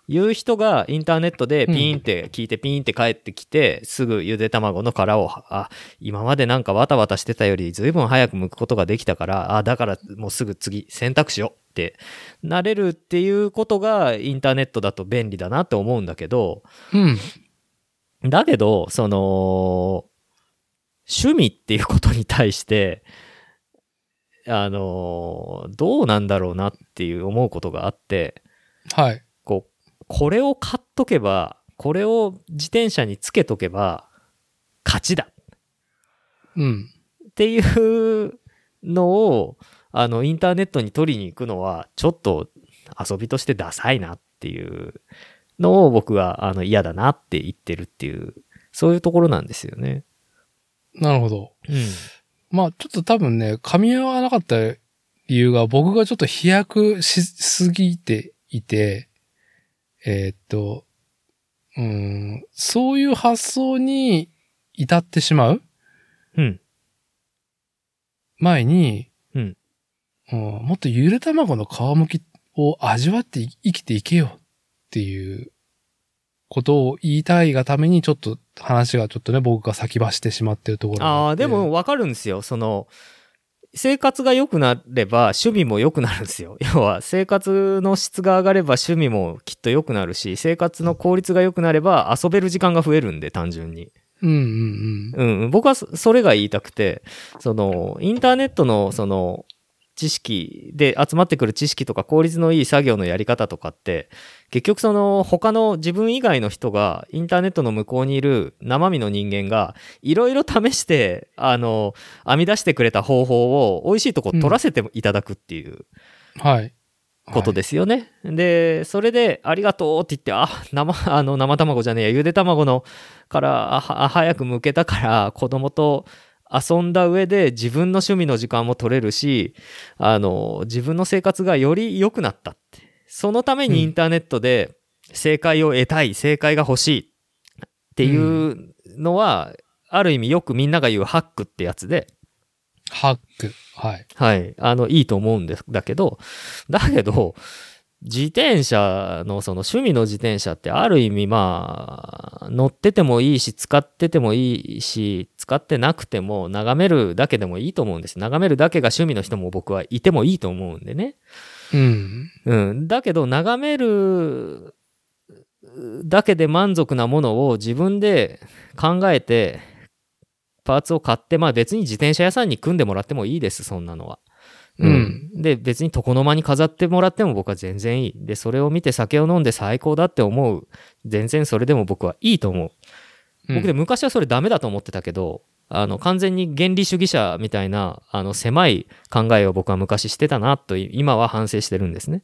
Speaker 2: いう人がインターネットでピーンって聞いてピーンって帰ってきて、すぐゆで卵の殻を、あ、今までなんかわたわたしてたより随分早く剥くことができたから、あ、だからもうすぐ次選択しようってなれるっていうことがインターネットだと便利だなって思うんだけど、
Speaker 1: うん。
Speaker 2: だけど、その、趣味っていうことに対して、あの、どうなんだろうなっていう思うことがあって、
Speaker 1: はい。
Speaker 2: こう、これを買っとけば、これを自転車につけとけば、勝ちだ
Speaker 1: うん。
Speaker 2: っていうのを、あの、インターネットに取りに行くのは、ちょっと遊びとしてダサいなっていうのを僕は、あの、嫌だなって言ってるっていう、そういうところなんですよね。
Speaker 1: なるほど。
Speaker 2: うん。
Speaker 1: まあ、ちょっと多分ね、噛み合わなかった理由が僕がちょっと飛躍しすぎていて、えーっと、うーん、そういう発想に至ってしまう
Speaker 2: うん。
Speaker 1: 前に、
Speaker 2: うん
Speaker 1: うんもっとゆで卵の皮むきを味わって生きていけよっていうことを言いたいがためにちょっと話がちょっとね、僕が先走ってしまってるところが
Speaker 2: ああ、でも、わかるんですよ。その、生活が良くなれば趣味も良くなるんですよ。要は生活の質が上がれば趣味もきっと良くなるし、生活の効率が良くなれば遊べる時間が増えるんで、単純に。
Speaker 1: うんうん
Speaker 2: うんうん、僕はそそれが言いたくて、その、インターネットのその、知識で集まってくる知識とか効率のいい作業のやり方とかって、結局その他の自分以外の人がインターネットの向こうにいる生身の人間がいろいろ試して、あの、編み出してくれた方法を美味しいとこ取らせていただくっていう。ことですよね。で、それでありがとうって言って、あ、生、あの、生卵じゃねえや、ゆで卵のから、早く剥けたから子供と遊んだ上で自分の趣味の時間も取れるし、あの、自分の生活がより良くなったって。そのためにインターネットで正解を得たい、正解が欲しいっていうのは、ある意味よくみんなが言うハックってやつで、
Speaker 1: ハック。はい。
Speaker 2: はい。あの、いいと思うんです、だけど、だけど、自転車のその趣味の自転車ってある意味まあ、乗っててもいいし、使っててもいいし、使ってなくても眺めるだけでもいいと思うんです。眺めるだけが趣味の人も僕はいてもいいと思うんでね。
Speaker 1: うん。
Speaker 2: うん。だけど、眺めるだけで満足なものを自分で考えて、パーツを買って、まあ別に自転車屋さんに組んでもらってもいいです、そんなのは。うん。で、別に床の間に飾ってもらっても僕は全然いい。で、それを見て酒を飲んで最高だって思う。全然それでも僕はいいと思う。僕で昔はそれダメだと思ってたけど、あの、完全に原理主義者みたいな、あの、狭い考えを僕は昔してたなと、今は反省してるんですね。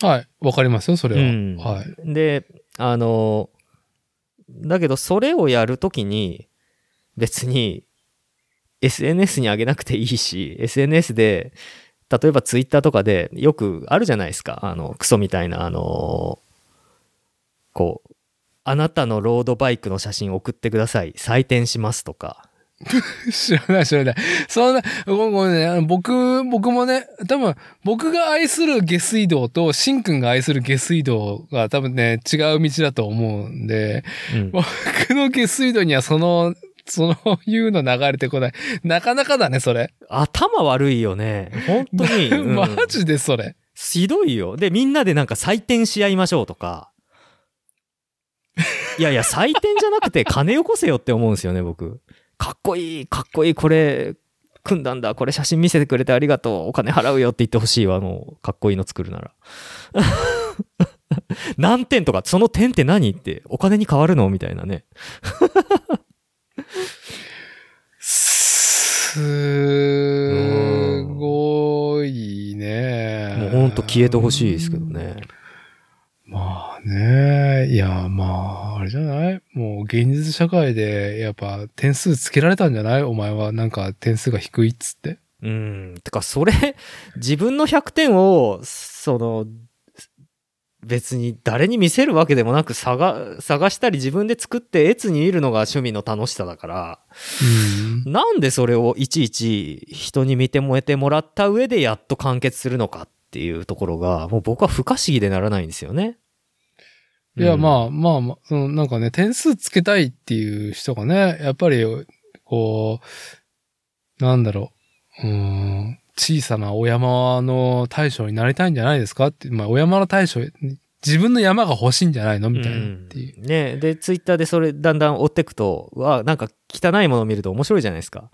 Speaker 1: はい。わかりますよ、それは。
Speaker 2: うん
Speaker 1: はい。
Speaker 2: で、あの、だけどそれをやるときに、別に SNS に上げなくていいし、SNS で、例えばツイッターとかでよくあるじゃないですか。あの、クソみたいな、あの、こう、あなたのロードバイクの写真送ってください。採点しますとか。
Speaker 1: 知らない知らない。そんな、ごめんごめんねあの。僕、僕もね、多分、僕が愛する下水道と、しんくんが愛する下水道が多分ね、違う道だと思うんで、
Speaker 2: うん。
Speaker 1: 僕の下水道にはその、そのいうの流れてこない。なかなかだね、それ。
Speaker 2: 頭悪いよね。本当に。うん
Speaker 1: マジでそれ。
Speaker 2: ひどいよ。で、みんなでなんか採点し合いましょうとか。いやいや、採点じゃなくて金よこせよって思うんですよね、僕。かっこいい、かっこいい、これ、組んだんだ、これ写真見せてくれてありがとう、お金払うよって言ってほしいわ、もう、かっこいいの作るなら。何点とか、その点って何って、お金に変わるのみたいなね。
Speaker 1: すごいね。
Speaker 2: もうほんと消えてほしいですけどね。
Speaker 1: まあね。いや、まあ、あれじゃない？もう現実社会で、やっぱ点数つけられたんじゃない？お前はなんか点数が低いっつって。
Speaker 2: うん。てか、それ、自分の100点を、その、別に誰に見せるわけでもなく探、探したり自分で作って越に見るのが趣味の楽しさだから、
Speaker 1: うん。
Speaker 2: なんでそれをいちいち人に見てもえてもらった上でやっと完結するのかっていうところが、もう僕は不可思議でならないんですよね。
Speaker 1: いや、
Speaker 2: あ、
Speaker 1: まあまあまあ、そのなんかね、点数つけたいっていう人がね、やっぱり、こう、なんだろう、うーん、小さなお山の大将になりたいんじゃないですか？って、まあ、お山の大将、自分の山が欲しいんじゃないの？みたいなっていう。
Speaker 2: うんねで、ツイッターでそれだんだん追ってくと、わ、なんか汚いものを見ると面白いじゃないですか。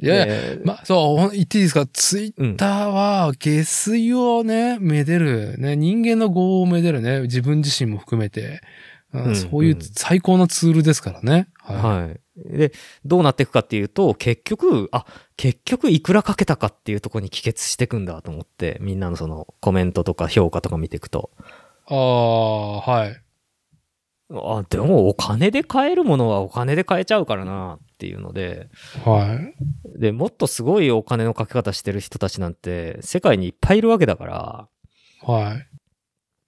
Speaker 1: いやいや
Speaker 2: で
Speaker 1: まあ、そう、言っていいですか？ツイッターは下水をね、めでる、ね、人間の業をめでるね、自分自身も含めて、うん
Speaker 2: うん
Speaker 1: そういう最高のツールですからね。はい。
Speaker 2: はい。で、どうなっていくかっていうと、結局、あ、結局いくらかけたかっていうところに帰結していくんだと思って、みんなのそのコメントとか評価とか見ていくと。
Speaker 1: ああ、はい。
Speaker 2: あ、でもお金で買えるものはお金で買えちゃうからなっていうので、
Speaker 1: はい。
Speaker 2: で、もっとすごいお金のかけ方してる人たちなんて世界にいっぱいいるわけだから、
Speaker 1: は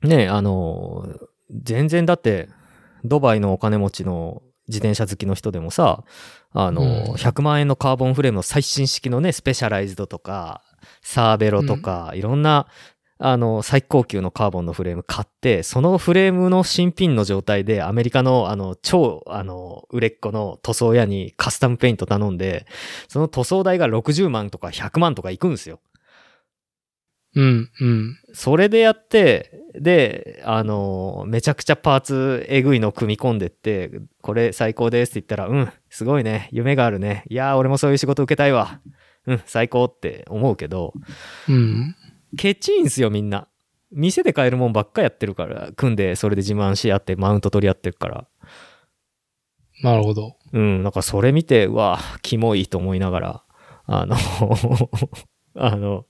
Speaker 1: い。
Speaker 2: ねあの、全然だって、ドバイのお金持ちの自転車好きの人でもさ、あの、
Speaker 1: うん
Speaker 2: 100万円のカーボンフレームの最新式のね、スペシャライズドとか、サーベロとか、いろんな、あの、最高級のカーボンのフレーム買って、そのフレームの新品の状態でアメリカの、あの、超、あの、売れっ子の塗装屋にカスタムペイント頼んで、その塗装代が60万とか100万とかいくんですよ。
Speaker 1: うん、うん。
Speaker 2: それでやって、で、あの、めちゃくちゃパーツえぐいの組み込んでって、これ最高ですって言ったら、うん、すごいね、夢があるね。いやー、俺もそういう仕事受けたいわ。うん、最高って思うけど、
Speaker 1: うん。
Speaker 2: ケチいんすよ、みんな。店で買えるもんばっかやってるから、組んで、それで自慢し合って、マウント取り合ってるから。
Speaker 1: なるほど。
Speaker 2: うん、なんかそれ見て、うわ、キモいと思いながら、あの、あの、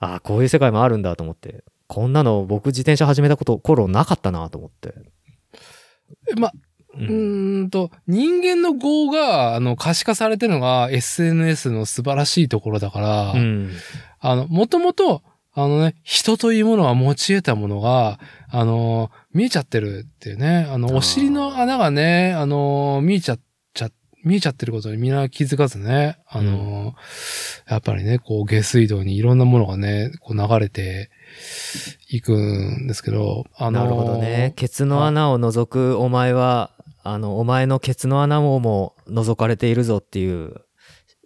Speaker 2: あこういう世界もあるんだと思って、こんなの僕自転車始めたこと、頃なかったなと思って。
Speaker 1: えま、
Speaker 2: う
Speaker 1: んと、人間の業が、あの、可視化されてるのが SNS の素晴らしいところだから、
Speaker 2: うん。
Speaker 1: あの、もともと、あのね、人というものは持ち得たものが、あの、見えちゃってるっていうね、あの、お尻の穴がね、あの、見えちゃっちゃ、見えちゃってることにみんな気づかずね、あの、やっぱりね、こう、下水道にいろんなものがね、こう流れていくんですけど、あの、
Speaker 2: なるほどね。ケツの穴を覗くお前は、あの、お前のケツの穴をも覗かれているぞっていう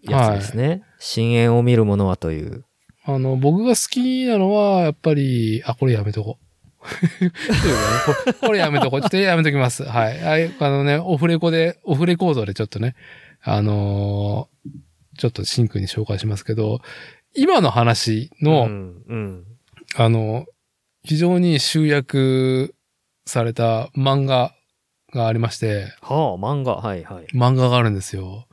Speaker 2: やつですね。深淵を見る者はという。
Speaker 1: あの、僕が好きなのは、やっぱり、あ、これやめとここ これやめとこう。ちょっとやめときます。はい。はいあのね、オフレコで、オフレコードでちょっとね、あのーちょっとシンクに紹介しますけど、今の話の、
Speaker 2: うん、うん。
Speaker 1: あの、非常に集約された漫画がありまして、
Speaker 2: はあ、漫画。はいはい。
Speaker 1: 漫画があるんですよ。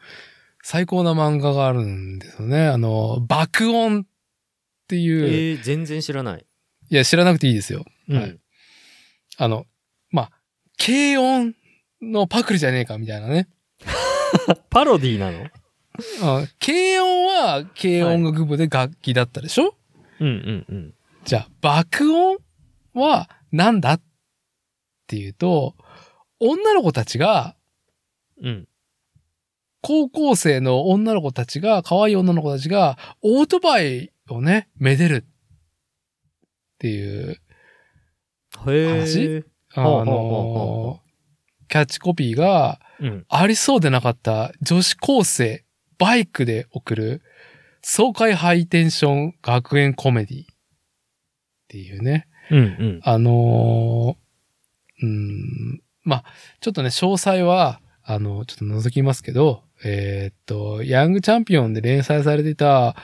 Speaker 1: 最高な漫画があるんですよね。あの、爆音っていう、
Speaker 2: えー、全然知らない。
Speaker 1: いや、知らなくていいですよ。
Speaker 2: うん
Speaker 1: はいあの、まあ、軽音のパクリじゃねえかみたいなね。
Speaker 2: パロディーなの？
Speaker 1: あ軽音は軽音楽部で楽器だったでしょ、
Speaker 2: うんうんうん。
Speaker 1: じゃあ、爆音はなんだっていうと、女の子たちが、
Speaker 2: うん。
Speaker 1: 高校生の女の子たちが、可愛い女の子たちが、オートバイをね、めでるっていう、話。あの、キャッチコピーが、
Speaker 2: うん。
Speaker 1: ありそうでなかった女子高生、バイクで送る爽快ハイテンション学園コメディっていうね。
Speaker 2: うんうん。
Speaker 1: あのーうん、まあ、ちょっとね、詳細は、あの、ちょっと覗きますけど、えーっと、ヤングチャンピオンで連載されていた、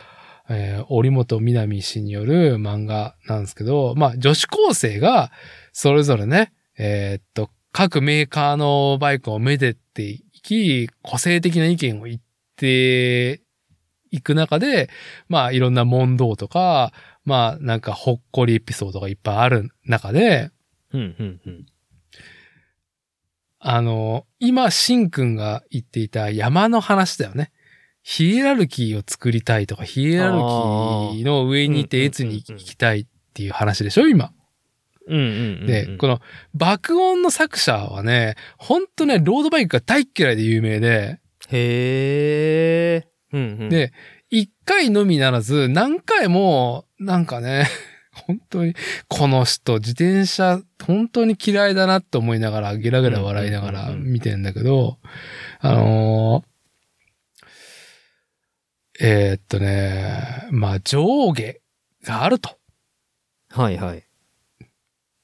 Speaker 1: えー、折本みなみ氏による漫画なんですけど、まあ、女子高生が、それぞれね、えーっと、各メーカーのバイクをめでていき、個性的な意見を言っていく中で、まあ、いろんな問答とか、まあ、なんかほっこりエピソードがいっぱいある中で、
Speaker 2: うん、うん、うん。
Speaker 1: あの、今、シンくんが言っていた山の話だよね。ヒエラルキーを作りたいとか、ヒエラルキーの上にいて越に行きたいっていう話でしょ、今。
Speaker 2: うん、うんうん。
Speaker 1: で、この爆音の作者はね、ほんとね、ロードバイクが大っ嫌いで有名で、
Speaker 2: へえ。うん、うん。
Speaker 1: で、一回のみならず、何回も、なんかね、本当に、この人、自転車、本当に嫌いだなって思いながら、ゲラゲラ笑いながら
Speaker 2: うんうんうんうん
Speaker 1: 見てんだけど、あのーえーっとね、まあ、上下があると。
Speaker 2: はいはい。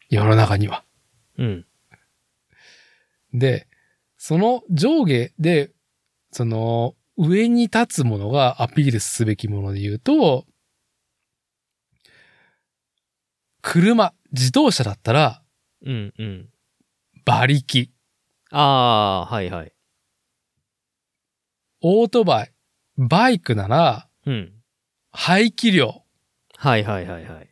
Speaker 1: 世の中には。
Speaker 2: うん。
Speaker 1: で、その上下で、その、上に立つものがアピールすべきもので言うと、車、自動車だったら、
Speaker 2: うん、うん。
Speaker 1: 馬力。
Speaker 2: ああ、はいはい。
Speaker 1: オートバイ、バイクなら、
Speaker 2: うん。
Speaker 1: 排気量。
Speaker 2: はいはいはいはい。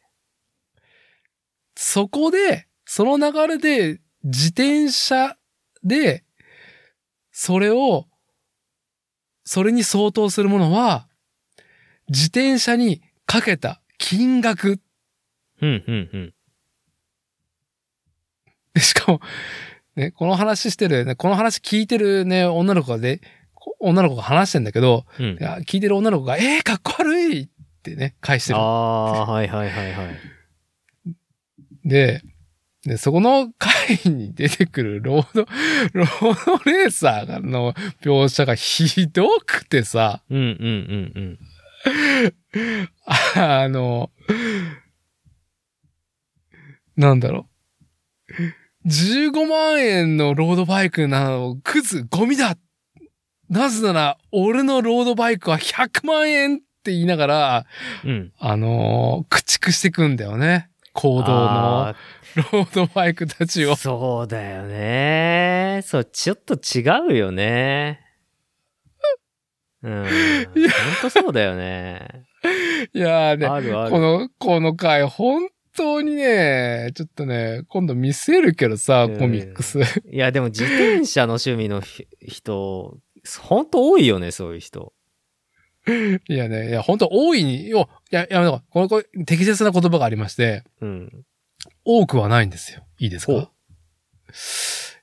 Speaker 1: そこで、その流れで、自転車で、それを、それに相当するものは、自転車にかけた金額。
Speaker 2: うん、うん、うん。
Speaker 1: でしかも、ね、この話してる、ね、この話聞いてるね、女の子で、こ女の子が話してんだけど、
Speaker 2: うん
Speaker 1: 聞いてる女の子が、えー、かっこ悪いってね、返して
Speaker 2: あ
Speaker 1: る。
Speaker 2: あ、はいはいはいはい。
Speaker 1: で、で、そこの回に出てくるロード、ロードレーサーの描写がひどくてさ、
Speaker 2: うん、うん、うん、うん。
Speaker 1: あの、なんだろう。15万円のロードバイクなの、クズ、ゴミだなぜなら、俺のロードバイクは100万円って言いながら、
Speaker 2: うん。
Speaker 1: あの駆逐してくんだよね。行動の
Speaker 2: あ
Speaker 1: ロードバイクたちを
Speaker 2: ー。そうだよね。そう、ちょっと違うよね。うん。ほんとそうだよね。
Speaker 1: いやーね、
Speaker 2: あるある。
Speaker 1: この、この回、本当にね、ちょっとね、今度見せるけどさ、
Speaker 2: うん
Speaker 1: コミックス。
Speaker 2: いや、でも自転車の趣味のひ人、ほんと多いよね、そういう人。
Speaker 1: いやね、いや、本当大いに、よ、いや、やめとこうこれ、これ、適切な言葉がありまして、
Speaker 2: うん。
Speaker 1: 多くはないんですよ。いいですか？
Speaker 2: ほう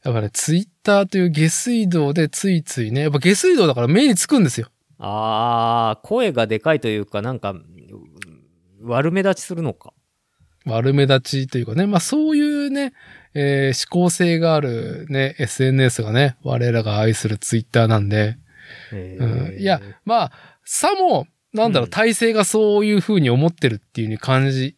Speaker 1: やっぱね、ツイッターという下水道でついついね、やっぱ下水道だから目につくんですよ。
Speaker 2: ああ、声がでかいというか、なんか、悪目立ちするのか。
Speaker 1: 悪目立ちというかね、まあそういうね、えー思考性があるね、SNS がね、我らが愛するツイッターなんで、
Speaker 2: え
Speaker 1: うん。いや、まあ、さも、なんだろう、
Speaker 2: うん。
Speaker 1: 体制がそういう風に思ってるっていう風に感じ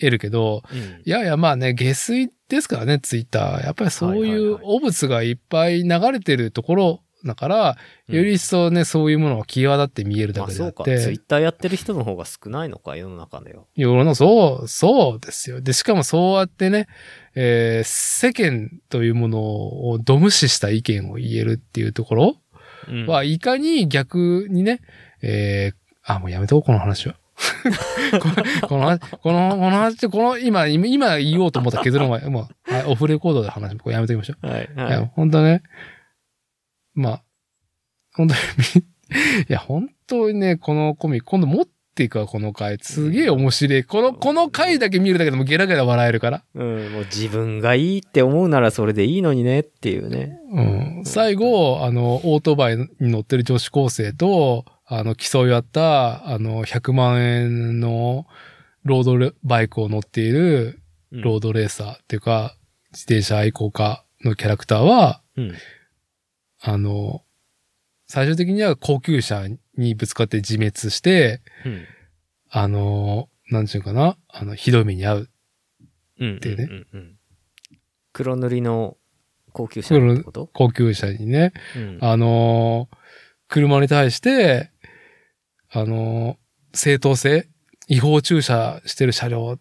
Speaker 1: 得るけど、
Speaker 2: うん。
Speaker 1: いやいや、まあね、下水ですからね、ツイッター。やっぱりそうい
Speaker 2: うはい。
Speaker 1: 汚物がいっぱい流れてるところだから、より一層ね、そういうものが際立って見えるだ
Speaker 2: まあそうか。
Speaker 1: けであって。
Speaker 2: ツイッターやってる人の方が少ないのか、世の中では。
Speaker 1: 世のそう、そうですよ。で、しかもそうやってね、えー世間というものをど無視した意見を言えるっていうところ
Speaker 2: うん
Speaker 1: は、いかに逆にね、えーあ、もうやめとこう、この話は。この、この話、この、話って、この、今、今今言おうと思った結論は、もう、はい、オフレコードで話、これやめときましょう。
Speaker 2: はい、はい。
Speaker 1: 本当ね、まあ、本当にみ、いや、本当にね、このコミ、今度持っていくわ、この回。すげえ面白い。この、この回だけ見るだけでもゲラゲラ笑えるから。
Speaker 2: うん、もう自分がいいって思うならそれでいいのにねっていうね。
Speaker 1: うん。最後、あの、オートバイに乗ってる女子高生と、あの、競い合った、あの、100万円のロードレバイクを乗っている
Speaker 2: うん
Speaker 1: ロードレーサーっていうか、自転車愛好家のキャラクターは、
Speaker 2: うん。
Speaker 1: あの、最終的には高級車にぶつかって自滅して、
Speaker 2: うん。
Speaker 1: あの、なんちゅうかな、あの、ひどい目に遭う。
Speaker 2: うん。
Speaker 1: ていうね
Speaker 2: うんうんうん黒塗りの高級車ってこと？
Speaker 1: 高級車にね、
Speaker 2: うん。
Speaker 1: あのー車に対して、あのー正当性、違法駐車してる車両っ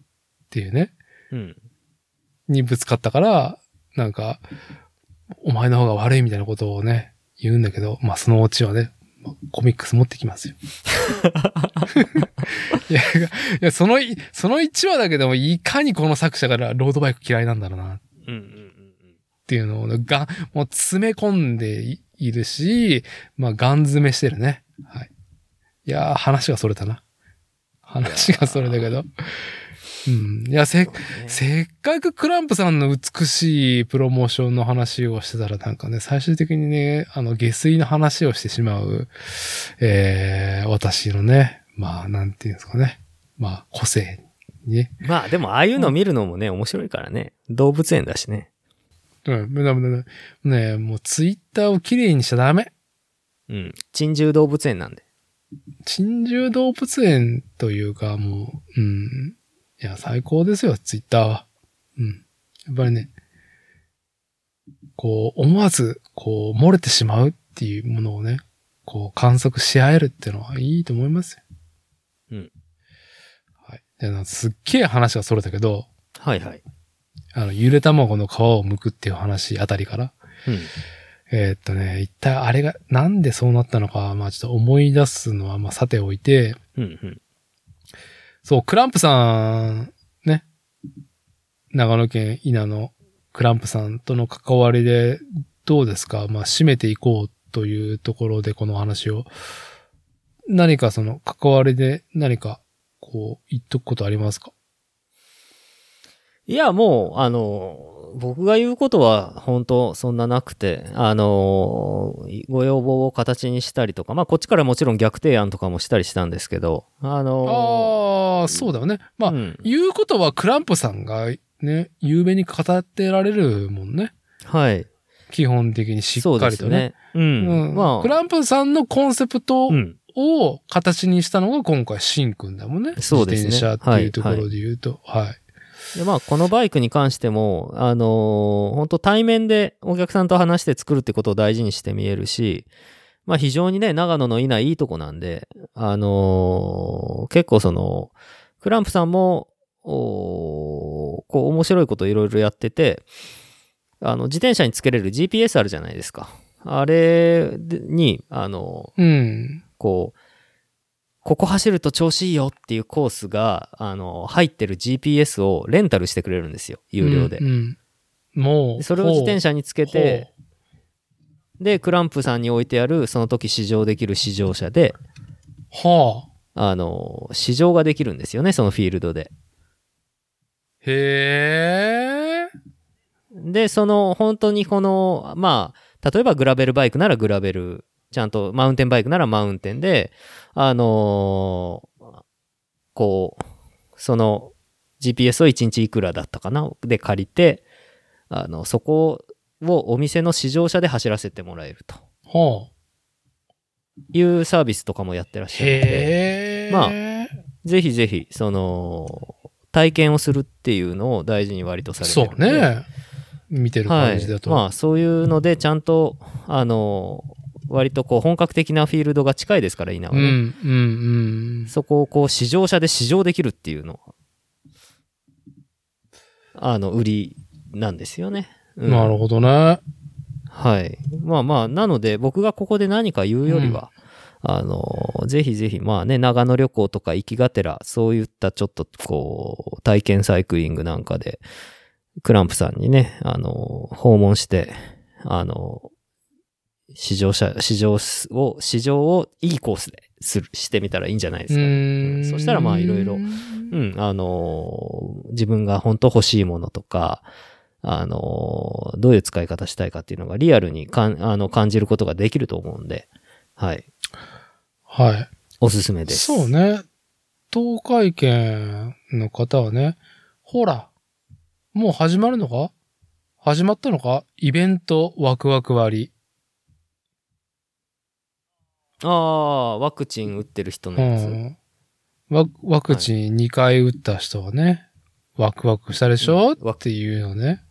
Speaker 1: ていうね、
Speaker 2: うん。
Speaker 1: にぶつかったから、なんか、お前の方が悪いみたいなことをね、言うんだけど、まあそのオチはね、まあコミックス持ってきますよ。いや、いや、そのい、その1話だけでもいかにこの作者がロードバイク嫌いなんだろうなっ
Speaker 2: うんうんうん
Speaker 1: ていうのをね、が、もう詰め込んでいいるし、まあガン詰めしてるね。はい。いやー、話がそれたな。話がそれだけど。うん。いや、せ、
Speaker 2: ね
Speaker 1: せっかくクランプさんの美しいプロモーションの話をしてたらなんかね、最終的にね、あの、下水の話をしてしまう、えー、私のね、まあ、なんていうんですかね。まあ、個性にね。
Speaker 2: まあでもああいうの見るのもね、面白いからね。動物園だしね。
Speaker 1: うん、だめだめねもうツイッターをきれいにしちゃダメ。
Speaker 2: うん。珍獣動物園なんで。
Speaker 1: 珍獣動物園というか、もう、うん。いや、最高ですよ、ツイッターは。うん。やっぱりね、こう、思わず、こう、漏れてしまうっていうものをね、こう、観測し合えるっていうのはいいと思いますよ。
Speaker 2: うん。
Speaker 1: はい。で、なんかすっげえ話がそれたけど、
Speaker 2: はいはい。
Speaker 1: あの、ゆで卵の皮を剥くっていう話あたりから、
Speaker 2: うん。
Speaker 1: えーっとね、一体あれが、なんでそうなったのか、まあちょっと思い出すのは、まあさておいて、
Speaker 2: うんうん。
Speaker 1: そう、クランプさん、ね。長野県稲のクランプさんとの関わりで、どうですか？まあ、締めていこうというところでこの話を。何かその関わりで何か、こう、言っとくことありますか？
Speaker 2: いや、もう、あの、僕が言うことは本当そんななくて、あの、ご要望を形にしたりとか、まあこっちからもちろん逆提案とかもしたりしたんですけど、あの、
Speaker 1: ああ、そうだよね。まあ、
Speaker 2: うん
Speaker 1: 言うことはクランプさんがね、雄弁に語ってられるもんね。
Speaker 2: はい。
Speaker 1: 基本的にしっ
Speaker 2: そう
Speaker 1: かりとね。
Speaker 2: ですね。うん。
Speaker 1: うん
Speaker 2: まあ、
Speaker 1: クランプさんのコンセプト
Speaker 2: うん。
Speaker 1: を形にしたのが今回シンくんだもんね。
Speaker 2: そうですね
Speaker 1: 自転車っていうところで言うと。はい。
Speaker 2: でまあ、このバイクに関しても、あのー本当対面でお客さんと話して作るってことを大事にして見えるし、まあ非常にね、長野の稲いいとこなんで、あのー結構その、クランプさんも、おーこう面白いこといろいろやってて、あの、自転車につけれる GPS あるじゃないですか。あれに、あの、
Speaker 1: うん。
Speaker 2: こう、ここ走ると調子いいよっていうコースが、あの、入ってる GPS をレンタルしてくれるんですよ。有料で。
Speaker 1: うんうんもう。
Speaker 2: でそれを自転車につけて、で、クランプさんに置いてある、その時試乗できる試乗車で。
Speaker 1: はあ。
Speaker 2: あの、試乗ができるんですよね、そのフィールドで。
Speaker 1: へえ。
Speaker 2: で、その、本当にこの、まあ、例えばグラベルバイクならグラベル、ちゃんとマウンテンバイクならマウンテンで、あのーこう、その GPS を1日いくらだったかな？で借りて、あの、そこをお店の試乗車で走らせてもらえると
Speaker 1: はあ。
Speaker 2: いうサービスとかもやってらっしゃるので、
Speaker 1: へえ。
Speaker 2: まあぜひぜひ、その、体験をするっていうのを大事に割とされて
Speaker 1: そ
Speaker 2: るで
Speaker 1: うんね。見てる
Speaker 2: はい
Speaker 1: 感じだ。と。
Speaker 2: まあ、そういうので、ちゃんと、あの、割とこう、本格的なフィールドが近いですから、稲はね。
Speaker 1: うん、うん、うん。
Speaker 2: そこをこう、試乗車で試乗できるっていうのは、あの、売りなんですよね。うん
Speaker 1: なるほどね。
Speaker 2: はい。まあまあ、なので、僕がここで何か言うよりは、あの、ぜひぜひ、まあね、長野旅行とか行きがてら、そういったちょっとこう、体験サイクリングなんかで、クランプさんにね、あの、訪問して、あの、試乗車、試乗を、試乗をいいコースでする、してみたらいいんじゃないですかね、
Speaker 1: うん
Speaker 2: そしたらまあいろいろうん、あの、自分が本当欲しいものとか、あの、どういう使い方したいかっていうのがリアルにかんあの感じることができると思うんで、はい。
Speaker 1: はい。
Speaker 2: おすすめです。
Speaker 1: そうね。東海圏の方はね、ほら、もう始まるのか？始まったのか？イベントワクワク割。
Speaker 2: ああ、ワクチン打ってる人の
Speaker 1: う
Speaker 2: やつ。
Speaker 1: ん。ワワクチン2回打った人はね、ワクワクしたでしょ、
Speaker 2: うん
Speaker 1: っていうのね。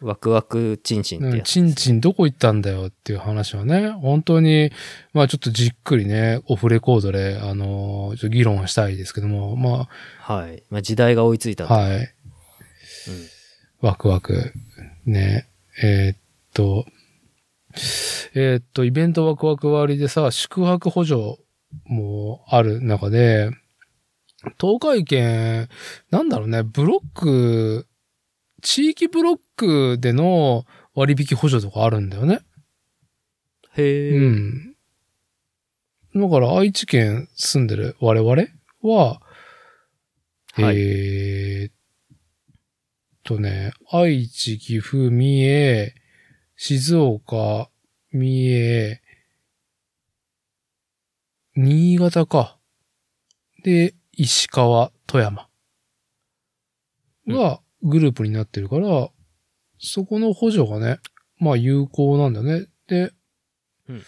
Speaker 2: ワクワクチンチンって
Speaker 1: うん
Speaker 2: やつ。
Speaker 1: チンチンどこ行ったんだよっていう話はね、本当に、まあちょっとじっくりね、オフレコードで、あのーちょっと議論したいですけども、ま
Speaker 2: はい。まあ、時代が追いついた。
Speaker 1: はい。
Speaker 2: うん
Speaker 1: ワクワク。ね。えーっと、えーっと、イベントワクワク割でさ、宿泊補助もある中で、東海圏、なんだろうね、ブロック、地域ブロックでの割引補助とかあるんだよね。
Speaker 2: へえ。
Speaker 1: うん。だから愛知県住んでる我々は、
Speaker 2: はい
Speaker 1: えーっとね、愛知、岐阜、三重、静岡、三重、新潟か。で、石川、富山がグループになってるから、そこの補助がね、まあ有効なんだよね。で、
Speaker 2: うんうん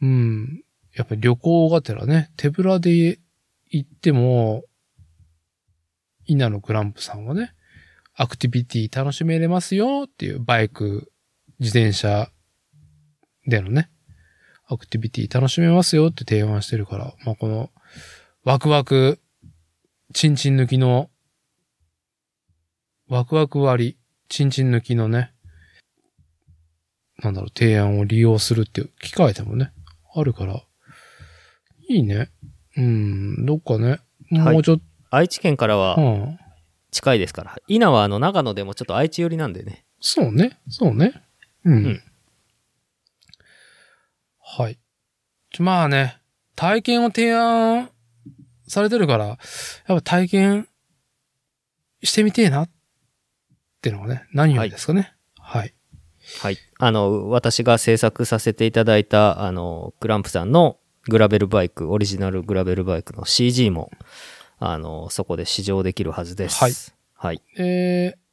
Speaker 1: うん。やっぱり旅行がてらね、手ぶらで行っても、稲野グランプさんはね、アクティビティ楽しめれますよっていうバイク、自転車でのね、アクティビティ楽しめますよって提案してるから、まあ、この、ワクワク、チンチン抜きの、ワクワク割、チンチン抜きのね、なんだろう、提案を利用するっていう機会でもね、あるから、いいね。うん、どっかね、
Speaker 2: はい
Speaker 1: もうちょっ
Speaker 2: 愛知県から
Speaker 1: と、
Speaker 2: は
Speaker 1: うん。
Speaker 2: 近いですから。稲はあの長野でもちょっと愛知寄りなんでね。
Speaker 1: そうね、そうね。うん。
Speaker 2: うん
Speaker 1: はい。まあね、体験を提案されてるから、やっぱ体験してみてえなっていうのがね、何よりですかね。はい。
Speaker 2: はい。あの、私が制作させていただいた、あの、クランプさんのグラベルバイク、オリジナルグラベルバイクの CG も、あの、そこで試乗できるはずです。
Speaker 1: はい。
Speaker 2: はい。
Speaker 1: えー、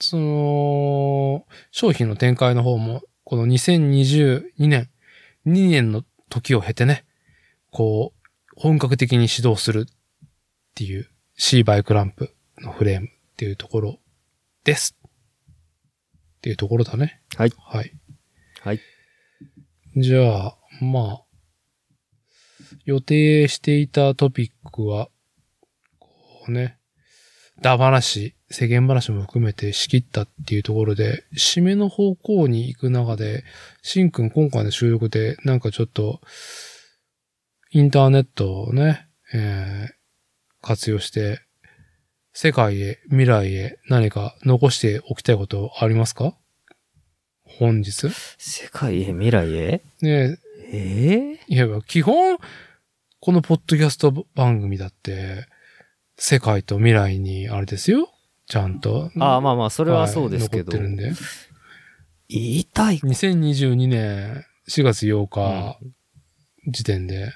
Speaker 1: その、商品の展開の方も、この2022年、2年の時を経てね、こう、本格的に始動するっていう C バイクランプのフレームっていうところです。っていうところだね。
Speaker 2: はい。
Speaker 1: はい。
Speaker 2: はい。
Speaker 1: じゃあ、まあ、予定していたトピックは、こうね、ダ話、世間話も含めて仕切ったっていうところで、締めの方向に行く中で、しんくん今回の収録で、なんかちょっと、インターネットをね、えー活用して、世界へ、未来へ何か残しておきたいことありますか？本日？
Speaker 2: 世界へ、未来へ？
Speaker 1: ね
Speaker 2: え。え
Speaker 1: いや、基本、このポッドキャスト番組だって、世界と未来に、あれですよ。ちゃんと？
Speaker 2: ああ、まあまあ、そ
Speaker 1: そ
Speaker 2: れはそうですけど。
Speaker 1: 残ってるんで。
Speaker 2: 言いたい。
Speaker 1: 2022年4月8日時点で、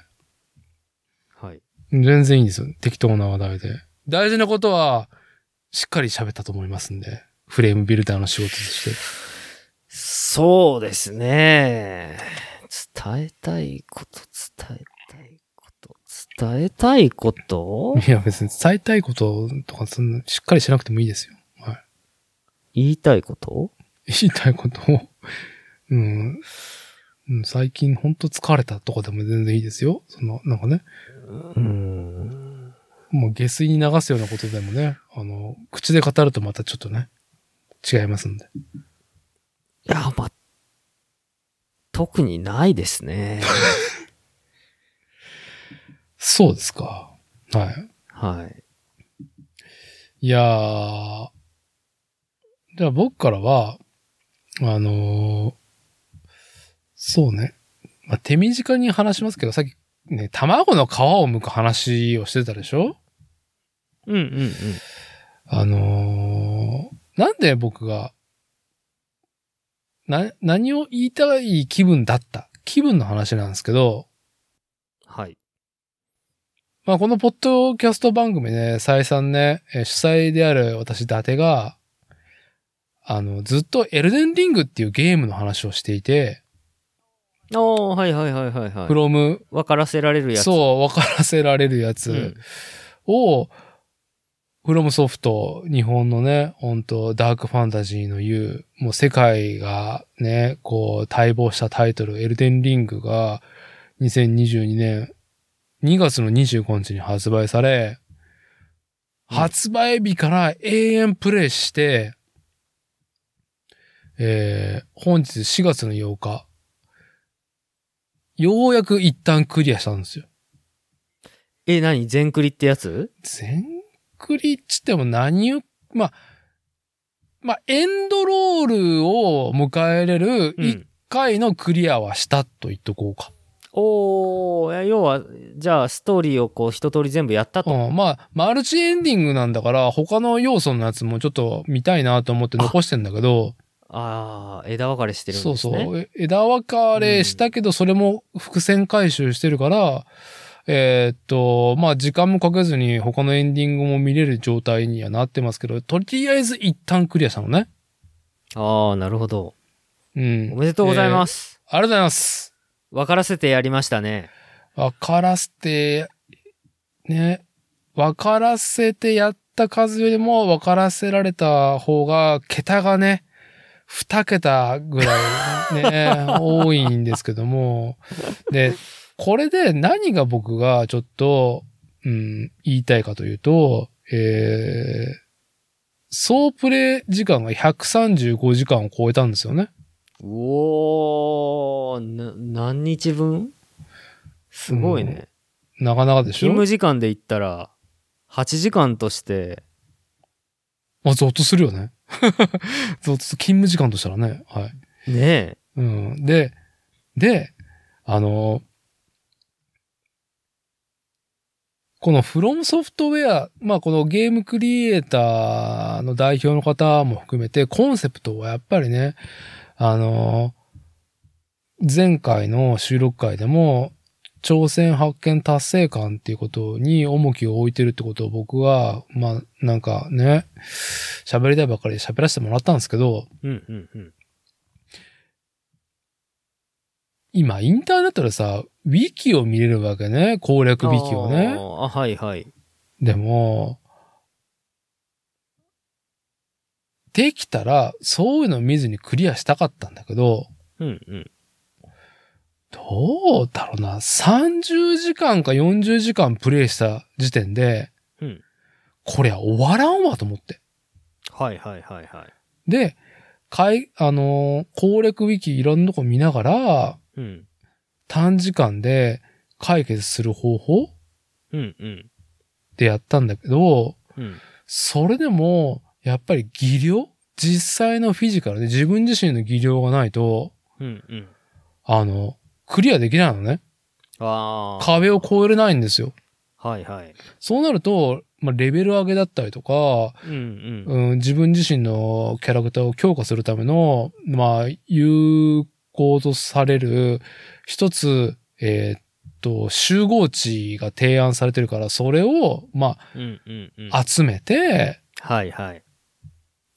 Speaker 2: はい。
Speaker 1: 全然いいんですよ。適当な話題で。大事なことは、しっかり喋ったと思いますんで。フレームビルダーの仕事として。
Speaker 2: そうですね。伝えたいこと、伝え伝えたいこと？
Speaker 1: いや、別に伝えたいこととか、そんな、しっかりしなくてもいいですよ。はい。
Speaker 2: 言いたいこと？
Speaker 1: 言いたいこと？を、うん、うん最近ほんと疲れたとかでも全然いいですよ。その、なんかね、
Speaker 2: うん。
Speaker 1: もう下水に流すようなことでもね、あの、口で語るとまたちょっとね、違いますんで。
Speaker 2: いや、まあ、特にないですね。
Speaker 1: そうですか。はい。
Speaker 2: はい。
Speaker 1: いやー、じゃあ僕からは、あのーそうね。まあ、手短に話しますけど、さっきね、卵の皮を剥く話をしてたでしょ？
Speaker 2: うんうんうん。
Speaker 1: あのーなんで僕が、な、何を言いたい気分だった？気分の話なんですけど、
Speaker 2: はい。
Speaker 1: まあこのポッドキャスト番組ね、再三ね、えー主催である私、伊達が、あの、ずっとエルデンリングっていうゲームの話をしていて、
Speaker 2: おー、はいはいはいはいはい。
Speaker 1: フロム、
Speaker 2: 分からせられるやつ。
Speaker 1: そう、分からせられるやつ
Speaker 2: うん。
Speaker 1: を、フロムソフト、日本のね、本当ダークファンタジーの言う、もう世界がね、こう、待望したタイトル、エルデンリングが、2022年2月の25日に発売され、
Speaker 2: うん
Speaker 1: 発売日から永遠プレイして、えー、本日4月の8日、ようやく一旦クリアしたんですよ。
Speaker 2: え、何？全クリってやつ？
Speaker 1: 全クリっつっても何を、まあ、まあ、エンドロールを迎えれる
Speaker 2: うん
Speaker 1: 一回のクリアはしたと言っとこうか。
Speaker 2: おー、いや要は、じゃあストーリーをこう一通り全部やったと。
Speaker 1: うん、まあ、マルチエンディングなんだから、他の要素のやつもちょっと見たいなと思って残してんだけど、
Speaker 2: ああ、枝分かれしてるん
Speaker 1: そう
Speaker 2: ですね。
Speaker 1: そう、え枝分かれしたけど、それも伏線回収してるから、えーっと、まあ、時間もかけずに他のエンディングも見れる状態にはなってますけど、とりあえず一旦クリアしたのね。
Speaker 2: ああ、なるほど。
Speaker 1: うん。
Speaker 2: おめでとうございます。
Speaker 1: ありがとうございます。
Speaker 2: 分からせてやりましたね。
Speaker 1: 分からせて、ね、分からせてやった数よりも分からせられた方が、桁がね、二桁ぐらいね、多いんですけども。で、これで何が僕がちょっと、うん、言いたいかというと、えー、総プレイ時間が135時間を超えたんですよね。
Speaker 2: おー、な、何日分？すごいね。
Speaker 1: なかなかでしょ？
Speaker 2: 勤務時間で言ったら、8時間として、
Speaker 1: まあ、ゾッとするよね。ゾッとする。勤務時間としたらね。はい。
Speaker 2: ねえ。
Speaker 1: うん。で、で、あの、このフロムソフトウェア、まあこのゲームクリエイターの代表の方も含めて、コンセプトはやっぱりね、あの、前回の収録会でも、挑戦発見達成感っていうことに重きを置いてるってことを僕は、まあなんかね、喋りたいばっかりで喋らせてもらったんですけど、
Speaker 2: うんうんうん。
Speaker 1: 今、インターネットでさ、ウィキを見れるわけね。攻略ウィキを
Speaker 2: あ
Speaker 1: ね。
Speaker 2: ーあ、はいはい。
Speaker 1: でも、できたら、そういうの見ずにクリアしたかったんだけど、
Speaker 2: うんうん。
Speaker 1: どうだろうな。30時間か40時間プレイした時点で、
Speaker 2: うん
Speaker 1: これは終わらんわと思って。
Speaker 2: はいはいはいはい。
Speaker 1: で、かい、あのー攻略ウィキいろんなとこ見ながら、
Speaker 2: うん。
Speaker 1: 短時間で解決する方法
Speaker 2: うんうん。
Speaker 1: でやったんだけど、
Speaker 2: うん。
Speaker 1: それでも、やっぱり技量？実際のフィジカルで自分自身の技量がないと、
Speaker 2: うんうん。
Speaker 1: あの、クリアできないのね。
Speaker 2: ああ。
Speaker 1: 壁を越えれないんですよ。
Speaker 2: はいはい。
Speaker 1: そうなると、まあ、レベル上げだったりとか、
Speaker 2: うんうん。
Speaker 1: うん、自分自身のキャラクターを強化するための、まあ、有効とされる一つ、えーっと、集合値が提案されてるから、それを、ま
Speaker 2: うんうんうん。
Speaker 1: あ、集めて、
Speaker 2: はいはい。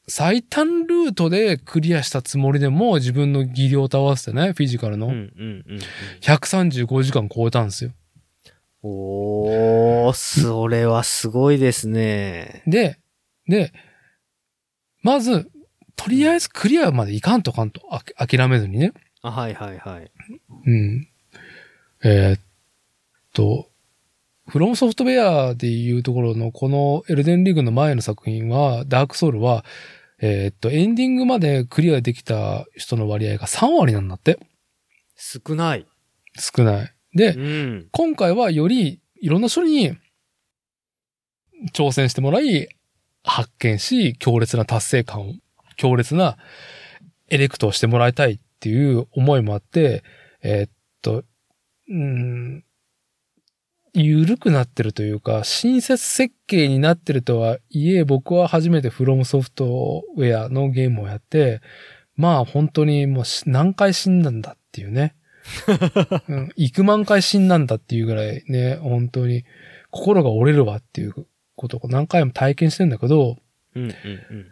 Speaker 1: 最短ルートでクリアしたつもりでも自分の技量と合わせてね、フィジカルの
Speaker 2: うんうんうんうん。
Speaker 1: 135時間超えたんですよ。
Speaker 2: おー、それはすごいですね。
Speaker 1: で、で、まず、とりあえずクリアまでいかんとかんと、あ諦めずにね。
Speaker 2: あ、はいはいはい。
Speaker 1: うん。えーっと、フロムソフトウェアでいうところのこのエルデンリーグの前の作品は、ダークソウルは、えーっと、エンディングまでクリアできた人の割合が3割なんだって。
Speaker 2: 少ない。
Speaker 1: 少ない。で、
Speaker 2: うん。
Speaker 1: 今回はよりいろんな人に挑戦してもらい、発見し、強烈な達成感を、強烈なエレクトをしてもらいたいっていう思いもあって、えーっと、うーん、緩くなってるというか、親切設計になってるとはいえ、僕は初めてフロムソフトウェアのゲームをやって、まあ本当にもうし何回死んだんだっていうね。うん、幾万回死んだんだっていうぐらいね、本当に心が折れるわっていうことを何回も体験してんだけど、
Speaker 2: うんうんうん。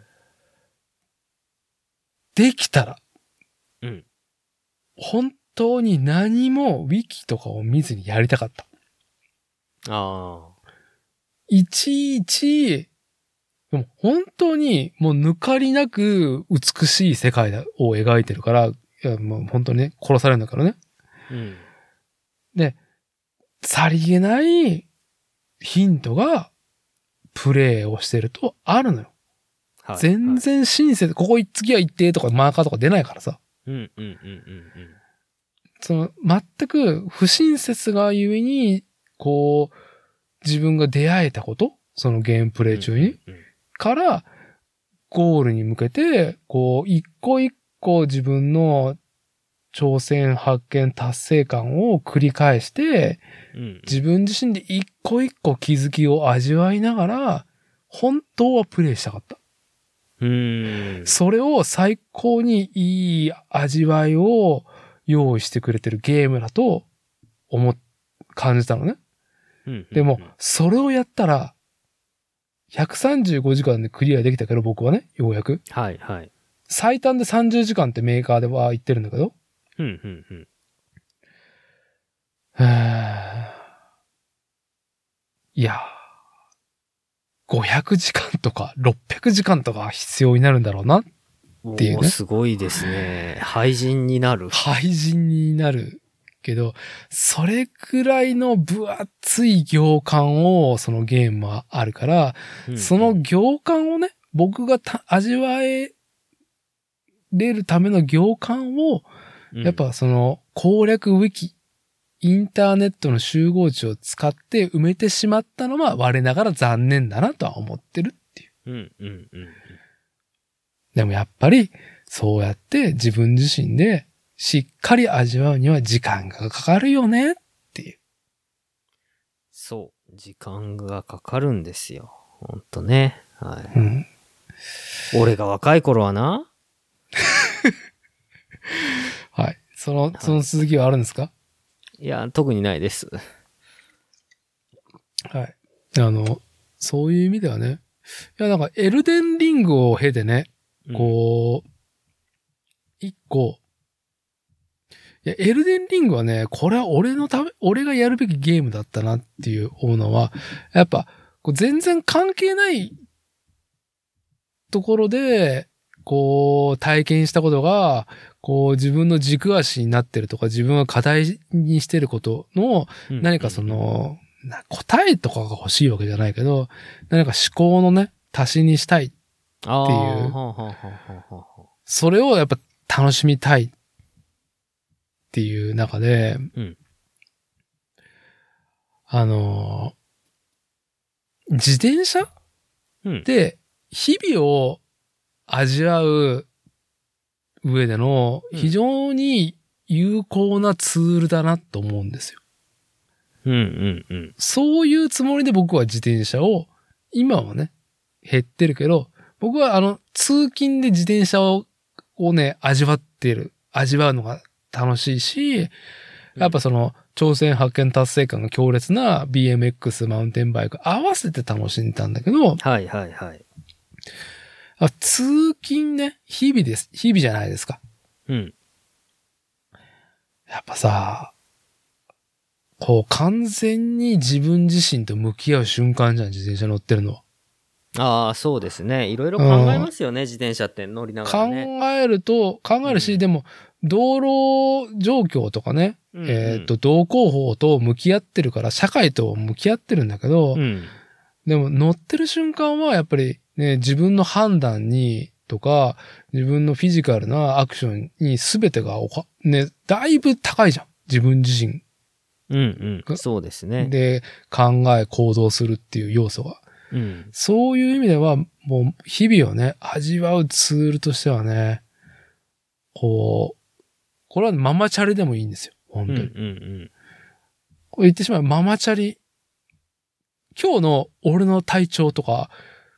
Speaker 1: できたら、
Speaker 2: うん
Speaker 1: 本当に何もウィキとかを見ずにやりたかった。
Speaker 2: あ
Speaker 1: いちいち、でも本当にもう抜かりなく美しい世界を描いてるから、いやもう本当にね、殺されるんだからね。
Speaker 2: うん。
Speaker 1: さりげないヒントがプレイをしてるとあるのよ。
Speaker 2: はい
Speaker 1: 全。然親切、ここ次は行ってとかマーカーとか出ないからさ。
Speaker 2: うんうんうんうん
Speaker 1: その、全く不親切がゆえに、こう、自分が出会えたこと？そのゲームプ
Speaker 2: うん。
Speaker 1: レイ中に、から、ゴールに向けて、こう、一個一個自分の挑戦、発見、達成感を繰り返して。自分自身で一個一個気づきを味わいながら、本当はプレイしたかった。
Speaker 2: うーん。
Speaker 1: それを最高にいい味わいを用意してくれてるゲームだと思っ、感じたのね。でも、それをやったら、135時間でクリアできたけど、僕はね、ようやく。
Speaker 2: はいはい。
Speaker 1: 最短で30時間ってメーカーでは言ってるんだけど、
Speaker 2: うんうんうん。
Speaker 1: いやー、500時間とか600時間とか必要になるんだろうな。っていうね
Speaker 2: すごいですね。廃人になる。
Speaker 1: 廃人になるけど、それくらいの分厚い行間をそのゲームはあるから、
Speaker 2: うん
Speaker 1: その行間をね、僕がた味わえれるための行間を、やっ、ぱその攻略ウィキ、インターネットの集合値を使って埋めてしまったのは我ながら残念だなとは思ってるっていう。
Speaker 2: うんうんうんうん。
Speaker 1: でもやっぱりそうやって自分自身でしっかり味わうには時間がかかるよねっていう。
Speaker 2: そう。時間がかかるんですよ。ほんとね。はい。
Speaker 1: うん。
Speaker 2: 俺が若い頃はな。
Speaker 1: はい。その、その続きはあるんですか？
Speaker 2: いや、特にないです。
Speaker 1: はい。あの、そういう意味ではね。いや、なんか、エルデンリングを経てね、こう、一個、いや、エルデンリングはね、これは俺のため、俺がやるべきゲームだったなっていう思うのは、やっぱ、全然関係ないところで、こう、体験したことが、こう、自分の軸足になってるとか、自分が課題にしてることの、
Speaker 2: うん
Speaker 1: 何かそ、の、な答えとかが欲しいわけじゃないけど、何か思考のね、足しにしたい。
Speaker 2: あ
Speaker 1: っていうそれをやっぱ楽しみたいっていう中で、
Speaker 2: うん
Speaker 1: あのー自転車
Speaker 2: うん。
Speaker 1: で日々を味わう上での
Speaker 2: うん
Speaker 1: 非常に有効なツールだなと思うんですよ。
Speaker 2: うんうんうん。
Speaker 1: そういうつもりで僕は自転車を、今はね、減ってるけど、僕はあの、通勤で自転車を、をね、味わってる、味わうのが楽しいし、やっぱその、挑戦発見達成感が強烈な BMX マウンテンバイク合わせて楽しんでたんだけど、
Speaker 2: はいはいはい。
Speaker 1: あ通勤ね、日々です。日々じゃないですか。
Speaker 2: うん。
Speaker 1: やっぱさ、こう完全に自分自身と向き合う瞬間じゃん、自転車乗ってるのは。
Speaker 2: ああ、そうですね。いろいろ考えますよね、自転車って乗りながら
Speaker 1: 考
Speaker 2: ね。
Speaker 1: えると、考えるし、
Speaker 2: うん
Speaker 1: でも、道路状況とかね、
Speaker 2: うんうん
Speaker 1: えっ、と、道交法と向き合ってるから、社会と向き合ってるんだけど、
Speaker 2: うん。
Speaker 1: でも乗ってる瞬間はやっぱりね、自分の判断に、とか、自分のフィジカルなアクションに全てがおか、ね、だいぶ高いじゃん。自分自身
Speaker 2: うんうん。そうですね。
Speaker 1: で考え行動するっていう要素が。
Speaker 2: うん。
Speaker 1: そういう意味では、もう日々をね、味わうツールとしてはね、こう、これはママチャリでもいいんですよ。本当に。
Speaker 2: うんうんうん。
Speaker 1: これ言ってしまうママチャリ。今日の俺の体調とか、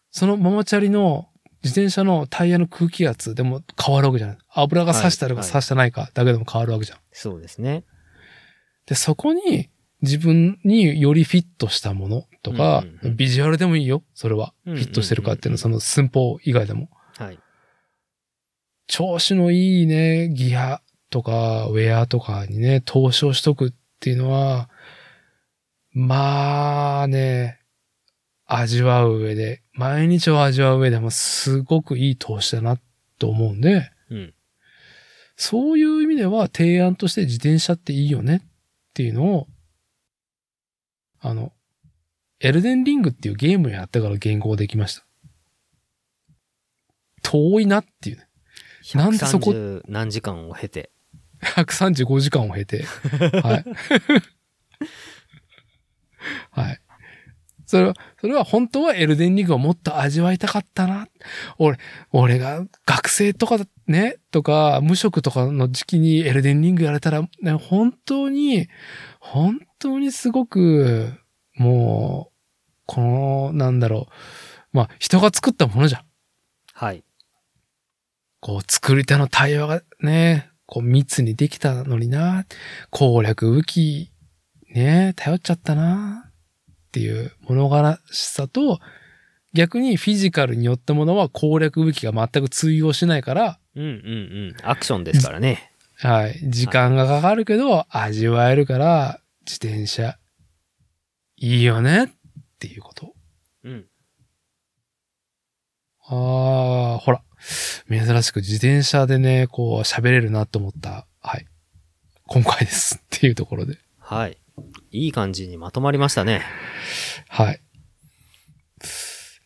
Speaker 1: そのママチャリの自転車のタイヤの空気圧でも変わるわけじゃない。油が差してあるか
Speaker 2: はいはい
Speaker 1: 差してないかだけでも変わるわけじゃん。
Speaker 2: そうですね。
Speaker 1: で、そこに自分によりフィットしたものとか、
Speaker 2: うんうんうん
Speaker 1: ビジュアルでもいいよ。それは。フィットしてるかっていうのは、その寸法以外でも。
Speaker 2: はい。
Speaker 1: 調子のいいね、ギアとか、ウェアとかにね、投資をしとくっていうのは、まあね、味わう上で、毎日を味わう上でもすごくいい投資だなと思うんで、
Speaker 2: うん。
Speaker 1: そういう意味では提案として自転車っていいよねっていうのを、あの、エルデンリングっていうゲームをやってから言語できました。遠いなっていうね。なんでそこ
Speaker 2: 130何時間を経て。
Speaker 1: 135時間を経て。はい。はい。それは、それは本当はエルデンリングをもっと味わいたかったな。俺、俺が学生とかね、とか、無職とかの時期にエルデンリングやれたら、ね、本当に、本当にすごく、もう、この、なんだろう。まあ、人が作ったものじゃん。
Speaker 2: はい。
Speaker 1: こう、作り手の対話がね、こう、密にできたのにな、攻略武器、ね、頼っちゃったな、っていう物悲しさと、逆にフィジカルによったものは攻略武器が全く通用しないから、
Speaker 2: うんうんうん。アクションですからね。
Speaker 1: はい、時間がかかるけど、味わえるから、自転車、いいよね、っていうこと。
Speaker 2: うん。
Speaker 1: ああ、ほら。珍しく自転車でね、こう喋れるなと思った。はい。今回です。っていうところで。
Speaker 2: はい。いい感じにまとまりましたね。
Speaker 1: はい。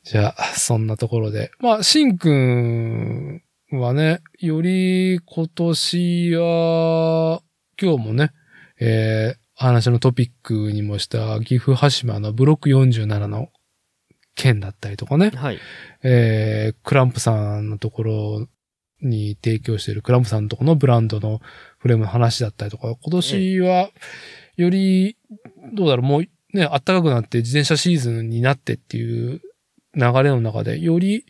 Speaker 1: じゃあ、そんなところで。まあ、しんくんはね、より今年は、今日もね、えー、話のトピックにもした岐阜羽島のブロック47の件だったりとかね。
Speaker 2: はい。
Speaker 1: えー、クランプさんのところに提供しているクランプさんのところのブランドのフレームの話だったりとか、今年は、より、どうだろう、もうね、暖かくなって自転車シーズンになってっていう流れの中で、より、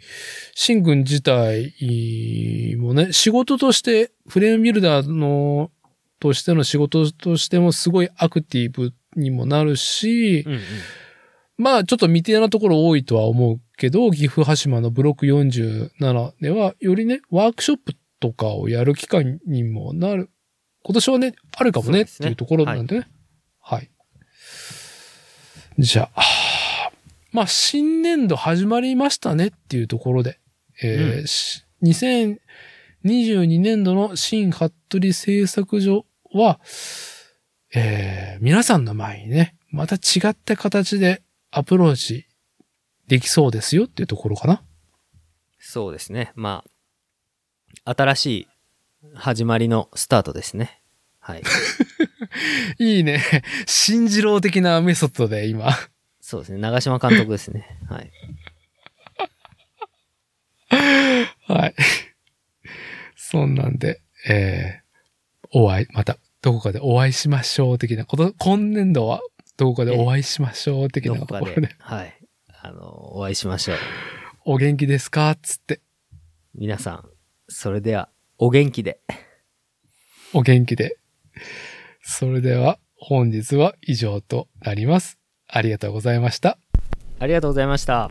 Speaker 1: シン君自体もね、仕事として、フレームビルダーの、としての仕事としてもすごいアクティブにもなるし、
Speaker 2: うんうん。
Speaker 1: まあちょっと未定なところ多いとは思うけど、岐阜羽島のブロック47では、よりね、ワークショップとかをやる機会にもなる。今年はね、あるかもね
Speaker 2: ね
Speaker 1: っていうところなんでね。はい。じゃあ、まあ新年度始まりましたねっていうところで、えー
Speaker 2: う
Speaker 1: し2022年度の新服部製作所は、えー皆さんの前にね、また違った形でアプローチできそうですよっていうところかな。
Speaker 2: そうですね。まあ、新しい始まりのスタートですね。はい。
Speaker 1: いいね。新次郎的なメソッドで今。
Speaker 2: そうですね。長島監督ですね。はい。
Speaker 1: はい。そんなんで、えー、お会い、また、どこかでお会いしましょう的なこと、今年度はどこかでお会いしましょう的なところで、
Speaker 2: で、はい。あの、お会いしましょう。
Speaker 1: お元気ですか？つって、
Speaker 2: 皆さん、それでは、お元気で。
Speaker 1: お元気で。それでは、本日は以上となります。ありがとうございました。
Speaker 2: ありがとうございました。